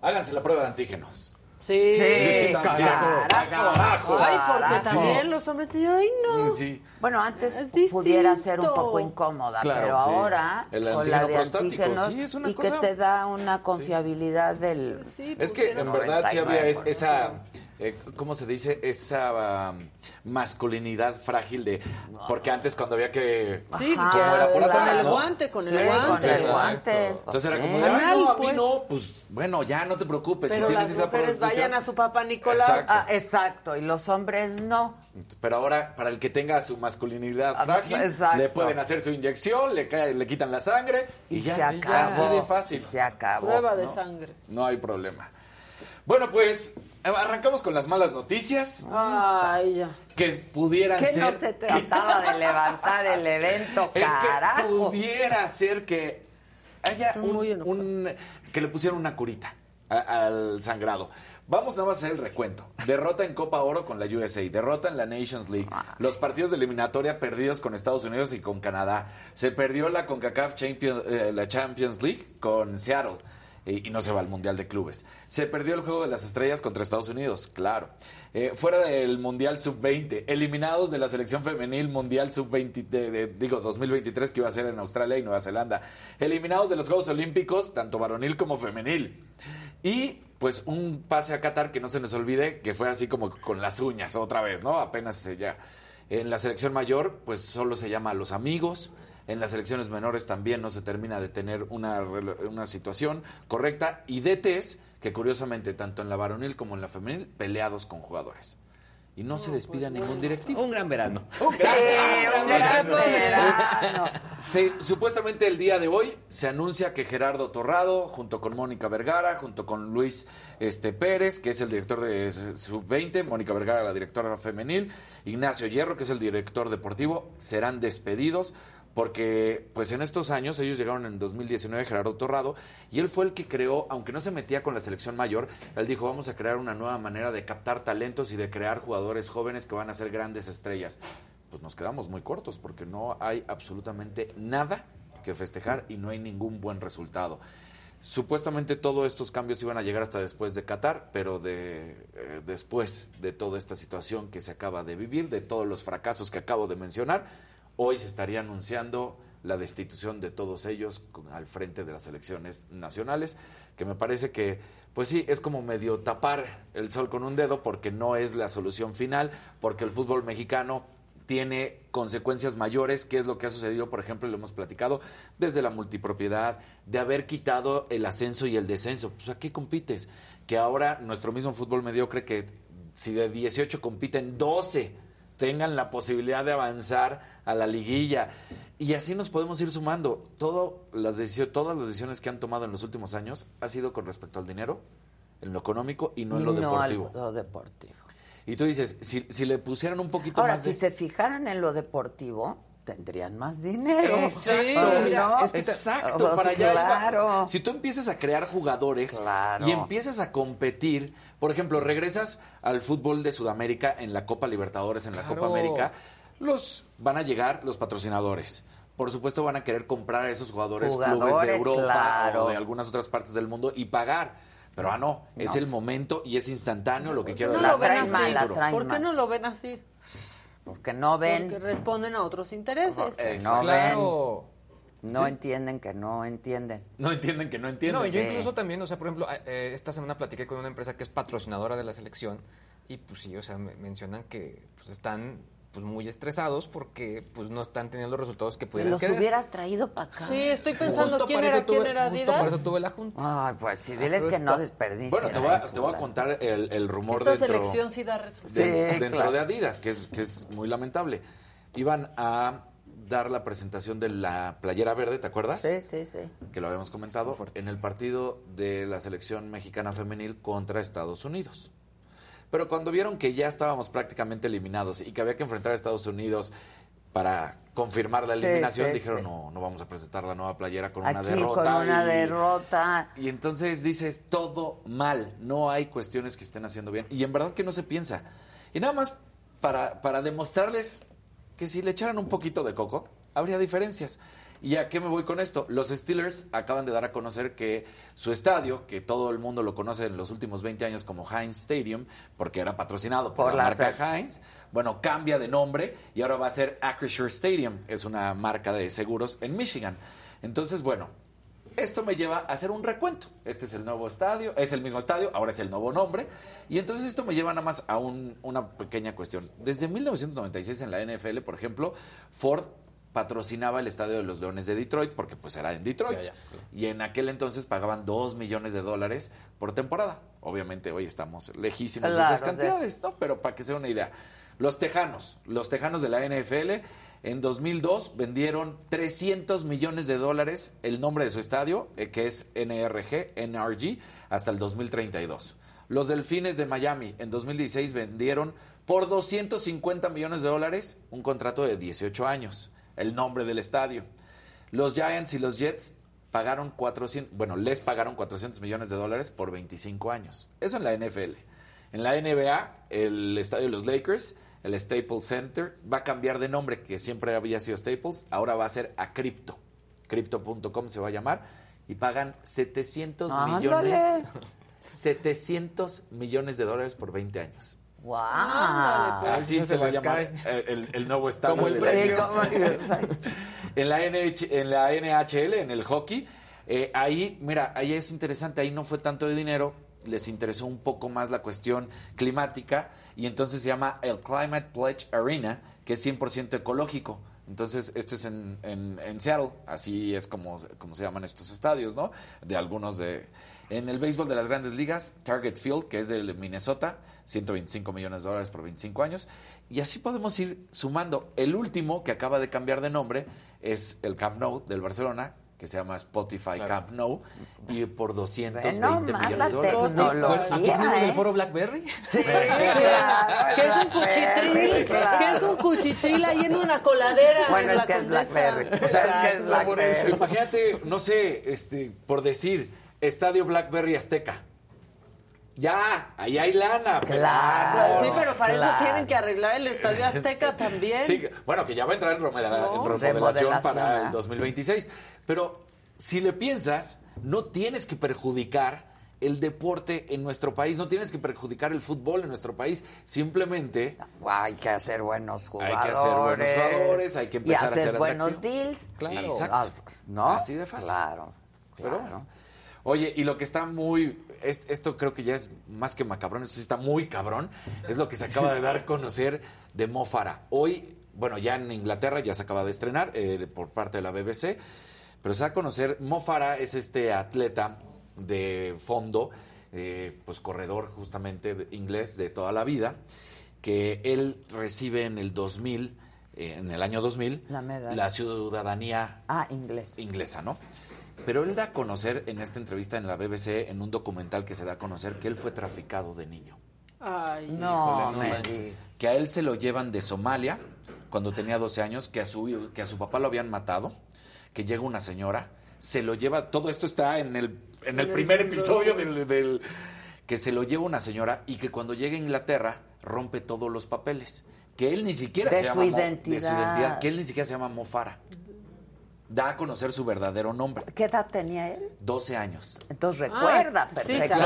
Háganse la prueba de antígenos. Sí, Sí, carajo. carajo. Ay, porque Sí. también los hombres te dicen, ay, no. Sí. Bueno, antes Es pudiera ser un poco incómoda, Claro, pero sí. ahora El con la de antígenos sí, es una y cosa- que te da una confiabilidad del Es que en verdad sí había es- 99%. esa, eh, ¿cómo se dice? Esa um, masculinidad frágil de... Porque antes cuando había que... Sí, como era por con el ¿no? guante, con el Sí, guante. con el Exacto. guante. Entonces era como, de, "Ay, Anal, no, a mí pues. no, pues bueno, ya no te preocupes. Pero si tienes las esa mujeres protección". vayan a su papá. Exacto. Ah, exacto, y los hombres no. Pero ahora, para el que tenga su masculinidad Ah, frágil, exacto. le pueden hacer su inyección, le, cae- le quitan la sangre y, ya. se acabó. Así de fácil. Se acabó. Prueba de ¿no? sangre. No hay problema. Bueno, pues arrancamos con las malas noticias Ay, ya. que pudieran Que ser no se trataba de levantar el evento, (laughs) Es que carajo. pudiera ser que haya un, un- que le pusieran una curita a- al sangrado. Vamos nada más a hacer el recuento. Derrota en Copa Oro con la USA, derrota en la Nations League, los partidos de eliminatoria perdidos con Estados Unidos y con Canadá. Se perdió la CONCACAF Champions, eh, la Champions League con Seattle y, no se va al Mundial de Clubes. Se perdió el Juego de las Estrellas contra Estados Unidos, claro. Eh, fuera del Mundial Sub-20, eliminados de la selección femenil Mundial Sub-20, de- digo 2023 que iba a ser en Australia y Nueva Zelanda. Eliminados de los Juegos Olímpicos, tanto varonil como femenil. Y pues un pase a Qatar que no se nos olvide que fue así como con las uñas otra vez, ¿no? Apenas ya. En la selección mayor, pues solo se llama a los amigos. En las selecciones menores también no se termina de tener una, una situación correcta. Y DTs, que curiosamente, tanto en la varonil como en la femenil, peleados con jugadores. Y no se despida ningún directivo. Un gran verano. Un gran, Sí, gran un gran verano. verano. Se- supuestamente el día de hoy se anuncia que Gerardo Torrado, junto con Mónica Vergara, junto con Luis este, Pérez, que es el director de Sub-20, Mónica Vergara, la directora femenil, Ignacio Hierro, que es el director deportivo, serán despedidos porque pues en estos años ellos llegaron en 2019 Gerardo Torrado y él fue el que creó, aunque no se metía con la selección mayor, él dijo vamos a crear una nueva manera de captar talentos y de crear jugadores jóvenes que van a ser grandes estrellas. Pues nos quedamos muy cortos porque no hay absolutamente nada que festejar y no hay ningún buen resultado. Supuestamente todos estos cambios iban a llegar hasta después de Qatar, pero de, eh, después de toda esta situación que se acaba de vivir, de todos los fracasos que acabo de mencionar, hoy se estaría anunciando la destitución de todos ellos al frente de las elecciones nacionales, que me parece que, pues sí, es como medio tapar el sol con un dedo porque no es la solución final, porque el fútbol mexicano tiene consecuencias mayores, que es lo que ha sucedido, por ejemplo, lo hemos platicado, desde la multipropiedad, de haber quitado el ascenso y el descenso. Pues ¿a qué compites? Que ahora nuestro mismo fútbol mediocre, que si de 18 compiten 12, tengan la posibilidad de avanzar a la liguilla. Y así nos podemos ir sumando. Todo las todas las decisiones que han tomado en los últimos años ha sido con respecto al dinero, en lo económico y no en lo No al- deportivo. lo deportivo. Y tú dices, si, si le pusieran un poquito Ahora, más si de... se fijaran en lo deportivo, tendrían más dinero. Exacto, ¿no? mira, es que- exacto, para allá claro. Si tú empiezas a crear jugadores Claro. y empiezas a competir, por ejemplo, regresas al fútbol de Sudamérica en la Copa Libertadores, en la. Copa América, los van a llegar los patrocinadores. Por supuesto van a querer comprar a esos jugadores, clubes de Jugadores, Europa claro. o de algunas otras partes del mundo y pagar. Pero ah, no, es el momento y es instantáneo lo que quiero No del lo ven fútbol así. mexicano. ¿Por qué no lo ven así? Porque no ven. Porque responden a otros intereses. que no Claro. ven. No Sí. entienden que no entienden. No entienden que no entienden. No, y yo Sí. incluso también, o sea, por ejemplo, eh, esta semana platiqué con una empresa que es patrocinadora de la selección y pues sí, o sea, me mencionan que pues están pues muy estresados porque pues no están teniendo los resultados que Te pudieran los querer. hubieras traído para acá. Sí, estoy pensando Justo quién era quién era justo Adidas. por eso tuve la junta. Ay, pues sí, diles pero que no desperdicien. Bueno, te voy a, te voy a contar el, el rumor Esta dentro, selección sí da resultados. de- Sí, dentro claro. de Adidas, que es, que es muy lamentable. Iban a dar la presentación de la playera verde, ¿te acuerdas? Sí, sí, sí. Que lo habíamos comentado, en el partido de la selección mexicana femenil contra Estados Unidos. Pero cuando vieron que ya estábamos prácticamente eliminados y que había que enfrentar a Estados Unidos para confirmar la eliminación, sí, dijeron, sí. no, no vamos a presentar la nueva playera con una derrota. con una y- derrota. y entonces dices, todo mal, no hay cuestiones que estén haciendo bien. Y en verdad que no se piensa. Y nada más para, para demostrarles que si le echaran un poquito de coco, habría diferencias. ¿Y a qué me voy con esto? Los Steelers acaban de dar a conocer que su estadio, que todo el mundo lo conoce en los últimos 20 años como Heinz Stadium, porque era patrocinado por, Por la la marca Heinz, bueno, cambia de nombre y ahora va a ser Acrisure Stadium, es una marca de seguros en Michigan. Entonces, bueno, esto me lleva a hacer un recuento. Este es el nuevo estadio, es el mismo estadio, ahora es el nuevo nombre. Y entonces esto me lleva nada más a un- una pequeña cuestión. Desde 1996 en la NFL, por ejemplo, Ford patrocinaba el estadio de los Leones de Detroit porque pues era en Detroit. Ya, ya, claro. Y en aquel entonces pagaban 2 millones de dólares por temporada. Obviamente hoy estamos lejísimos de esas de- cantidades, ¿no? Pero para que sea una idea. Los Tejanos, los Tejanos de la NFL, en 2002 vendieron 300 millones de dólares el nombre de su estadio, eh, que es NRG, NRG, hasta el 2032. Los Delfines de Miami en 2016 vendieron por 250 millones de dólares un contrato de 18 años, el nombre del estadio. Los Giants y los Jets pagaron 400, bueno, les pagaron 400 millones de dólares por 25 años. Eso en la NFL. En la NBA, el estadio de los Lakers, el Staples Center, va a cambiar de nombre, que siempre había sido Staples, ahora va a ser a Crypto. Crypto.com se va a llamar y pagan 700 Ándale. millones 700 millones de dólares por 20 años. ¡Wow! Ándale, pues. Así no se, se va a les llamar cae. el, el nuevo estadio. Como el (laughs) en la, NH en la NHL, en el hockey, eh, ahí, mira, ahí es interesante, ahí no fue tanto de dinero, les interesó un poco más la cuestión climática y entonces se llama el Climate Pledge Arena, que es 100% ecológico. Entonces, esto es en, en, en Seattle, así es como, como se llaman estos estadios, ¿no? De algunos de... En el béisbol de las grandes ligas, Target Field, que es de Minnesota, 125 millones de dólares por 25 años. Y así podemos ir sumando. El último que acaba de cambiar de nombre es el Camp Nou del Barcelona, que se llama Spotify Camp Nou, y por 220 Ve nomás millones de dólares. tecnología. Aquí tenemos ¿eh? el foro BlackBerry. Sí, (laughs) claro, ¿Qué es un cuchitril? claro. ¿Qué es un cuchitril ahí en una coladera? Bueno, en es la que es? Blackberry. O sea, Es que es Blackberry. imagínate, no sé, este, por decir, Estadio Blackberry Azteca. Ya, ahí hay lana. pero- Claro. Sí, pero para claro. eso tienen que arreglar el Estadio Azteca (laughs) también. Sí, bueno, que ya va a entrar en, remodela- No. en remodelación Remodelación, para ¿ah? el 2026. Pero si le piensas, no tienes que perjudicar el deporte en nuestro país, no tienes que perjudicar el fútbol en nuestro país. Simplemente Hay que hacer buenos hay jugadores. que hacer buenos jugadores, hay que empezar y a hacer buenos atractivo. deals. Claro. Exacto. ¿No? Así de fácil. Claro. Pero claro. bueno. Oye, y lo que está muy. es- Esto creo que ya es más que macabrón, esto sí está muy cabrón. Es lo que se acaba de dar a conocer de Mo Farah. Hoy, bueno, ya en Inglaterra ya se acaba de estrenar eh, por parte de la BBC, pero se da a conocer. Mo Farah es este atleta de fondo, eh, pues corredor justamente de- inglés de toda la vida, que él recibe en el 2000, eh, en el año 2000, La la ciudadanía Ah, inglés. inglesa, ¿no? Pero él da a conocer en esta entrevista en la BBC, en un documental que se da a conocer, que él fue traficado de niño. Ay, No, Sí. Que a él se lo llevan de Somalia cuando tenía 12 años, que a su, que a su papá lo habían matado, que llega una señora, se lo lleva, todo esto está en el, en el primer episodio del, del- que se lo lleva una señora y que cuando llega a Inglaterra rompe todos los papeles. Que él ni siquiera De se su llama Mo- de su identidad. identidad, que él ni siquiera se llama Mofara. Da a conocer su verdadero nombre. ¿Qué edad tenía él? 12 años. Entonces recuerda Ah, sí, perfectamente.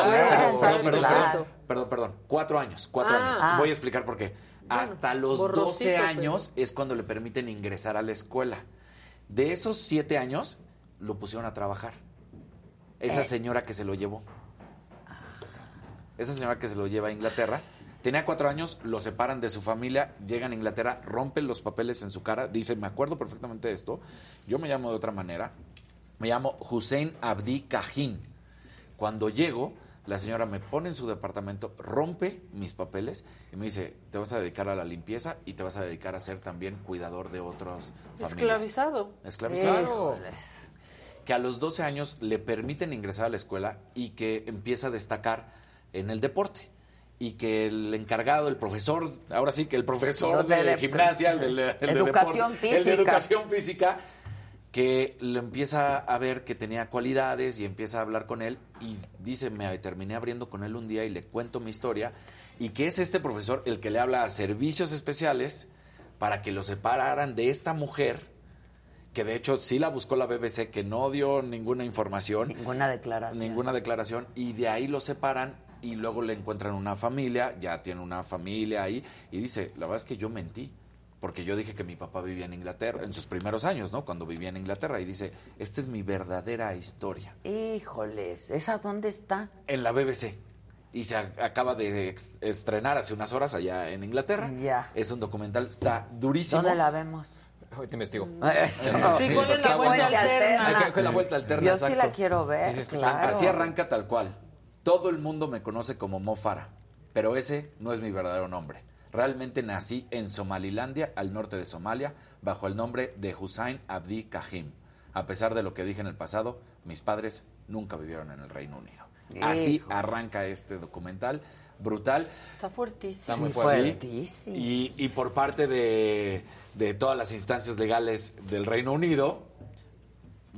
sabe, Perdón, perdón, perdón, perdón, perdón. Cuatro años, cuatro Ah. años. Ah. Voy a explicar por qué. Hasta los borrosito, 12 años es cuando le permiten ingresar a la escuela. De esos siete años, lo pusieron a trabajar. Esa Eh. señora que se lo llevó. Esa señora que se lo lleva a Inglaterra. Tenía cuatro años, lo separan de su familia, llegan a Inglaterra, rompen los papeles en su cara. Dice, me acuerdo perfectamente de esto. Yo me llamo de otra manera. Me llamo Hussein Abdi Kahin. Cuando llego, la señora me pone en su departamento, rompe mis papeles y me dice, te vas a dedicar a la limpieza y te vas a dedicar a ser también cuidador de otros familias. Esclavizado. Esclavizado. Híjoles. Que a los 12 años le permiten ingresar a la escuela y que empieza a destacar en el deporte. Y que el encargado, el profesor, ahora sí que el profesor de de, gimnasia, el de, el de Educación deporte, el de física. educación física, que lo empieza a ver que tenía cualidades y empieza a hablar con él y dice, me terminé abriendo con él un día y le cuento mi historia y que es este profesor el que le habla a servicios especiales para que lo separaran de esta mujer que de hecho sí la buscó la BBC que no dio ninguna información, Ninguna declaración. ninguna declaración y de ahí lo separan y luego le encuentran una familia, ya tiene una familia ahí y dice, la verdad es que yo mentí. Porque yo dije que mi papá vivía en Inglaterra, en sus primeros años, ¿no? Cuando vivía en Inglaterra. Y dice, esta es mi verdadera historia. Híjoles, ¿esa dónde está? En la BBC. Y se a- acaba de estrenar hace unas horas allá en Inglaterra. Ya. Es un documental, está durísimo. ¿Dónde la vemos? Hoy te investigo. Eso. Sí, ¿cuál es la vuelta alterna? Hay que- que la vuelta alterna, Yo sí la quiero ver, Sí, claro. Así arranca tal cual. Todo el mundo me conoce como Mo Farah, pero ese no es mi verdadero nombre. Realmente nací en Somalilandia, al norte de Somalia, bajo el nombre de Hussein Abdi Kahim. A pesar de lo que dije en el pasado, mis padres nunca vivieron en el Reino Unido. Así arranca este documental, brutal. Está fuertísimo. Está muy Sí, fuertísimo. Y, y por parte de, de todas las instancias legales del Reino Unido,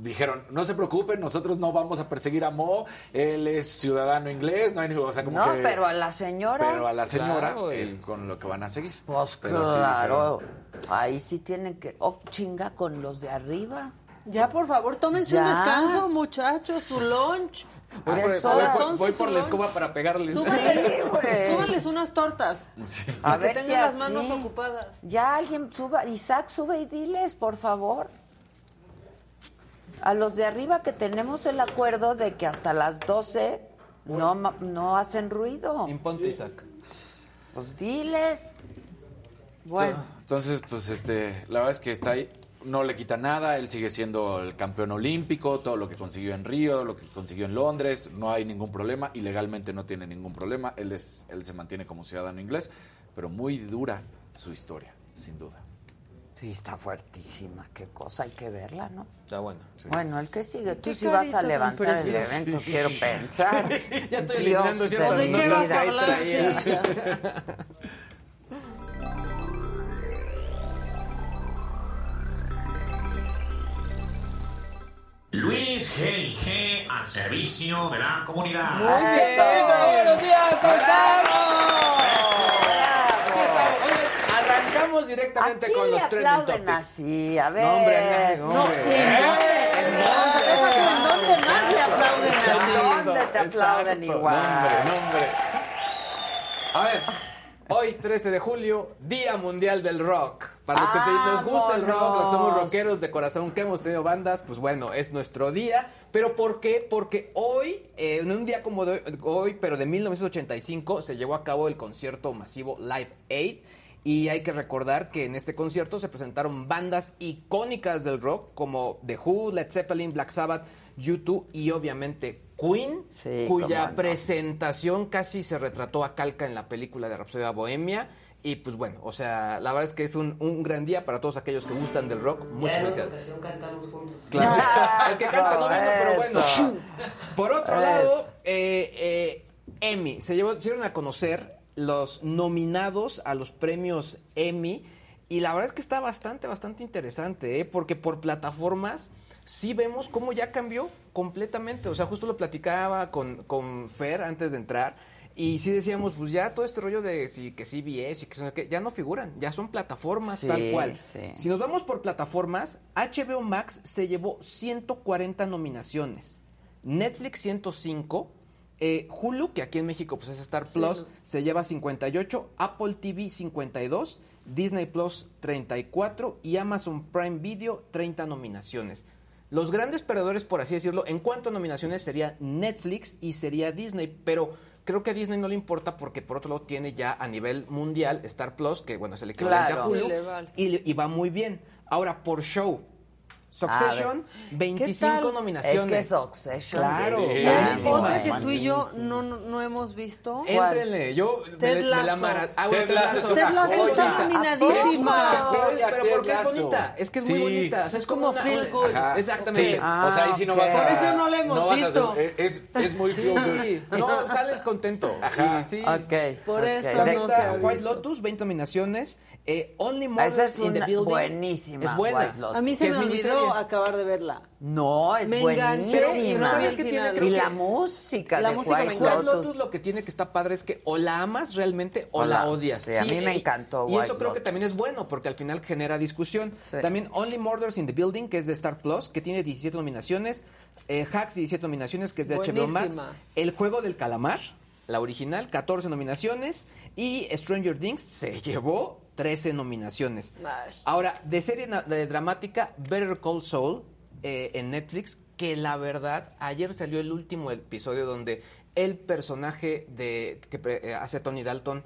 dijeron, no se preocupen, nosotros no vamos a perseguir a Mo, él es ciudadano inglés, no hay ningún... O sea, como No, que- pero a la señora. pero a la señora Claro, es con lo que van a seguir. Pues Pero sí claro. Ahí sí tienen que. Oh, chinga con los de arriba. Ya, por favor, tómense Ya. un descanso, muchachos, su lunch. Voy, Ya por, voy por- la escoba para pegarles. Güey. súbanles unas tortas. Sí. A Para que ver tengan si las así. manos ocupadas. Ya alguien suba. Isaac, sube y diles, por favor. A los de arriba que tenemos el acuerdo de que hasta las 12 no, ma- no hacen ruido. Imponte, Isaac. Pues diles. Bueno, Entonces, pues este, la verdad es que está ahí, no le quita nada, él sigue siendo el campeón olímpico, todo lo que consiguió en Río, lo que consiguió en Londres, no hay ningún problema, y legalmente no tiene ningún problema, él es, él se mantiene como ciudadano inglés, pero muy dura su historia, sin duda. Sí, está fuertísima. Qué cosa, hay que verla, ¿no? Está bueno. Bueno, el que sigue. Tú sí vas a levantar el evento, quiero pensar. (laughs) Ya estoy Dios eliminando de ciertas ¿De mi qué vas vida. a hablar? traía. Sí, ya. Luis G&G al servicio de la comunidad. Muy bien, buenos días, ¿cómo están? Aquí estamos. Oye, arrancamos directamente ¿A quién con le los trending aplauden topics. así? A ver. No, hombre, no, No, hombre. ¿en dónde? ¿En dónde más le aplauden ¿En así? dónde te aplauden igual? Nombre, nombre. A ver, hoy 13 de julio, Día Mundial del Rock. Para los que te- nos gusta el rock, los que somos rockeros de corazón, que hemos tenido bandas, pues bueno, es nuestro día. Pero ¿por qué? Porque hoy, eh, en un día como de hoy, pero de 1985, se llevó a cabo el concierto masivo Live Aid. Y hay que recordar que en este concierto se presentaron bandas icónicas del rock como The Who, Led Zeppelin, Black Sabbath, U2 y obviamente Queen, Sí, cuya presentación casi se retrató a calca en la película de Rhapsody Bohemia. Y pues bueno, o sea, la verdad es que es un, un gran día para todos aquellos que gustan del rock. Muchas gracias. cantamos juntos. Claro. (laughs) El que canta no vino, pero bueno. Por otro lado, eh, eh, Emmy, se llevó, se dieron a conocer los nominados a los premios Emmy. Y la verdad es que está bastante, bastante interesante, ¿eh? porque por plataformas sí vemos cómo ya cambió completamente. O sea, justo lo platicaba con, con Fer antes de entrar. Y sí decíamos, pues ya todo este rollo de sí, que CBS y que, ya no figuran, ya son plataformas Sí, tal cual. sí. Si nos vamos por plataformas, HBO Max se llevó 140 nominaciones, Netflix 105, eh, Hulu, que aquí en México pues es Star Plus, se lleva 58, Apple TV 52, Disney Plus 34 y Amazon Prime Video 30 nominaciones. Los grandes perdedores, por así decirlo, en cuanto a nominaciones sería Netflix y sería Disney, pero creo que a Disney no le importa porque por otro lado tiene ya a nivel mundial Star Plus, que bueno, es el equivalente Claro. a Hulu, y va muy bien. Ahora, por show, Succession, A 25 tal? nominaciones. Es que Succession Claro, buenísima. otra que tú y yo no, no, no hemos visto. Éntrenle, yo me, Ted me la Lasso. mara... ah, Ted Lasso Ted joya. está nominadísima. Pero, pero porque es bonita, es que es muy Sí. bonita. O sea, es como, como una- feel good. Ajá. Exactamente. Sí, Ah, o sea, ahí sí no ok. vas a... Por eso no la hemos a hacer- visto. es, es muy Sí, feel good. no, sales contento. Ajá. Sí. Ok. Por ok. eso no está White. Lotus, 20 nominaciones. Eh, Only Esa Murders es in the Building. buenísima. Es buena. A mí se me olvidó acabar de verla. No, es Me enganché y no ¿Qué tiene? Y que- la música La de música me White Lotus. Lotus lo que tiene que está padre es que o la amas realmente o, O la la- odias. sí, a mí me encantó Y White eso creo que también es bueno porque al final genera discusión. Sí. También Only Murders in the Building, que es de Star Plus, que tiene 17 nominaciones. Eh, Hacks, 17 nominaciones, que es de HBO Max. El Juego del Calamar, la original, 14 nominaciones. Y Stranger Things se llevó 13 nominaciones. Nice. Ahora, de serie de dramática, Better Call Saul eh, en Netflix, que la verdad, ayer salió el último episodio donde el personaje de que eh, hace Tony Dalton,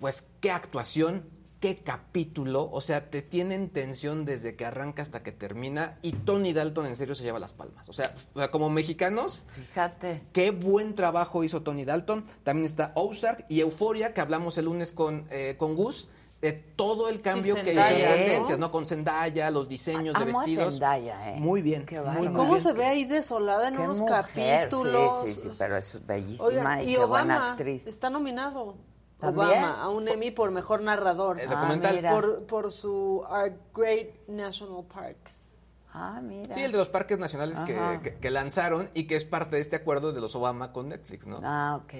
pues qué actuación, qué capítulo, o sea, te tienen tensión desde que arranca hasta que termina y Tony Dalton en serio se lleva las palmas. O sea, o sea, como mexicanos, Fíjate. Qué buen trabajo hizo Tony Dalton. También está Ozark y Euforia, que hablamos el lunes con, eh, con Gus, de todo el cambio que hizo en tendencias, ¿no? Con Zendaya, los diseños de Amo a vestidos. Zendaya, ¿eh? Muy bien. Qué muy, bárbaro. muy ¿Cómo bien. se ve ahí desolada en Qué unos mujer, capítulos? Sí, sí, sí, pero es bellísima Oigan, y, y qué buena Obama actriz. está nominado. ¿También? Obama a un Emmy por mejor narrador. El documental. Ah, mira. por, por su Our Great National Parks. Ah, mira. Sí, el de los parques nacionales que, Ajá. que- que lanzaron y que es parte de este acuerdo de los Obama con Netflix, ¿no? Ah, ok,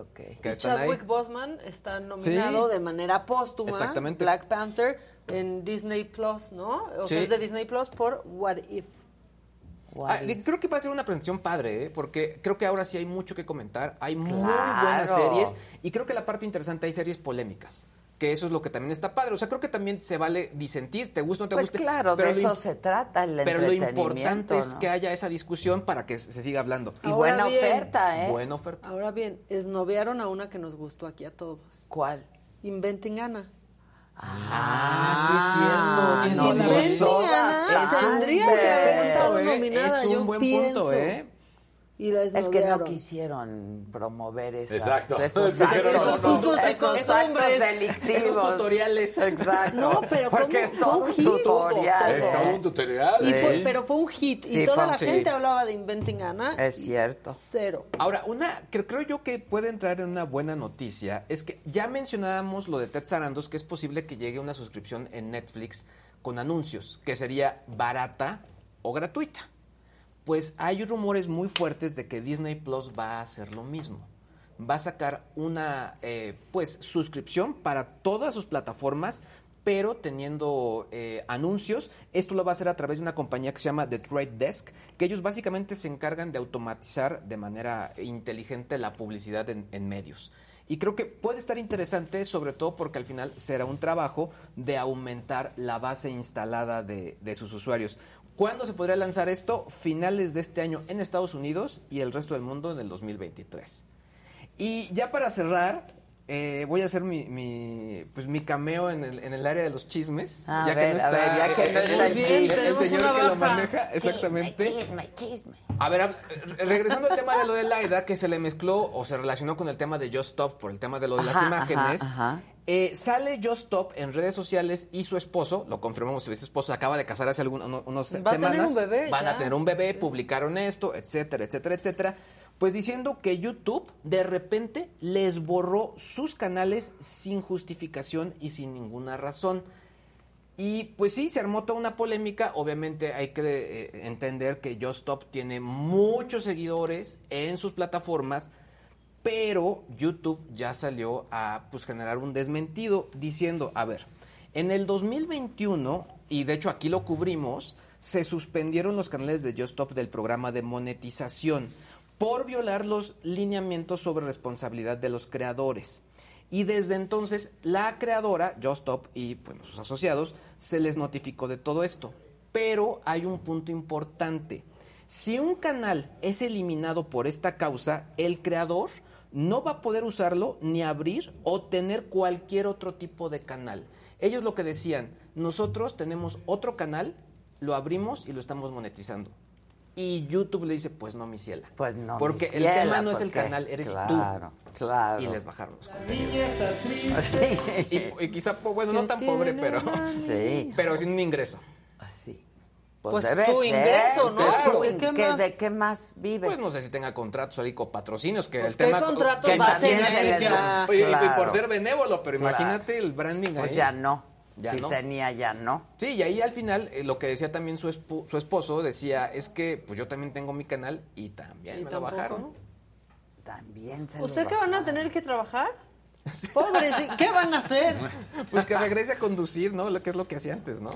ok. Que Y están ahí. Chadwick Boseman está nominado Sí. de manera póstuma. Exactamente. Black Panther en Disney Plus, ¿no? O sea, Sí. es de Disney Plus por What If. Ah, y creo que va a ser una presentación padre, ¿eh? porque creo que ahora sí hay mucho que comentar. Hay muy buenas series y creo que la parte interesante hay series polémicas. Que eso es lo que también está padre. O sea, creo que también se vale disentir, te gusta o no te Pues guste. claro, de pero lo eso se trata el Pero lo importante es que haya esa discusión para que se siga hablando. Y buena bien. oferta, ¿eh? Buena oferta. Ahora bien, esnovearon a una que nos gustó aquí a todos. ¿Cuál? Inventing Anna. Ah, sí es cierto. Inventing razón. Anna bastante. tendría que haber estado ¿eh? nominada, Es un yo buen pienso. punto, ¿eh? Y la Es que no quisieron promover esas, Exacto. esos (laughs) Dijeron, actos, "No, no, esos esos actos hombres, delictivos. esos tutoriales". Exacto. No, pero Porque ¿cómo? es Fue todo un un hit. tutorial. Es todo un tutorial. Sí. fue- pero fue un hit. Sí, y toda la gente hit. hablaba de Inventing Anna. Es cierto. Cero. Ahora, una que creo yo que puede entrar en una buena noticia es que ya mencionábamos lo de Ted Sarandos, que es posible que llegue una suscripción en Netflix con anuncios, que sería barata o gratuita. Pues hay rumores muy fuertes de que Disney Plus va a hacer lo mismo. Va a sacar una eh, pues suscripción para todas sus plataformas, pero teniendo eh, anuncios. Esto lo va a hacer a través de una compañía que se llama The Trade Desk, que ellos básicamente se encargan de automatizar de manera inteligente la publicidad en, medios. Y creo que puede estar interesante, sobre todo porque al final será un trabajo de aumentar la base instalada de sus usuarios. ¿Cuándo se podría lanzar esto? Finales de este año en Estados Unidos y el resto del mundo en el 2023. Y ya para cerrar, eh, voy a hacer mi, mi, pues mi cameo en el, en el área de los chismes. A ya ver, que no está, ver, ya que no el- está el- el el- el tenemos señor que lo maneja. Exactamente. Chisme, chisme. A ver, a- regresando al tema de lo de Laida, que se le mezcló o se relacionó con el tema de Just Stop por el tema de lo de las Ajá, imágenes. ajá, ajá. eh, sale Just Stop en redes sociales y su esposo, lo confirmamos, ese esposo acaba de casar hace algún- uno- unos Va a tener un bebé, Van a tener un bebé, publicaron esto, etcétera, etcétera, etcétera. Pues diciendo que YouTube de repente les borró sus canales sin justificación y sin ninguna razón. Y pues sí, se armó toda una polémica. Obviamente hay que eh, entender que Just Stop tiene muchos seguidores en sus plataformas, pero YouTube ya salió a pues, generar un desmentido diciendo, a ver, en el 2021, y de hecho aquí lo cubrimos, se suspendieron los canales de Just Stop del programa de monetización por violar los lineamientos sobre responsabilidad de los creadores. Y desde entonces la creadora, Just Stop y sus asociados, se les notificó de todo esto. Pero hay un punto importante. Si un canal es eliminado por esta causa, el creador no va a poder usarlo ni abrir o tener cualquier otro tipo de canal. Ellos lo que decían, nosotros tenemos otro canal, lo abrimos y lo estamos monetizando. Y YouTube le dice, pues no, mi ciela. Pues no, Porque mi el ciela, tema no es el canal, eres claro, tú. claro. Y les bajaron los contenidos. (laughs) y, y quizá, bueno, no tan pobre, pero... Sí. Pero sin un ingreso. Así. Pues, Pues, debe tu ser. ingreso, ¿no? Claro. Porque ¿qué ¿Qué- más? ¿De qué más vive? Pues no sé si tenga contratos ahí con patrocinios, que Pues, el ¿qué tema... contratos que va a tener ya? y- y por ser benévolo, pero Claro. imagínate el branding Pues ahí. ya no. Ya si no. tenía, ya no. Sí, y ahí al final eh, lo que decía también su, espo- su esposo decía es que pues yo también tengo mi canal y también ¿Y me lo bajaron. También se ¿Usted qué van a tener que trabajar? (laughs) Pobres, ¿qué van a hacer? (laughs) Pues que regrese a conducir, ¿no? Lo que es lo que hacía antes, ¿no?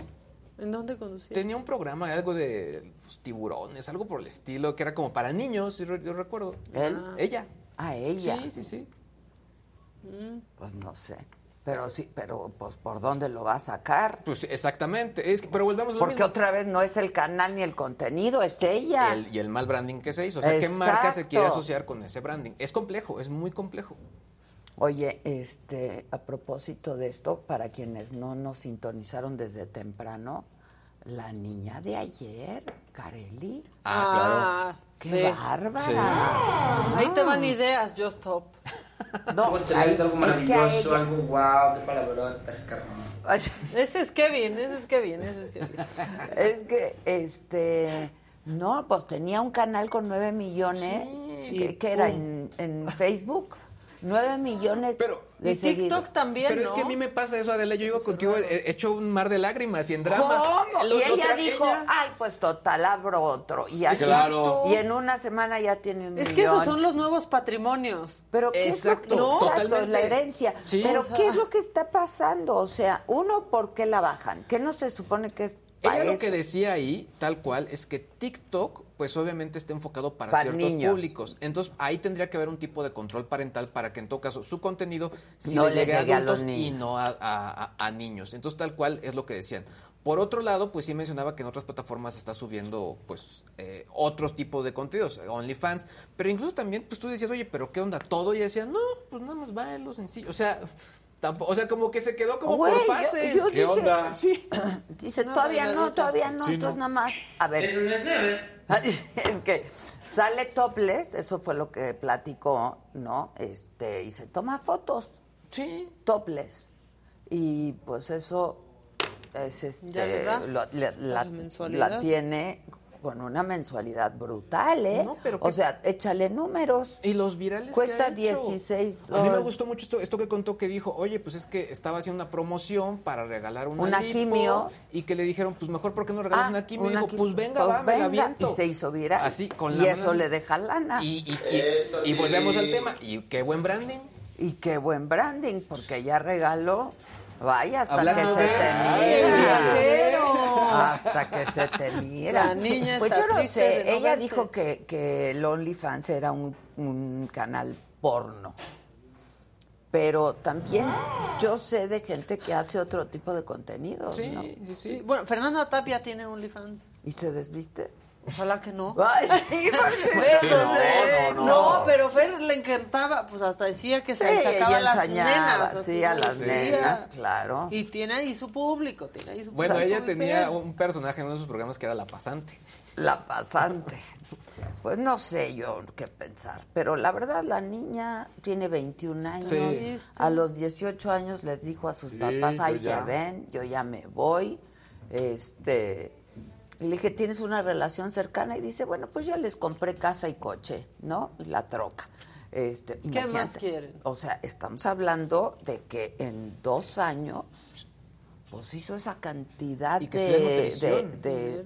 ¿En dónde conducir? Tenía un programa, algo de pues, tiburones, algo por el estilo, que era como para niños, yo recuerdo. ¿Él? Ella. Ah, ella. Sí, sí, sí. Pues no sé. Pero sí, pero pues ¿por dónde lo va a sacar? Pues exactamente. Es que, pero volvemos a lo Porque mismo. otra vez no es el canal ni el contenido, es ella. El- y el mal branding que se hizo. O sea, ¿qué marca se quiere asociar con ese branding? Es complejo, es muy complejo. Oye, este, a propósito de esto, para quienes no nos sintonizaron desde temprano, la niña de ayer, Carely. Ah, claro. ¡Qué Sí. bárbara! Sí. Ah. Ahí te van ideas, Just Stop. (laughs) No, Algo ahí- algo es que maravilloso, algo wow, qué carnal. (laughs) Ese es Kevin, ese es Kevin, ese es Kevin. (laughs) Es que, este, no, pues tenía un canal con nueve millones, Sí, que, que era en, en Facebook, nueve millones de y TikTok también, Pero es que a mí me pasa eso, Adela. Yo iba contigo, he hecho un mar de lágrimas y en drama. ¿Cómo? Y ella dijo, ella- ay, pues total, abro otro. Y así, Claro. y en una semana ya tiene un Es que esos son los nuevos patrimonios. Pero ¿qué Exacto, es lo que, no, exacto, totalmente. la herencia. Sí. Pero O sea- ¿qué es lo que está pasando? O sea, uno, ¿por qué la bajan? ¿Qué no se supone que es para Ella lo que decía ahí, tal cual, es que TikTok, pues obviamente está enfocado para, Para ciertos niños. públicos. Entonces ahí tendría que haber un tipo de control parental para que en todo caso su contenido sí No le le llegue a los adultos y niños. no a, a- a- a niños. Entonces tal cual es lo que decían. Por otro lado, pues sí mencionaba que en otras plataformas está subiendo pues eh, otros tipos de contenidos, OnlyFans, pero incluso también pues tú decías, oye, pero ¿qué onda? Todo y decían, no, pues nada más va en lo sencillo. O sea, tampoco, o sea, como que se quedó como por yo- fases. yo dije- Sí. (clears throat) Dice, No, todavía no, todavía no, Sí, entonces nada más. A ver. Eso no es nada. (laughs) es que sale topless, eso fue lo que platicó, ¿no? Este, y se toma fotos. Sí. Topless. Y pues eso es este Ya le da lo- le- la, la mensualidad. la tiene con una mensualidad brutal, ¿eh? No, pero o que- sea, échale números. Y los virales Cuesta que ha hecho. 16 A mí me dólares. gustó mucho esto, esto que contó que dijo, oye, pues es que estaba haciendo una promoción para regalar una, Una lipo", quimio. y que le dijeron, pues mejor, ¿por qué no regalas Ah, una quimio? Y dijo, pues venga, pues va, me la venga. aviento. Y se hizo viral. Así, con y la eso mano le deja lana. Y, y, y- y volvemos al tema. Y qué buen branding. Y qué buen branding, porque ella regaló, vaya, hasta Hablando que se de- te ¡Ay, mira. Hasta que se te mira. La niña pues está yo no sé, no ella verte. dijo que, que el OnlyFans era un, un canal porno. Pero también yo sé de gente que hace otro tipo de contenidos, Sí, ¿no? sí, sí. Bueno, Fernanda Tapia tiene OnlyFans. ¿Y se desviste? Ojalá que no. Ay, sí, (laughs) no, no, sé. no, no. pero Fer le encantaba, pues hasta decía que Sí, se sacaba ella las nenas. sí, a las nenas, claro. Y tiene ahí su público, tiene ahí su Bueno, público. ella tenía Fer. un personaje en uno de sus programas que era La Pasante. La pasante. Pues no sé yo qué pensar, pero la verdad la niña tiene 21 años. Sí. A los 18 años les dijo a sus Sí, papás, ahí pues se ven, yo ya me voy. Este, y le dije, ¿tienes una relación cercana? Y dice, bueno, pues ya les compré casa y coche, ¿no? Y la troca. Este, ¿Qué más quieren? O sea, estamos hablando de que en dos años, pues hizo esa cantidad Y que de,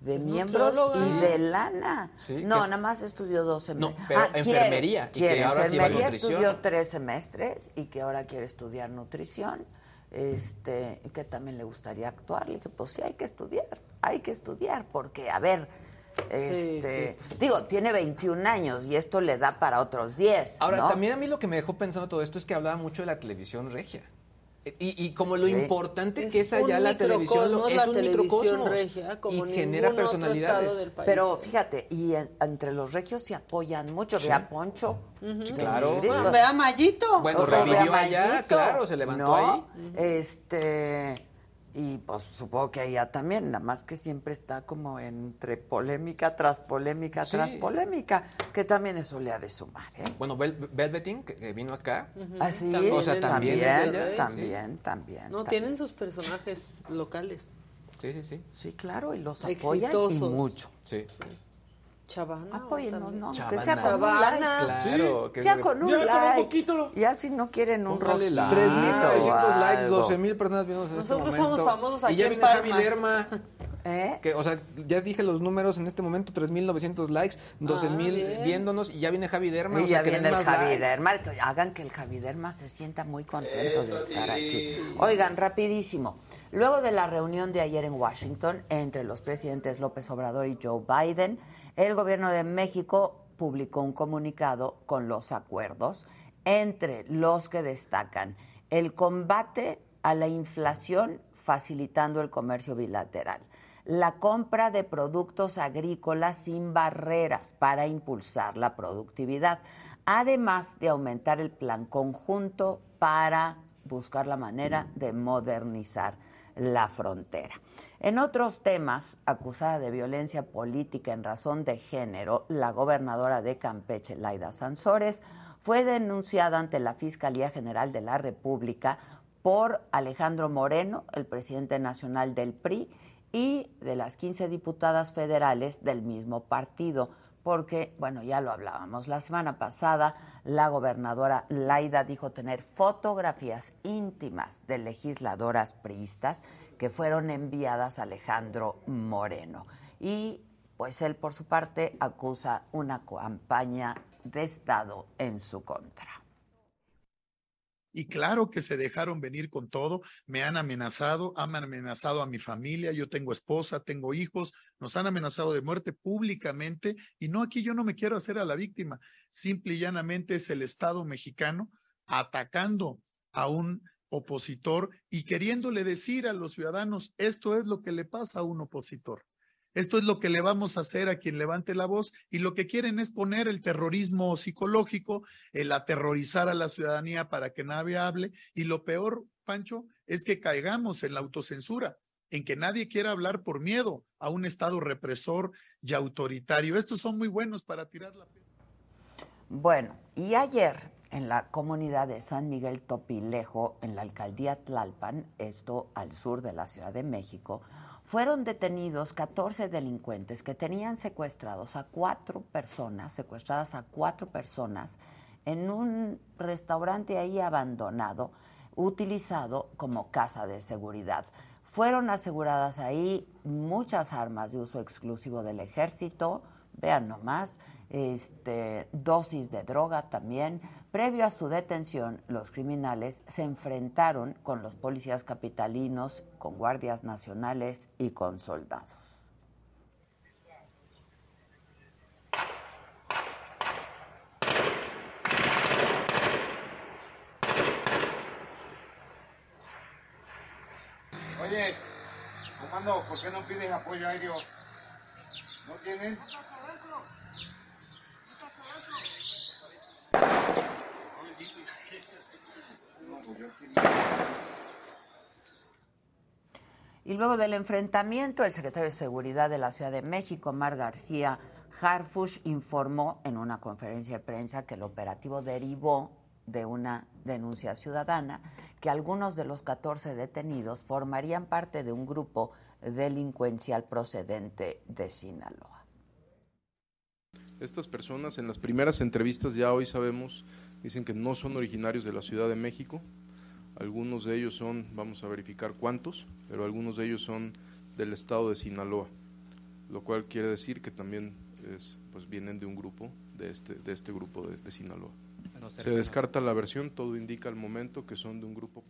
de, miembros y de lana. Sí, no, que- nada más estudió dos semestres. No, pero enfermería, y que quiere. ahora sí va a enfermería estudió tres semestres y que ahora quiere estudiar nutrición. Este, que también le gustaría actuar. Le dije, pues sí, hay que estudiar, hay que estudiar, porque, a ver, este, digo, tiene 21 años y esto le da para otros 10. Ahora, ¿no? también a mí lo que me dejó pensando todo esto es que hablaba mucho de la televisión regia. Y, y como lo Sí. importante Es que es allá la televisión, lo- es la un microcosmos. regia, como y genera personalidades. estado del país. Pero fíjate, y en- entre los regios se apoyan mucho. Sí. Ve a Poncho. Claro. Pues, ve a Mayito. Bueno, revivió allá, claro, se levantó ¿no? ahí. Este, y pues supongo que ella también, nada más que siempre está como entre polémica tras polémica Sí. tras polémica, que también eso le ha de sumar, ¿eh? Bueno, Vel- Velveteen, que, vino acá. Ah, sí, O sea, también también, ella, sí. también, también. No, también. tienen sus personajes locales. Sí, sí, sí. Sí, claro, y los apoyan y mucho. Sí. Chavana. Apóyennos, ¿no? Que Chavana. sea con un like. Claro, que ya es- con un Ya, con un like. poquito. Ya si no quieren un like. 3.900 likes, algo. 12.000 personas viendo en este Nosotros somos famosos aquí Y ya en viene Javi. Lerma. ¿Eh? Que, o sea, ya dije los números en este momento, 3.900 likes, 12.000 Ah, viéndonos y ya viene Javi Derma. Y o sea, ya que viene el Javi likes. Derma. que Hagan que el Javi Derma se sienta muy contento de estar aquí. Oigan, rapidísimo. Luego de la reunión de ayer en Washington entre los presidentes López Obrador y Joe Biden, el gobierno de México publicó un comunicado con los acuerdos, entre los que destacan el combate a la inflación facilitando el comercio bilateral, la compra de productos agrícolas sin barreras para impulsar la productividad, además de aumentar el plan conjunto para buscar la manera de modernizar la frontera. En otros temas, acusada de violencia política en razón de género, la gobernadora de Campeche, Laida Sansores, fue denunciada ante la Fiscalía General de la República por Alejandro Moreno, el presidente nacional del PRI, y de las 15 diputadas federales del mismo partido, porque, bueno, ya lo hablábamos, la semana pasada la gobernadora Laida dijo tener fotografías íntimas de legisladoras priistas que fueron enviadas a Alejandro Moreno. Y pues él, por su parte, acusa una campaña de Estado en su contra. Y claro que se dejaron venir con todo, me han amenazado, han amenazado a mi familia, yo tengo esposa, tengo hijos, nos han amenazado de muerte públicamente y no aquí yo no me quiero hacer a la víctima, simple y llanamente es el Estado mexicano atacando a un opositor y queriéndole decir a los ciudadanos, esto es lo que le pasa a un opositor. Esto es lo que le vamos a hacer a quien levante la voz y lo que quieren es poner el terrorismo psicológico, el aterrorizar a la ciudadanía para que nadie hable y lo peor, Pancho, es que caigamos en la autocensura, en que nadie quiera hablar por miedo a un Estado represor y autoritario. Estos son muy buenos para tirar la... Bueno, y ayer en la comunidad de San Miguel Topilejo, en la alcaldía Tlalpan, esto al sur de la Ciudad de México, fueron detenidos 14 delincuentes que tenían secuestrados a cuatro personas, secuestradas a cuatro personas, en un restaurante ahí abandonado, utilizado como casa de seguridad. Fueron aseguradas ahí muchas armas de uso exclusivo del ejército, vean nomás, este, dosis de droga también. Previo a su detención, los criminales se enfrentaron con los policías capitalinos, con guardias nacionales y con soldados. Oye, comando, ¿por qué no pides apoyo aéreo? ¿No tienen? Y luego del enfrentamiento, el secretario de Seguridad de la Ciudad de México, Mar García Harfush, informó en una conferencia de prensa que el operativo derivó de una denuncia ciudadana que algunos de los 14 detenidos formarían parte de un grupo delincuencial procedente de Sinaloa. Estas personas en las primeras entrevistas ya hoy sabemos, dicen que no son originarios de la Ciudad de México, algunos de ellos son, vamos a verificar cuántos, pero algunos de ellos son del estado de Sinaloa, lo cual quiere decir que también es, pues vienen de un grupo, de este, de este grupo de, de Sinaloa. Se descarta la versión, todo indica al momento que son de un grupo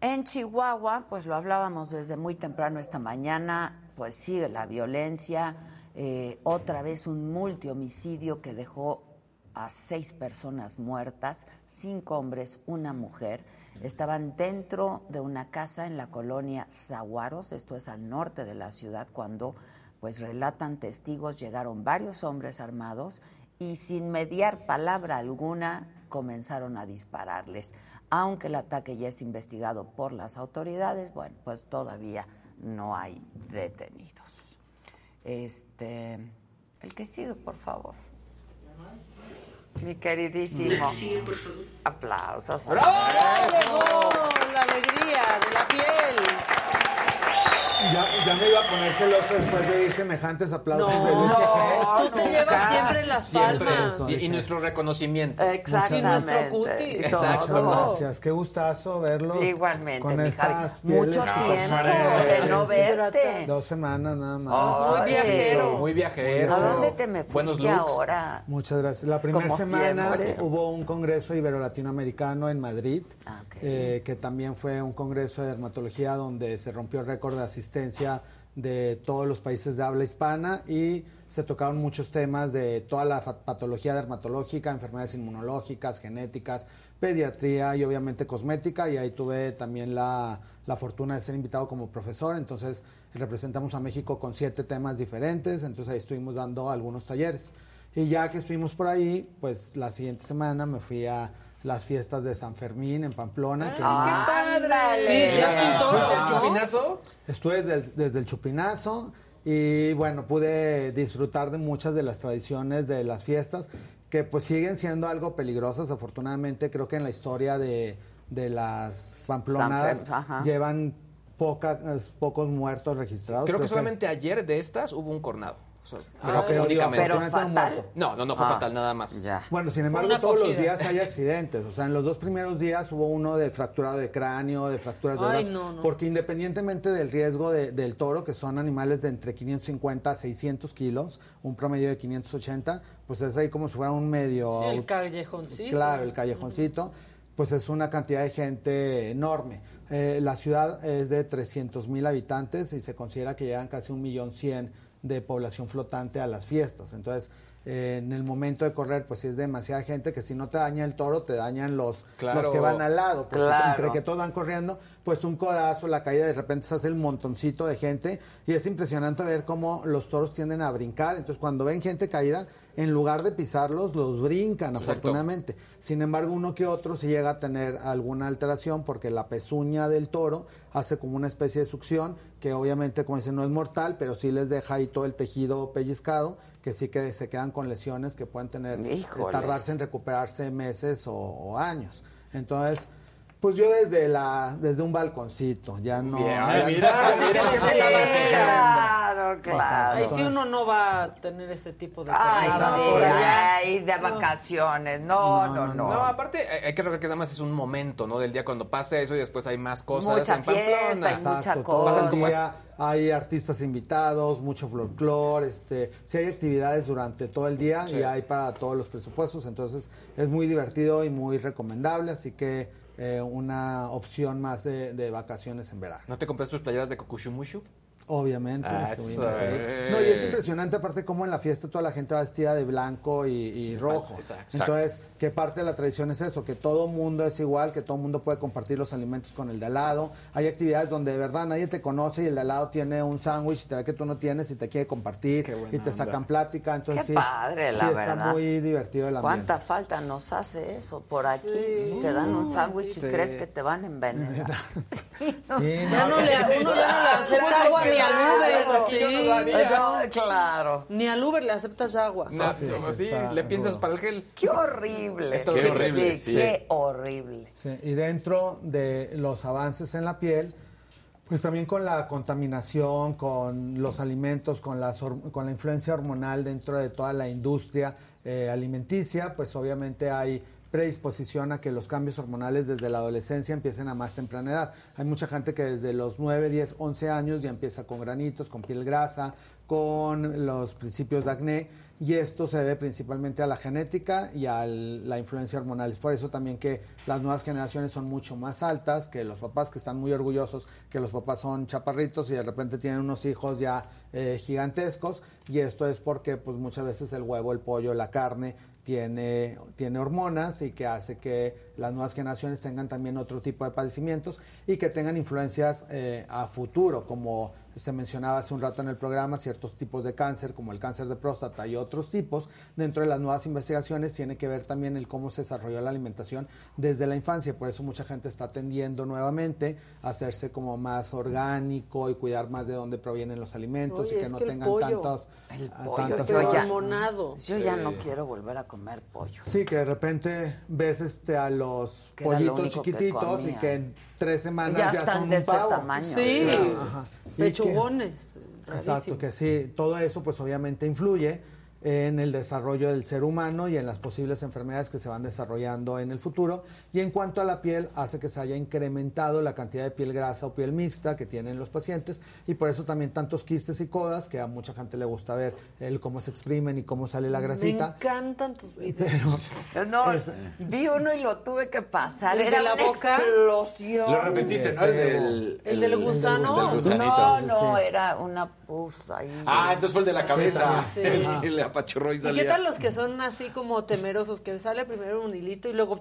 En Chihuahua, pues lo hablábamos desde muy temprano esta mañana, pues sigue la violencia, eh, otra vez un multihomicidio que dejó a seis personas muertas, cinco hombres, una mujer. Estaban dentro de una casa en la colonia Zaguaros, esto es al norte de la ciudad, cuando pues relatan testigos, llegaron varios hombres armados y sin mediar palabra alguna comenzaron a dispararles. Aunque el ataque ya es investigado por las autoridades, bueno, pues todavía no hay detenidos. Este, el que sigue, por favor. Mi queridísimo. Sí, por favor. Aplausos. ¡Bravo! ¡Bravo! La alegría de la piel. Ya, ya me iba a poner celoso después de oír semejantes aplausos No, de Luis no, G. tú te llevas siempre las Siempre. palmas. Sí, y nuestro reconocimiento. Exactamente. Y nuestro cutis. Muchas Todo. gracias, qué gustazo verlos. Igualmente, con mi estas Mucho súper tiempo de no verte. Dos semanas nada más. Muy viajero. Muy viajero. ¿A dónde te me Buenos fuiste ahora? Muchas gracias. La primera Como semana siempre. hubo un congreso ibero-latinoamericano en Madrid, Ah, ok. eh, que también fue un congreso de dermatología donde se rompió el récord de asistencia de todos los países de habla hispana y se tocaron muchos temas de toda la patología dermatológica, enfermedades inmunológicas, genéticas, pediatría y obviamente cosmética. Y ahí tuve también la, la fortuna de ser invitado como profesor, entonces representamos a México con siete temas diferentes, entonces ahí estuvimos dando algunos talleres. Y ya que estuvimos por ahí, pues la siguiente semana me fui a las fiestas de San Fermín en Pamplona. que Ah. Sí, ya pintó, ¿Fuiste al ¿no? chupinazo? Estuve desde el, desde el chupinazo y bueno, pude disfrutar de muchas de las tradiciones de las fiestas que pues siguen siendo algo peligrosas. Afortunadamente creo que en la historia de, de las pamplonadas llevan pocas, pocos muertos registrados. Creo que solamente ayer de estas hubo un cornado. O sea, Ah, pero únicamente. No, no, no fue Ah, fatal, nada más. Ya. Bueno, sin embargo, todos los días hay (laughs) accidentes. O sea, en los dos primeros días hubo uno de fracturado de cráneo, de fracturas de Ay, brazo. no, no. Porque independientemente del riesgo de- del toro, que son animales de entre 550 a 600 kilos, un promedio de 580, pues es ahí como si fuera un medio... Sí, el callejoncito. Claro, el callejoncito, pues es una cantidad de gente enorme. Eh, la ciudad es de 300 mil habitantes y se considera que llegan casi un millón cien de población flotante a las fiestas. Entonces, eh, en el momento de correr, pues sí es demasiada gente que si no te daña el toro, te dañan los, Claro. los que van al lado. Porque Claro. entre que todos van corriendo, pues un codazo, la caída, de repente se hace el montoncito de gente y es impresionante ver cómo los toros tienden a brincar. Entonces, cuando ven gente caída, en lugar de pisarlos, los brincan, Exacto. afortunadamente. Sin embargo, uno que otro sí llega a tener alguna alteración porque la pezuña del toro hace como una especie de succión que obviamente, como dicen, no es mortal, pero sí les deja ahí todo el tejido pellizcado, que sí que se quedan con lesiones que pueden tener, eh, tardarse en recuperarse meses o, o años. Entonces, Pues yo desde la desde un balconcito, ya no. Bien. ya- Mira, Así que desde la bandera. Claro, claro. Ahí sí uno no va a tener ese tipo de Ay, cosas. sí, ay, de vacaciones. No, no, no. No, aparte hay hay que recordar que nada más es un momento, ¿no? Del día cuando pasa eso y después hay más cosas Mucha en fiesta Pamplona. y mucha Exacto, el como día hay artistas invitados, mucho folclore, este, sí hay actividades durante todo el día Sí. y hay para todos los presupuestos, entonces es muy divertido y muy recomendable, así que eh, una opción más de, de vacaciones en verano. ¿No te compras tus playeras de Kokushumushu? Obviamente. Ah, eso, ahí. eh. No, y es impresionante aparte cómo en la fiesta toda la gente va vestida de blanco y, y rojo. Exacto. Entonces, que parte de la tradición es eso, que todo mundo es igual, que todo mundo puede compartir los alimentos con el de al lado. Hay actividades donde de verdad nadie te conoce y el de al lado tiene un sándwich y te ve que tú no tienes y te quiere compartir y te onda. sacan plática. Entonces, Qué sí, padre, sí la está verdad. muy divertido el ambiente. ¿Cuánta falta nos hace eso por aquí? Te dan un sándwich Sí. y crees que te van a envenenar. (laughs) Sí, Ya no le, uno ya no le acepta agua ni al Uber, no sí. Claro. Ni al Uber le aceptas agua. No, sí, sí, sí, está le piensas para el gel. Qué horrible. Está horrible, sí, sí. Qué horrible. Sí, y dentro de los avances en la piel, pues también con la contaminación, con los alimentos, con, las con la influencia hormonal dentro de toda la industria eh, alimenticia, pues obviamente hay predisposición a que los cambios hormonales desde la adolescencia empiecen a más temprana edad. Hay mucha gente que desde los 9, 10, 11 años ya empieza con granitos, con piel grasa, con los principios de acné y esto se debe principalmente a la genética y a la influencia hormonal. Es por eso también que las nuevas generaciones son mucho más altas que los papás que están muy orgullosos que los papás son chaparritos y de repente tienen unos hijos ya eh, gigantescos y esto es porque pues muchas veces el huevo, el pollo, la carne tiene, tiene hormonas y que hace que las nuevas generaciones tengan también otro tipo de padecimientos y que tengan influencias eh, a futuro, como se mencionaba hace un rato en el programa, ciertos tipos de cáncer, como el cáncer de próstata y otros tipos. Dentro de las nuevas investigaciones tiene que ver también el cómo se desarrolló la alimentación desde la infancia. Por eso mucha gente está tendiendo nuevamente a hacerse como más orgánico y cuidar más de dónde provienen los alimentos Oye, y que no que el tengan pollo- tantos, El ah, pollo, tantas yo ya-. Yo ya Sí. no quiero volver a comer pollo. Sí, que de repente ves este a los Que era lo pollitos que chiquititos y que en tres semanas Ya ya, están son de un este pavo. tamaño. Sí, Ajá. Y que- pechugones. Exacto, que sí, todo eso pues obviamente influye en el desarrollo del ser humano y en las posibles enfermedades que se van desarrollando en el futuro. Y en cuanto a la piel, hace que se haya incrementado la cantidad de piel grasa o piel mixta que tienen los pacientes y por eso también tantos quistes y codas, que a mucha gente le gusta ver el cómo se exprimen y cómo sale la Me grasita. encantan tus videos. (laughs) No, Es- vi uno y lo tuve que pasar. ¿El de Era la una boca? explosión. Lo repetiste, ¿no? El del, ¿El del gusano? del. No, no, Sí. era una pus ahí. Ah, entonces fue el de la cabeza. Sí. El que le apachurró y ¿Y salía. qué tal los que son así como temerosos? Que sale primero un hilito y luego...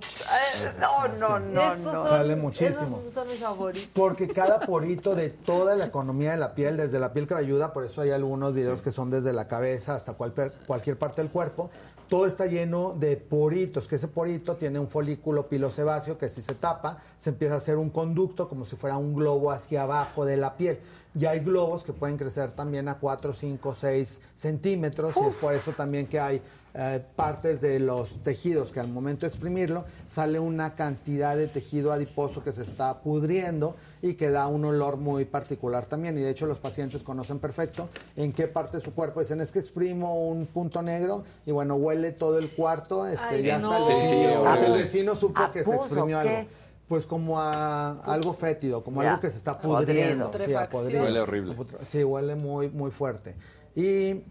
No, no, no, no. son- Sale muchísimo. Esos son mis favoritos. Porque cada porito de toda la economía de la piel, desde la piel cabelluda, por eso hay algunos videos que son desde la cabeza hasta cual- cualquier parte del cuerpo, todo está lleno de poritos, que ese porito tiene un folículo pilosebáceo que si se tapa, se empieza a hacer un conducto como si fuera un globo hacia abajo de la piel. Y hay globos que pueden crecer también a 4, 5, 6 centímetros y es por eso también que hay eh, partes de los tejidos que al momento de exprimirlo sale una cantidad de tejido adiposo que se está pudriendo y que da un olor muy particular también. Y de hecho los pacientes conocen perfecto en qué parte de su cuerpo dicen es que exprimo un punto negro y bueno, huele todo el cuarto, este, Ay, ya no. hasta el Sí, sí, vecino, el vecino supo ¿A que se exprimió qué? algo. Pues como a algo fétido, como Ya. algo que se está pudriendo. Sí, a Putrefacción. podrido. Huele horrible. Sí, huele muy, muy fuerte. Y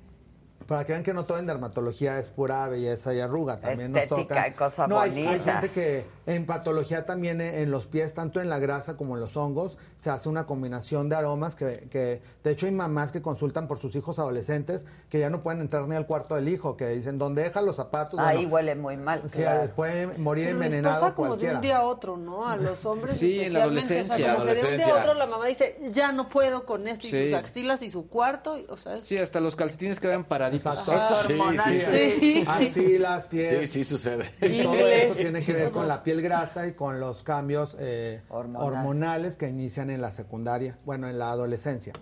para que vean que no todo en dermatología es pura belleza y arruga, también nos toca. y cosa no, hay- gente que en patología también eh, en los pies, tanto en la grasa como en los hongos, se hace una combinación de aromas que, que de hecho hay mamás que consultan por sus hijos adolescentes que ya no pueden entrar ni al cuarto del hijo, que dicen, ¿dónde deja los zapatos? Ahí Bueno, huele muy mal. sí, claro. puede morir Pero les envenenado pasa como de cualquiera. un día a otro, ¿no? A los hombres Sí, en la adolescencia. O sea, como que de un día Adolescencia. a otro la mamá dice, ya no puedo con esto y Sí. sus axilas y su cuarto. y- o sea, es- Sí, hasta los calcetines quedan paraditos. Exacto. Es Sí, sí, sí. Así las pies. Sí, sí sucede. Y todo esto tiene que ver con la piel grasa y con los cambios eh, Hormonal. hormonales que inician en la secundaria, bueno, en la adolescencia.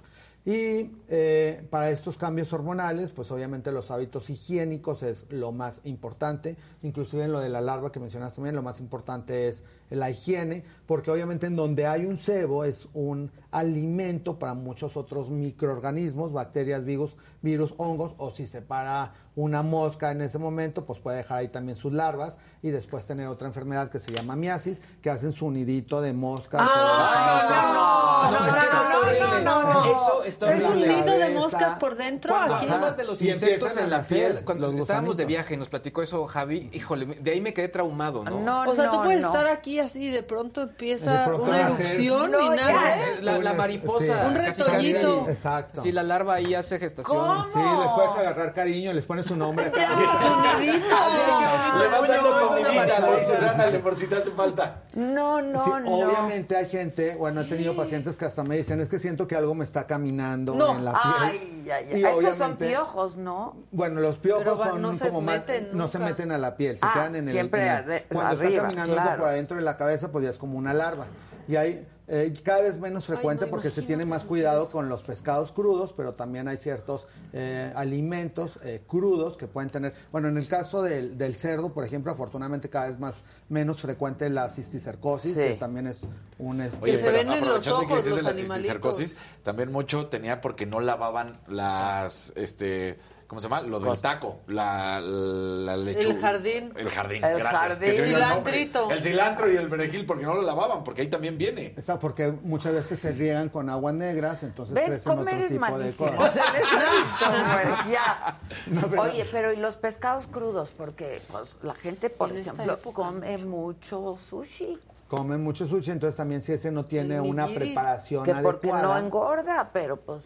Y eh, para estos cambios hormonales, pues obviamente los hábitos higiénicos es lo más importante. Inclusive en lo de la larva que mencionaste también, lo más importante es la higiene, porque obviamente en donde hay un cebo es un alimento para muchos otros microorganismos, bacterias, virus, virus, hongos, o si se para una mosca en ese momento, pues puede dejar ahí también sus larvas y después tener otra enfermedad que se llama miasis, que hacen su nidito de moscas. Ah, no, no, no, no, no, no, no. Eso está ¿Es un nido de moscas por dentro? Cuando Aquí hablabas de los insectos en la piel, cuando los estábamos de viaje y nos platicó eso Javi, híjole, de ahí me quedé traumado, ¿no? No, o sea, tú puedes no. estar aquí así y de pronto De empieza pronto una erupción No, y nace. La, Un- mariposa. sí. Un retoñito. Exacto. Sí, la larva ahí hace gestación. ¿Cómo? Sí, les puedes agarrar cariño, les pones su nombre acá. (laughs) Le vas dando comidita, le dices, ándale, por si te hace falta. No, no, Sí, no. obviamente hay gente, bueno, he tenido pacientes que hasta me dicen, es que siento que algo me está caminando No. en la piel. Ay, ay, ay. Y Esos son piojos, ¿no? Bueno, los piojos Pero son no se como más, meten no se nunca. meten a la piel, se Ah, quedan en el, siempre en el- ade- cuando arriba, está caminando claro. por adentro de la cabeza, pues ya es como una larva. Y hay eh, cada vez menos frecuente no, porque se tiene más cuidado con los pescados crudos, pero también hay ciertos eh, alimentos eh, crudos que pueden tener. Bueno, en el caso del, del cerdo, por ejemplo, afortunadamente cada vez más menos frecuente la cisticercosis, Sí. que también es un este, Oye, se pero ven en los aprovechando que ojos dices de la cisticercosis, también mucho tenía porque no lavaban las, este, ¿cómo se llama? Lo del taco, la, la lechuga. El jardín. El jardín, El gracias. jardín. que. Cilantrito. El cilantro y el perejil porque no lo lavaban, porque ahí también viene. Esa porque muchas veces se riegan con aguas negras, entonces Ven, crecen comer otro es tipo de malísimo. cosas. Ya. (laughs) No, pero- Oye, pero ¿y los pescados crudos? Porque pues, la gente, por ejemplo, come mucho sushi. Comen mucho sushi, entonces también si ese no tiene una preparación Que porque no engorda, pero pues...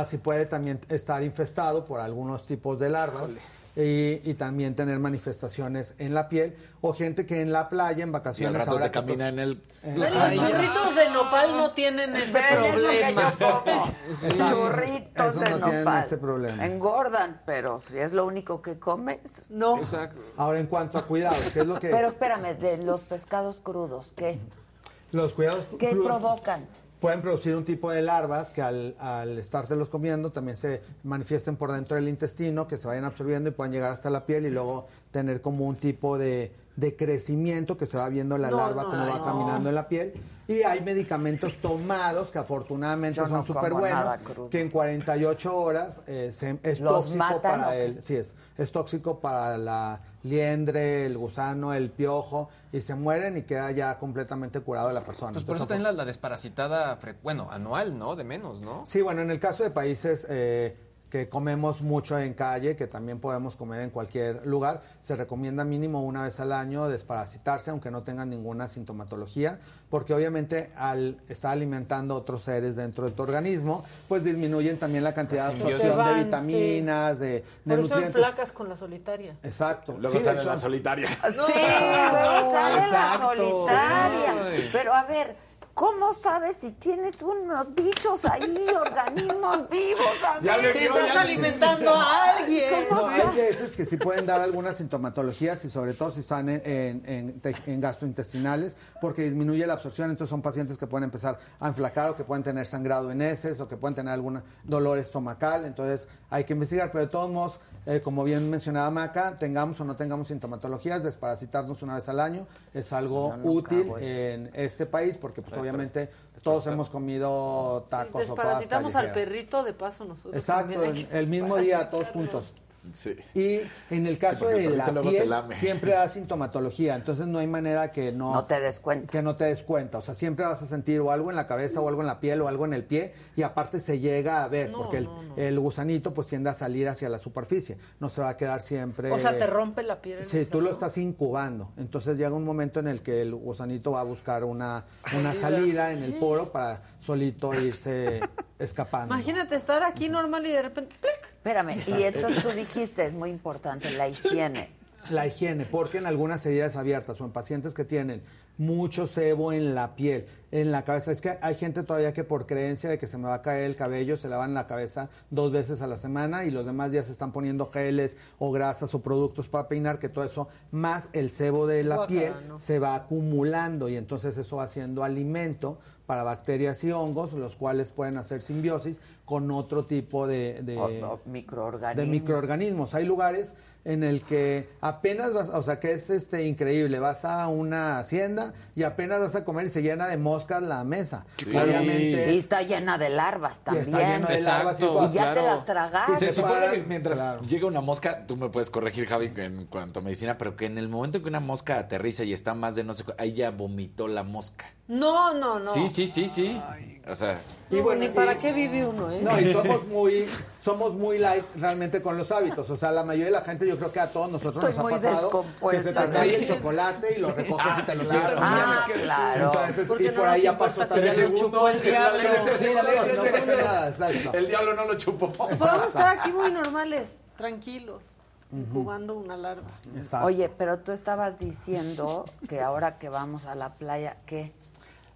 así puede también estar infestado por algunos tipos de larvas y, y también tener manifestaciones en la piel o gente que en la playa en Y al vacaciones rato ahora te que- camina en el... Eh, Los ay, churritos de nopal no tienen ese Ven, es lo que problema. (laughs) Churritos Esos de no tienen nopal. ese problema. Engordan, pero si es lo único que comes. No. Exacto. Ahora en cuanto a cuidado, ¿qué es lo que Pero espérame, de los pescados crudos, ¿qué? los cuidados ¿Qué cru- provocan? Pueden producir un tipo de larvas que al, al estártelos comiendo también se manifiesten por dentro del intestino, que se vayan absorbiendo y puedan llegar hasta la piel y luego tener como un tipo de, de crecimiento que se va viendo la No, larva no, como va no. caminando en la piel. Y hay medicamentos tomados que afortunadamente Yo no son súper buenos, que en 48 horas eh, se- es ¿Los tóxico matan para el, sí es, es tóxico para la liendre, el gusano, el piojo y se mueren y queda ya completamente curado la persona. Pues por eso también la, la desparasitada, bueno, anual, ¿no? De menos, ¿no? Sí, bueno, en el caso de países eh, que comemos mucho en calle, que también podemos comer en cualquier lugar, se recomienda mínimo una vez al año desparasitarse, aunque no tengan ninguna sintomatología, porque obviamente al estar alimentando otros seres dentro de tu organismo, pues disminuyen también la cantidad de simbiosis. absorción Se van, de vitaminas, de, de Por eso nutrientes. flacas con la solitaria. Exacto. Luego Sí, sale la solitaria. Sí, luego sale la solitaria. Pero a ver, ¿cómo sabes si tienes unos bichos ahí, (laughs) organismos vivos? Ya le Si estás ya- alimentando a alguien. ¿Cómo No, hay veces que sí pueden dar algunas sintomatologías y sobre todo si están en, en- en gastrointestinales porque disminuye la absorción, entonces son pacientes que pueden empezar a enflacar o que pueden tener sangrado en heces o que pueden tener algún dolor estomacal, entonces hay que investigar, pero de todos modos, eh, como bien mencionaba Maca, tengamos o no tengamos sintomatologías, desparasitarnos una vez al año es algo útil voy. en este país porque pues obviamente todos hemos comido tacos o cosas Desparasitamos al perrito de paso nosotros. Exacto, el mismo día, todos juntos. Sí. Y en el caso de la piel, siempre da sintomatología, entonces no hay manera que no, No te des cuenta. que no te des cuenta. O sea, siempre vas a sentir o algo en la cabeza o algo en la piel o algo en el pie y aparte se llega a ver, No, porque el, no, no. el gusanito pues tiende a salir hacia la superficie, no se va a quedar siempre... O sea, te rompe la piel. Sí, tú lo estás incubando. Entonces llega un momento en el que el gusanito va a buscar una, una salida en el poro para solito irse (laughs) escapando. Imagínate estar aquí normal y de repente. ¡plic! Espérame, y entonces tú dijiste, es muy importante, la higiene. La higiene, porque en algunas heridas abiertas o en pacientes que tienen mucho sebo en la piel, en la cabeza, es que hay gente todavía que por creencia de que se me va a caer el cabello, se lavan la cabeza dos veces a la semana y los demás días se están poniendo geles o grasas o productos para peinar, que todo eso, más el sebo de la piel, no. se va acumulando y entonces eso va siendo alimento para bacterias y hongos, los cuales pueden hacer simbiosis con otro tipo de, de, O- o microorganismos. de microorganismos. Hay lugares en el que apenas vas, o sea, que es este increíble, vas a una hacienda y apenas vas a comer y se llena de moscas la mesa. Obviamente. Y está llena de larvas Y también. está lleno de larvas y cosas. Y ya te las tragaste. Se Se supone que mientras claro. llega una mosca, tú me puedes corregir, Javi, en cuanto a medicina, pero que en el momento que una mosca aterriza y está más de no sé ahí ya vomitó la mosca. No, no, no. Sí, sí, sí, sí. O sea, Y bueno, ni para qué vive uno, ¿eh? No, y (laughs) somos muy, somos muy light realmente con los hábitos. O sea, la mayoría de la gente, yo creo que a todos nosotros Estoy nos ha pasado que se te Sí. el chocolate y lo Sí. recoges Ah, y te sí, lo claro. sigues comiendo. Ah, claro. Entonces, Porque y no por ahí nos ya pasó tres también. segundos, Sí, el diablo. tres segundos, no exacto. el diablo no lo chupó. Podemos estar aquí muy normales, tranquilos, incubando una larva. Oye, pero tú estabas diciendo que ahora que vamos a la playa, ¿qué?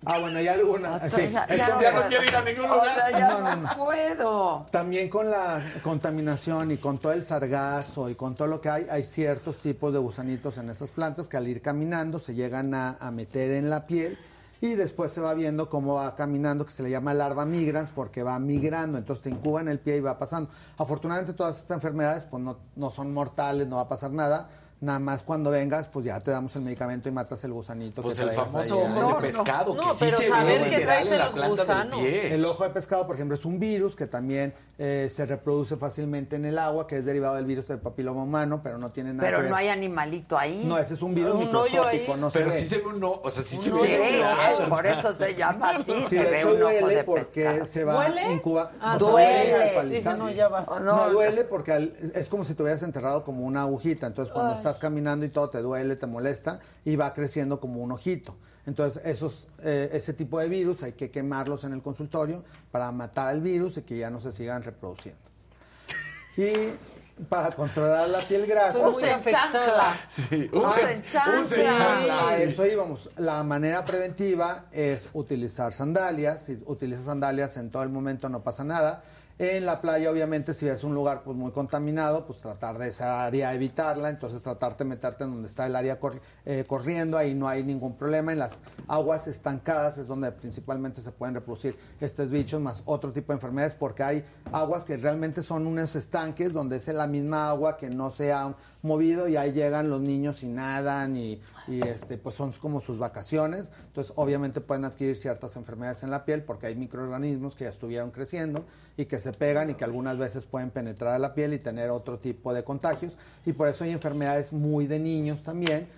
Ah, bueno, hay algunas. Sí. ya- no Ya no quiero ir a ningún O lugar. sea, ya no, no, no no. puedo. También con la contaminación y con todo el sargazo y con todo lo que hay, hay ciertos tipos de gusanitos en esas plantas que al ir caminando se llegan a, a meter en la piel y después se va viendo cómo va caminando, que se le llama larva migrans porque va migrando, entonces te incuba en el pie y va pasando. Afortunadamente todas estas enfermedades pues no, no son mortales, no va a pasar nada. Nada más cuando vengas, pues ya te damos el medicamento y matas el gusanito. Pues que el famoso ahí. ojo de No, no. pescado, que No, sí se ve literal en la el planta del gusano. pie. El ojo de pescado, por ejemplo, es un virus que también eh, se reproduce fácilmente en el agua, que es derivado del virus del papiloma humano, pero no tiene nada Pero que ver. no hay animalito ahí. No, ese es un virus Un microscópico, no Pero sí se ve un no, o sea, sí se Un ve o por sea. eso se llama así, Sí, se ve un ojo duele de porque pescado. se va ¿Duele? incuba- Ah, no, duele. Dice, no, ya duele porque al- es como si te hubieras enterrado como una agujita. Entonces, cuando. Estás caminando y todo te duele, te molesta y va creciendo como un ojito. Entonces, esos, eh, ese tipo de virus hay que quemarlos en el consultorio para matar el virus y que ya no se sigan reproduciendo. Y para controlar la piel grasa. Usen chancla. Sí, Usen chancla. usen chancla. A eso íbamos. La manera preventiva es utilizar sandalias. Si utilizas sandalias en todo el momento no pasa nada. En la playa, obviamente, si es un lugar pues, muy contaminado, pues tratar de esa área evitarla. Entonces, tratarte de meterte en donde está el área eh, corriendo. Ahí no hay ningún problema. En las aguas estancadas es donde principalmente se pueden reproducir estos bichos, más otro tipo de enfermedades, porque hay aguas que realmente son unos estanques donde es la misma agua que no se ha movido y ahí llegan los niños y nadan y, y, este pues son como sus vacaciones. Entonces obviamente pueden adquirir ciertas enfermedades en la piel porque hay microorganismos que ya estuvieron creciendo y que se pegan y que algunas veces pueden penetrar a la piel y tener otro tipo de contagios. Y por eso hay enfermedades muy de niños también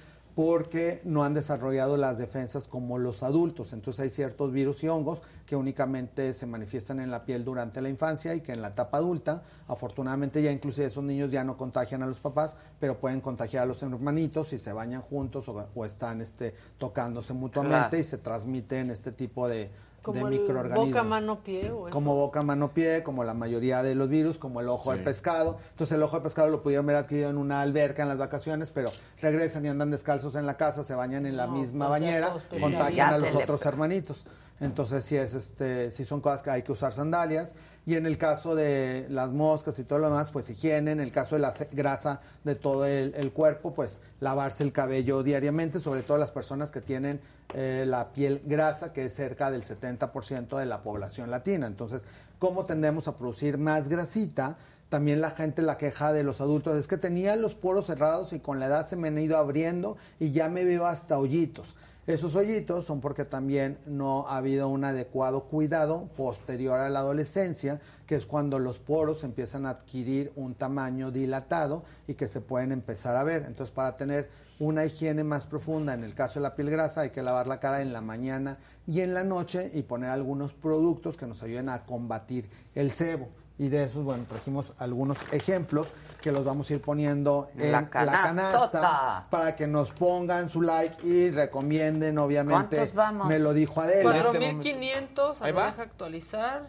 porque no han desarrollado las defensas como los adultos. Entonces hay ciertos virus y hongos que únicamente se manifiestan en la piel durante la infancia y que en la etapa adulta, afortunadamente ya inclusive esos niños ya no contagian a los papás, pero pueden contagiar a los hermanitos si se bañan juntos o, o están este, tocándose mutuamente Claro. y se transmiten este tipo de, de Como el microorganismos boca, mano, pie o eso. como boca, mano, pie, como la mayoría de los virus, como el ojo de Sí. pescado. Entonces el ojo de pescado lo pudieron haber adquirido en una alberca en las vacaciones, pero regresan y andan descalzos en la casa, se bañan en la No, misma bañera, contagian a los le- otros hermanitos. Entonces sí es este, sí son cosas que hay que usar sandalias. Y en el caso de las moscas y todo lo demás, pues higiene. En el caso de la grasa de todo el, el cuerpo, pues lavarse el cabello diariamente, sobre todo las personas que tienen eh, la piel grasa, que es cerca del 70% de la población latina. Entonces, ¿cómo tendemos a producir más grasita? También la gente la queja de los adultos es que tenía los poros cerrados y con la edad se me han ido abriendo y ya me veo hasta hoyitos. Esos hoyitos son porque también no ha habido un adecuado cuidado posterior a la adolescencia, que es cuando los poros empiezan a adquirir un tamaño dilatado y que se pueden empezar a ver. Entonces, para tener una higiene más profunda, en el caso de la piel grasa, hay que lavar la cara en la mañana y en la noche y poner algunos productos que nos ayuden a combatir el sebo. Y de esos, bueno, trajimos algunos ejemplos que los vamos a ir poniendo en La canasta para que nos pongan su like y recomienden, obviamente. ¿Cuántos vamos? Me lo dijo Adela. Este 4500, a Ahí va. deja actualizar.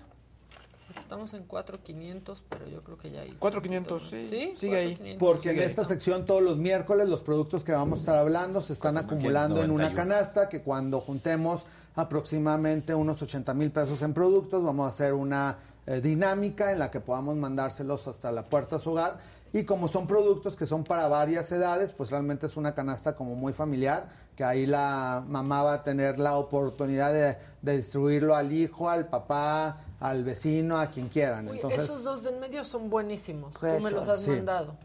Estamos en 4500, pero yo creo que ya hay. 4500, sí. Sí, Sigue ahí. 4500. Porque Sigue en ahí. esta sección todos los miércoles los productos que vamos a estar hablando se están acumulando en una 4,591. canasta que cuando juntemos aproximadamente unos 80 mil pesos en productos. Vamos a hacer una eh, dinámica en la que podamos mandárselos hasta la puerta a su hogar. Y como son productos que son para varias edades, pues realmente es una canasta como muy familiar, que ahí la mamá va a tener la oportunidad de, de distribuirlo al hijo, al papá, al vecino, a quien quieran. Uy, Entonces, esos dos de en medio son buenísimos. Tú Eso, me los has sí. mandado.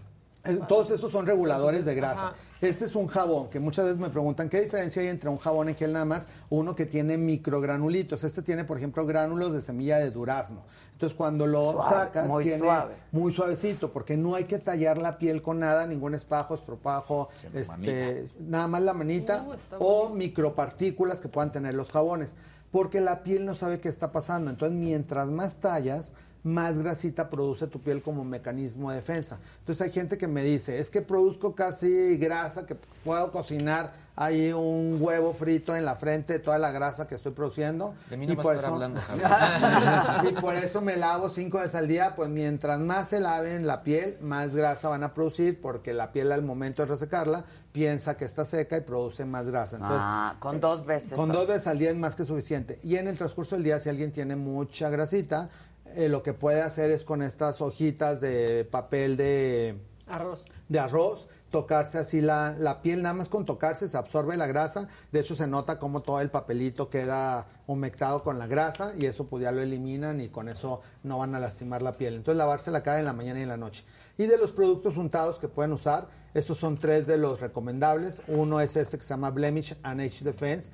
Todos estos son reguladores de grasa. Ajá. Este es un jabón que muchas veces me preguntan qué diferencia hay entre un jabón en gel nada más, uno que tiene microgranulitos. Este tiene, por ejemplo, gránulos de semilla de durazno. Entonces, cuando lo Suave, sacas, muy tiene suave. muy suavecito, porque no hay que tallar la piel con nada, ningún espajo, estropajo, este, nada más la manita Uh, o micropartículas que puedan tener los jabones, porque la piel no sabe qué está pasando. Entonces, mientras más tallas, más grasita produce tu piel como mecanismo de defensa. Entonces hay gente que me dice, es que produzco casi grasa, que puedo cocinar ahí un huevo frito en la frente de toda la grasa que estoy produciendo. De mí no y, vas a por estar eso, hablando, (laughs) y por eso me lavo cinco veces al día, pues mientras más se laven la piel, más grasa van a producir, porque la piel al momento de resecarla piensa que está seca y produce más grasa. Entonces, Ah, con dos veces Con dos veces al día es más que suficiente. Y en el transcurso del día, si alguien tiene mucha grasita, eh, lo que puede hacer es con estas hojitas de papel de, Arroz. de arroz, tocarse así la, la piel, nada más con tocarse se absorbe la grasa, de hecho se nota como todo el papelito queda humectado con la grasa y eso pues ya lo eliminan y con eso no van a lastimar la piel. Entonces lavarse la cara en la mañana y en la noche. Y de los productos untados que pueden usar, estos son tres de los recomendables. Uno es este que se llama Blemish and Age Defense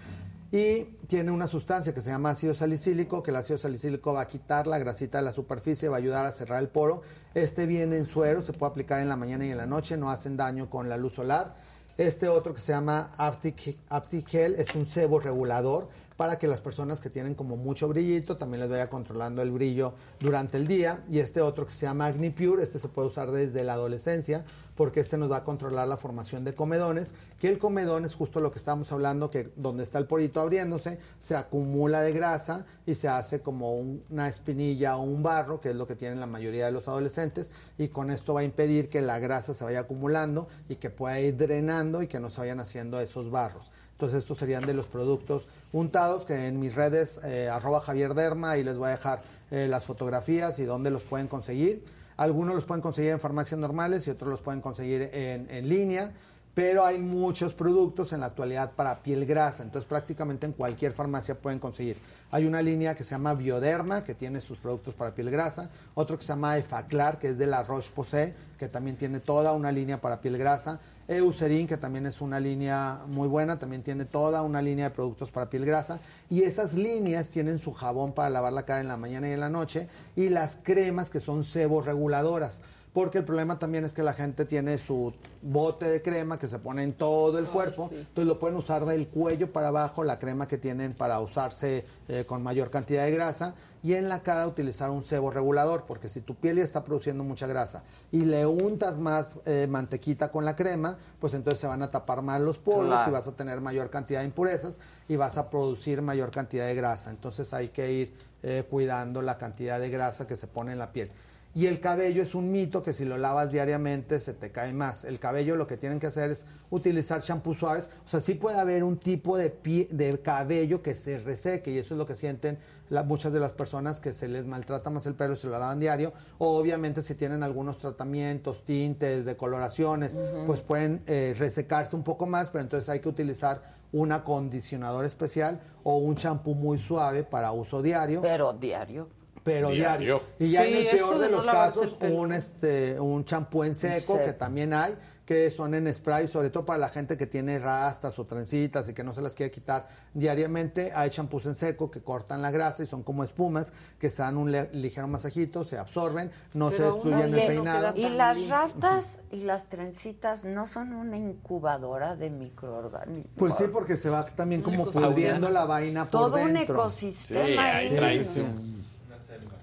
y tiene una sustancia que se llama ácido salicílico, que el ácido salicílico va a quitar la grasita de la superficie, va a ayudar a cerrar el poro. Este viene en suero, se puede aplicar en la mañana y en la noche, no hacen daño con la luz solar. Este otro que se llama Aptic, Gel es un sebo regulador para que las personas que tienen como mucho brillito también les vaya controlando el brillo durante el día. Y este otro que se llama AgniPure, este se puede usar desde la adolescencia porque este nos va a controlar la formación de comedones, que el comedón es justo lo que estamos hablando, que donde está el porito abriéndose, se acumula de grasa y se hace como un- una espinilla o un barro, que es lo que tienen la mayoría de los adolescentes, y con esto va a impedir que la grasa se vaya acumulando y que pueda ir drenando y que no se vayan haciendo esos barros. Entonces estos serían de los productos untados que en mis redes eh, arroba Javier Derma y les voy a dejar eh, las fotografías y dónde los pueden conseguir. Algunos los pueden conseguir en farmacias normales y otros los pueden conseguir en, línea, pero hay muchos productos en la actualidad para piel grasa, entonces prácticamente en cualquier farmacia pueden conseguir. Hay una línea que se llama Bioderma, que tiene sus productos para piel grasa, otro que se llama Efaclar, que es de la Roche-Posay, que también tiene toda una línea para piel grasa. Eucerin, que también es una línea muy buena, también tiene toda una línea de productos para piel grasa. Y esas líneas tienen su jabón para lavar la cara en la mañana y en la noche y las cremas que son sebos reguladoras. Porque el problema también es que la gente tiene su bote de crema que se pone en todo el cuerpo. Entonces lo pueden usar del cuello para abajo, la crema que tienen para usarse eh, con mayor cantidad de grasa. Y en la cara utilizar un sebo regulador, porque si tu piel ya está produciendo mucha grasa y le untas más eh, mantequita con la crema, pues entonces se van a tapar más los poros Claro. y vas a tener mayor cantidad de impurezas y vas a producir mayor cantidad de grasa. Entonces hay que ir eh, cuidando la cantidad de grasa que se pone en la piel. Y el cabello es un mito que si lo lavas diariamente se te cae más. El cabello lo que tienen que hacer es utilizar champús suaves. O sea, sí puede haber un tipo de, pie- de cabello que se reseque y eso es lo que sienten la- muchas de las personas que se les maltrata más el pelo se lo lavan diario. O obviamente si tienen algunos tratamientos, tintes, decoloraciones, pues pueden eh, resecarse un poco más, pero entonces hay que utilizar un acondicionador especial o un champú muy suave para uso diario. Pero diario. Pero diario. Diario. Y ya Sí, en el peor de no los casos, un este un champú en seco, seco. que también hay, que son en spray, sobre todo para la gente que tiene rastas o trencitas y que no se las quiere quitar diariamente. Hay champús en seco que cortan la grasa y son como espumas que se dan un le- ligero masajito, se absorben, no se destruyen el peinado. Y las rastas y las trencitas no son una incubadora de microorganismos. Pues sí, porque se va también como pudriendo la vaina por Todo un ecosistema Sí, ahí ahí. traes Sí.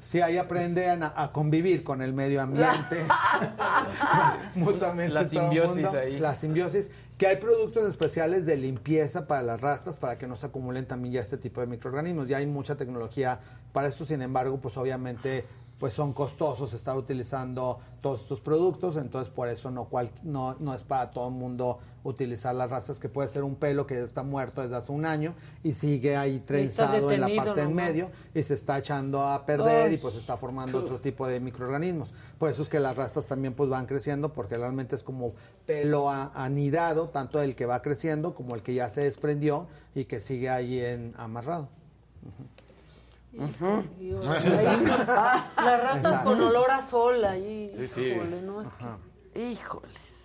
Sí, ahí aprenden a, a convivir con el medio ambiente. (laughs) (laughs) Mutuamente. La simbiosis mundo. ahí. La simbiosis. Que hay productos especiales de limpieza para las rastas para que no se acumulen también ya este tipo de microorganismos. Ya hay mucha tecnología para esto, sin embargo, pues obviamente pues son costosos estar utilizando todos estos productos, entonces por eso no, cual, no, no es para todo el mundo utilizar las razas que puede ser un pelo que ya está muerto desde hace un año y sigue ahí trenzado en la parte en medio y se está echando a perder y pues está formando otro tipo de microorganismos. Por eso es que las rastas también pues van creciendo porque realmente es como pelo a- anidado, tanto el que va creciendo como el que ya se desprendió y que sigue ahí en amarrado. (laughs) Dios, ahí, las ratas Exacto. con olor a sol ahí. Sí, sí. híjole, no, es que- Ajá. Híjoles.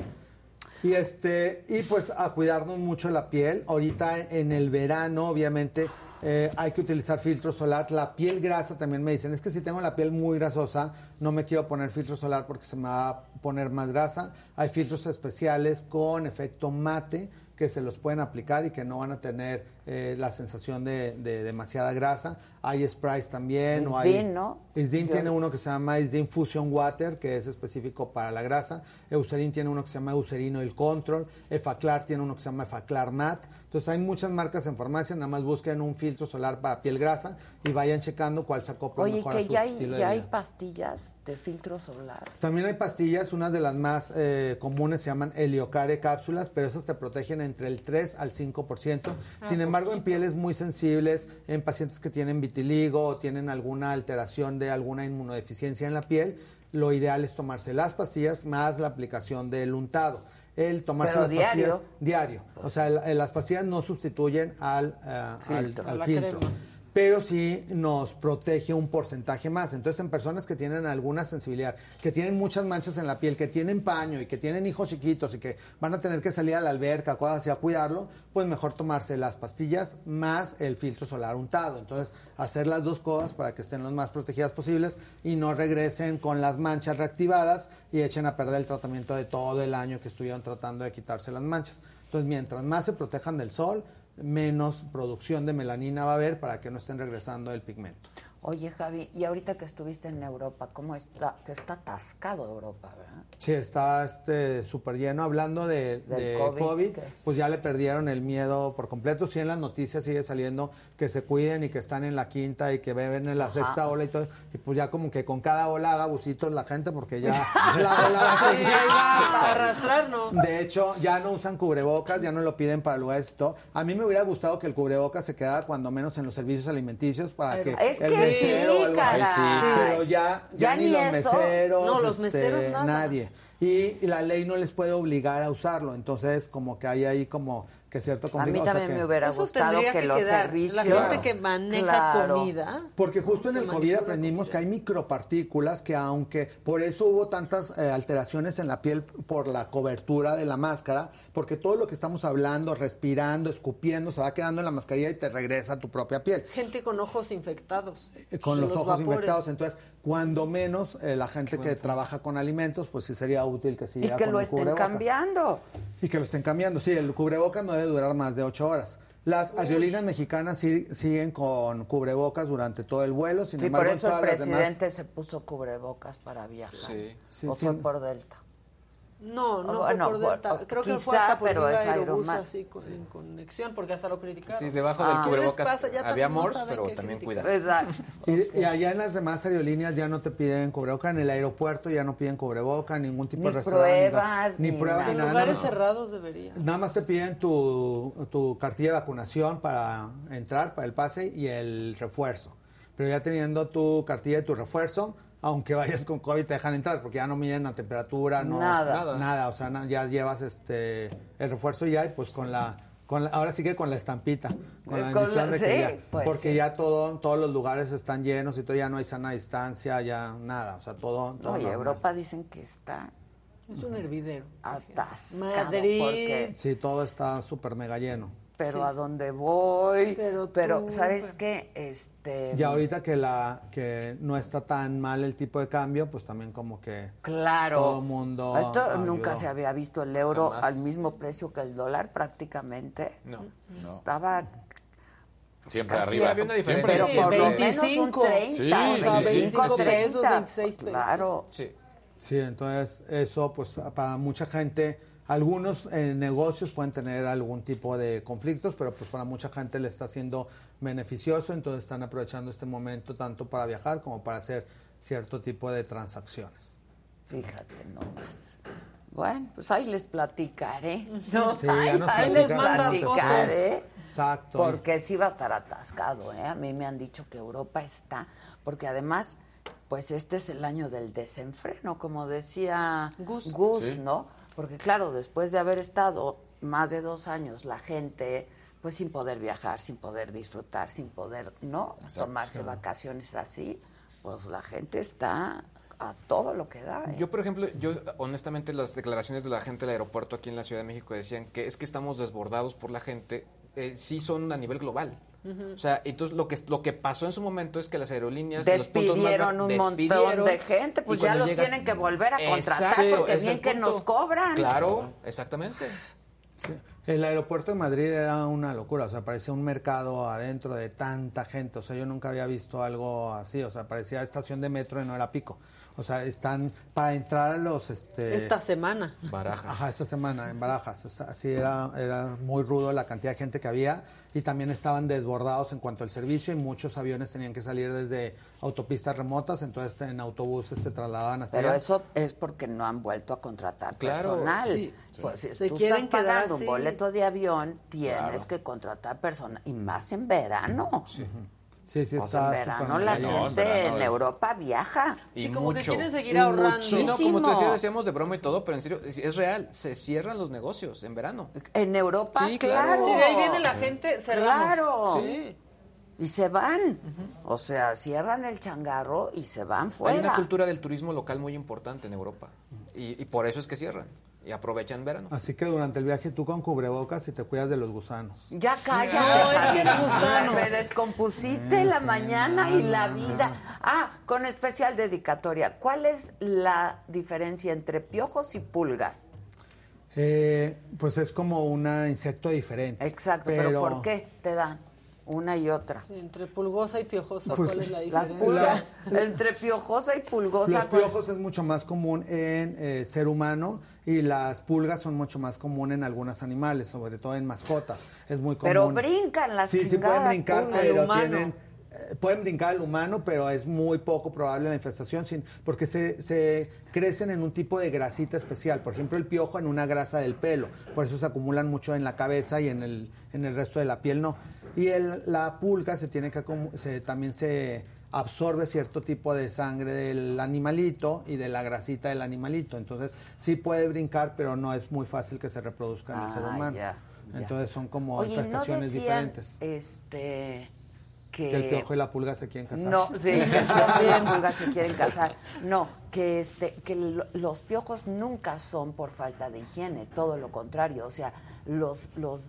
Y este, y pues a cuidarnos mucho la piel. Ahorita en el verano, obviamente, eh, hay que utilizar filtro solar. La piel grasa también me dicen, es que si tengo la piel muy grasosa, no me quiero poner filtro solar porque se me va a poner más grasa. Hay filtros especiales con efecto mate que se los pueden aplicar y que no van a tener eh, la sensación de, de demasiada grasa. Hay sprays también. o hay- Isdin, ¿no? Isdin Yo- tiene uno que se llama Isdin Fusion Water, que es específico para la grasa. Eucerin tiene uno que se llama Eucerin Oil Control. Efaclar tiene uno que se llama Efaclar Matte. Entonces hay muchas marcas en farmacia, nada más busquen un filtro solar para piel grasa y vayan checando cuál se acopla Oye, mejor a su ya hay, estilo de ya hay vida. pastillas de filtro solar. También hay pastillas, unas de las más eh, comunes se llaman Heliocare cápsulas, pero esas te protegen entre el 3 al 5%. Ah, Sin embargo, en pieles muy sensibles, en pacientes que tienen vitiligo o tienen alguna alteración de alguna inmunodeficiencia en la piel, lo ideal es tomarse las pastillas más la aplicación del untado. El tomarse Pero las diario. pastillas diario. O sea, el- el- las pastillas no sustituyen al, eh, al- Filtro. al filtro crema. Pero sí nos protege un porcentaje más. Entonces, en personas que tienen alguna sensibilidad, que tienen muchas manchas en la piel, que tienen paño y que tienen hijos chiquitos y que van a tener que salir a la alberca, cosas así, a cuidarlo, pues mejor tomarse las pastillas más el filtro solar untado. Entonces, hacer las dos cosas para que estén lo más protegidas posibles y no regresen con las manchas reactivadas y echen a perder el tratamiento de todo el año que estuvieron tratando de quitarse las manchas. Entonces, mientras más se protejan del sol, menos producción de melanina va a haber para que no estén regresando el pigmento. Oye, Javi, y ahorita que estuviste en Europa, ¿cómo está? Que está atascado Europa, ¿verdad? Sí, está este súper lleno. Hablando de, COVID, COVID, pues ya le perdieron el miedo por completo. Sí, en las noticias sigue saliendo que se cuiden y que están en la quinta y que beben en la Ajá. sexta ola y todo. Y pues ya como que con cada ola haga busitos la gente porque ya (laughs) la ola va a Sí, seguir. ahí va a arrastrarnos. De hecho, ya no usan cubrebocas, ya no lo piden para lugares y todo. A mí me hubiera gustado que el cubrebocas se quedara cuando menos en los servicios alimenticios para que Es el que mesero sí, o algo así. caray. Pero ya, ya, Ya ni, ni los eso. meseros, No, los este, meseros nada. nadie. Y la ley no les puede obligar a usarlo. Entonces, como que hay ahí como que cierto A mí conflicto. o sea también que- me hubiera gustado que, que los quedar. servicios... La gente que maneja Claro. comida. Porque justo en el COVID aprendimos que hay micropartículas que aunque por eso hubo tantas eh, alteraciones en la piel por la cobertura de la máscara, porque todo lo que estamos hablando, respirando, escupiendo, se va quedando en la mascarilla y te regresa a tu propia piel. Gente con ojos infectados. Eh, Con los, ojos vapores. infectados, entonces, cuando menos eh, la gente que trabaja con alimentos, pues sí sería útil que Y siguiera que con lo el estén cambiando. Y que lo estén cambiando. Sí, el cubrebocas no debe durar más de ocho horas. Las aerolíneas mexicanas sí- siguen con cubrebocas durante todo el vuelo. Sin Sí, embargo, por en eso el demás- presidente se puso cubrebocas para viajar. Sí. Sí, ¿O sí. fue por Delta? No, no fue por Delta. Creo que fue quizá, hasta por pero un es aerobús así con, en conexión, porque hasta lo criticaron. Sí, debajo Ah. del ¿Qué les cubrebocas había no Morse, saben pero también criticar. cuidado. Exacto. Y, y allá en las demás aerolíneas ya no te piden cubreboca, en el aeropuerto ya no piden cubreboca, ningún tipo Ni de restaurante. pruebas, ni ni pruebas, nada. ni En nada. lugares nada más- cerrados debería. Nada más te piden tu, tu cartilla de vacunación para entrar, para el pase y el refuerzo. Pero ya teniendo tu cartilla y tu refuerzo, aunque vayas con COVID te dejan entrar porque ya no miden la temperatura, no, Nada. nada, Nada. o sea, ya llevas este el refuerzo ya y pues con la con la- ahora sí que con la estampita, con la Con bendición la- de que sí, ya, pues, porque sí. ya todo todos los lugares están llenos y todo ya no hay sana distancia, ya nada, o sea, todo, todo No, y normal. Europa dicen que está Es un hervidero. atascado. Madrid. Porque, Sí, todo está súper mega lleno. Pero Sí. a dónde voy. Pero Pero, tú, ¿sabes pero- qué? Este, Y ahorita que la que no está tan mal el tipo de cambio, pues también como que Claro. todo el mundo Esto ayudó. nunca se había visto el euro Jamás. al mismo precio que el dólar prácticamente. No. No. Estaba Siempre Casi arriba. había una diferencia. pero Sí, por lo 25. menos un 30, Sí, o sí, sea, sí. 25, pesos, 30. 26 pesos. Claro. Sí. Sí, entonces eso pues para mucha gente, algunos eh, negocios pueden tener algún tipo de conflictos, pero pues para mucha gente le está siendo beneficioso, entonces están aprovechando este momento tanto para viajar como para hacer cierto tipo de transacciones. Fíjate nomás. Bueno, pues ahí les platicaré. ¿no? Sí, ahí, les platicaré. Exacto. Porque sí va a estar atascado, ¿eh? A mí me han dicho que Europa está, porque además, pues este es el año del desenfreno, como decía Gus, Sí. ¿no? Porque claro, después de haber estado más de dos años la gente, pues sin poder viajar, sin poder disfrutar, sin poder, ¿no? Exacto. Tomarse vacaciones así, pues la gente está a todo lo que da. ¿eh? Yo, por ejemplo, yo honestamente las declaraciones de la gente del aeropuerto aquí en la Ciudad de México decían que es que estamos desbordados por la gente, eh, sí son a nivel global. O sea, entonces lo que lo que pasó en su momento es que las aerolíneas los Despidieron un montón de gente, pues ya los llega- tienen que volver a contratar Exacto, porque bien que nos cobran. Claro, exactamente. El aeropuerto de Madrid era una locura, o sea, parecía un mercado adentro de tanta gente, o sea, yo nunca había visto algo así, o sea, parecía estación de metro y no era pico. O sea, están para entrar a los este Esta semana. Barajas. Ajá, esta semana en Barajas. O sea, Así era, era muy rudo la cantidad de gente que había y también estaban desbordados en cuanto al servicio y muchos aviones tenían que salir desde autopistas remotas, entonces en autobuses se trasladaban hasta Pero allá. eso es porque no han vuelto a contratar Claro, personal. sí. Pues Sí. si Se tú quieren estás quedar pagando un boleto de avión, tienes Claro. que contratar personal y más en verano. Sí, sí, O sea, está en verano la gente en, Europa viaja. Y como que quieren seguir ahorrando. Sí, no, como tú decías, Muchísimo. decíamos de broma y todo, pero en serio, es, es real. Se cierran los negocios en verano. En Europa, Sí, claro. claro. Sí, de ahí viene la gente, cerramos. Claro. Sí. Y se van. O sea, cierran el changarro y se van fuera. Hay una cultura del turismo local muy importante en Europa. Y, y por eso es que cierran. Y aprovechan verano. Así que durante el viaje tú con cubrebocas y te cuidas de los gusanos. Ya cállate. No, es que el gusano. Me descompusiste la mañana y la vida. Ah, con especial dedicatoria. ¿Cuál es la diferencia entre piojos y pulgas? Eh, pues es como un insecto diferente. Exacto, pero, ¿por qué te dan una y otra? Entre pulgosa y piojosa, Pues, ¿cuál es la Las diferencia? pulgas, (laughs) entre piojosa y pulgosa. Los piojos es mucho más común en eh, ser humano y las pulgas son mucho más común en algunos animales, sobre todo en mascotas. Es muy común. Pero brincan las Sí, sí pueden brincar, pulgas. pero tienen pueden brincar al humano, pero es muy poco probable la infestación sin, porque se, se crecen en un tipo de grasita especial. Por ejemplo, el piojo en una grasa del pelo. Por eso se acumulan mucho en la cabeza y en el, en el resto de la piel no. Y el, la pulga se tiene que se, también se absorbe cierto tipo de sangre del animalito y de la grasita del animalito. Entonces sí puede brincar, pero no es muy fácil que se reproduzca en el ser Ah, humano. Entonces son como Oye, ¿no infestaciones decían, diferentes. Este, que... Que el piojo y la pulga se quieren casar. No, sí, (laughs) que el piojo y la pulga se quieren casar. No, que este, que lo- los piojos nunca son por falta de higiene, todo lo contrario. O sea, los, los-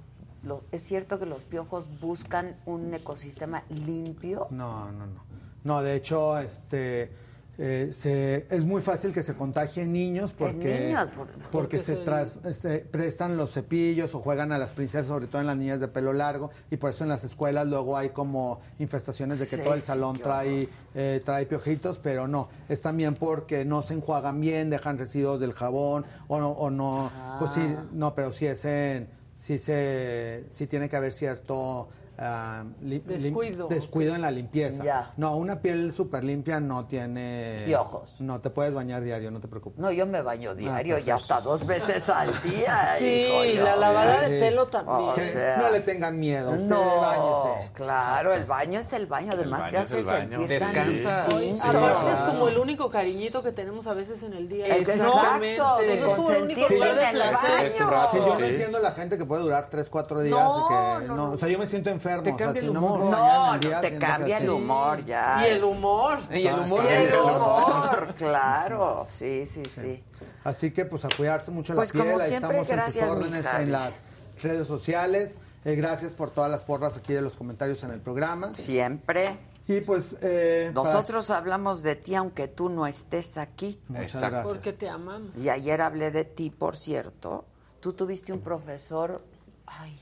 es cierto que los piojos buscan un ecosistema limpio. No, no, no. No, de hecho, este eh, se- es muy fácil que se contagien niños porque, niños, por- porque porque se, tras- se prestan los cepillos o juegan a las princesas, sobre todo en las niñas de pelo largo, y por eso en las escuelas luego hay como infestaciones de que Sí, todo el salón trae, eh, trae piojitos, pero no, es también porque no se enjuagan bien, dejan residuos del jabón o no, o no pues sí, Ah. no, pero sí es en, sí se, sí tiene que haber cierto ah, Descuido. descuido en la limpieza. Ya. No, una piel súper limpia no tiene... Piojos. No, te puedes bañar diario, no te preocupes. No, yo me baño diario pues y hasta dos veces al (laughs) día. Sí, hijo, y la lavada de pelo también. O Que sea, no le tengan miedo, usted no, báñese. claro, el baño es el baño, además baño te el hace sentir Descansa. distinto. Aparte es como el único cariñito que tenemos a veces en el día. Exactamente. No, de no el el baño. Este Sí, yo sí. no entiendo la gente que puede durar 3, 4 días No, y que no, no, o sea, yo me siento enfermo, Te o sea, cambia el humor. No, el no te cambia el sí. humor ya. Y el humor. Y el humor. Y el de- humor, (laughs) claro, sí, sí, sí. Así que pues a cuidarse mucho la Pues, piel, como ahí siempre, estamos en sus órdenes en las redes sociales. Eh, gracias por todas las porras aquí de los comentarios en el programa. Siempre. Y pues eh, para- Nosotros hablamos de ti aunque tú no estés aquí. Muchas Exacto. gracias. Porque te amamos. Y ayer hablé de ti, por cierto. Tú tuviste un profesor, ay,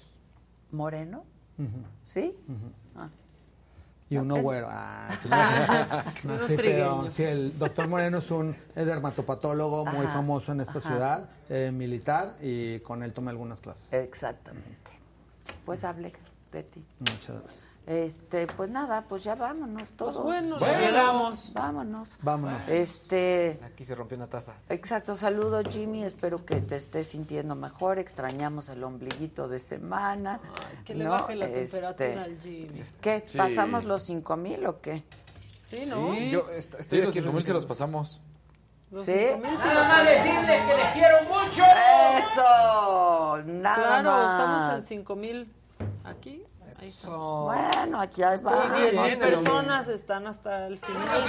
moreno, ¿sí? Ah. Y uno güero. (laughs) Ah, (laughs) no, sí, pero sí, el doctor Moreno es un dermatopatólogo muy Ajá, famoso en esta ajá. ciudad, eh, militar, y con él tomé algunas clases. Exactamente. Pues hablé de ti. Muchas gracias. Este, pues nada, pues ya vámonos todos. bueno, ya llegamos. Vámonos. Vámonos. Este, Aquí se rompió una taza. exacto, saludo Jimmy, espero que te estés sintiendo mejor, extrañamos el ombliguito de semana. Que le ¿no? baje la Este, temperatura al Jimmy. ¿Qué? Sí. ¿Pasamos los cinco mil o qué? Sí, ¿no? Sí, Yo est- sí, estoy los aquí 5 mil se revisando. los pasamos. Los ¿Sí? sí. Nada más decirle que les quiero mucho. Eso, nada Claro, más. estamos en 5000 mil aquí. Eso. Bueno, aquí ya bien, las el personas están hasta el final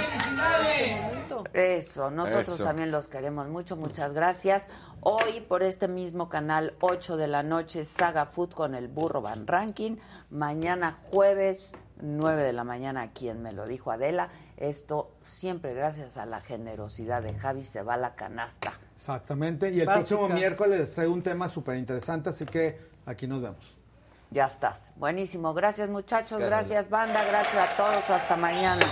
este. Eso, nosotros Eso. también los queremos mucho, muchas gracias. Hoy por este mismo canal, 8 de la noche, Saga Food con el burro Van Ranking. Mañana jueves, 9 de la mañana, quien me lo dijo Adela. Esto siempre gracias a la generosidad de Javi se va a la canasta. Exactamente. Y el Básica. próximo miércoles les traigo un tema súper interesante, así que aquí nos vemos. Ya estás. Buenísimo. Gracias muchachos, Gracias. gracias banda, gracias a todos. Hasta mañana.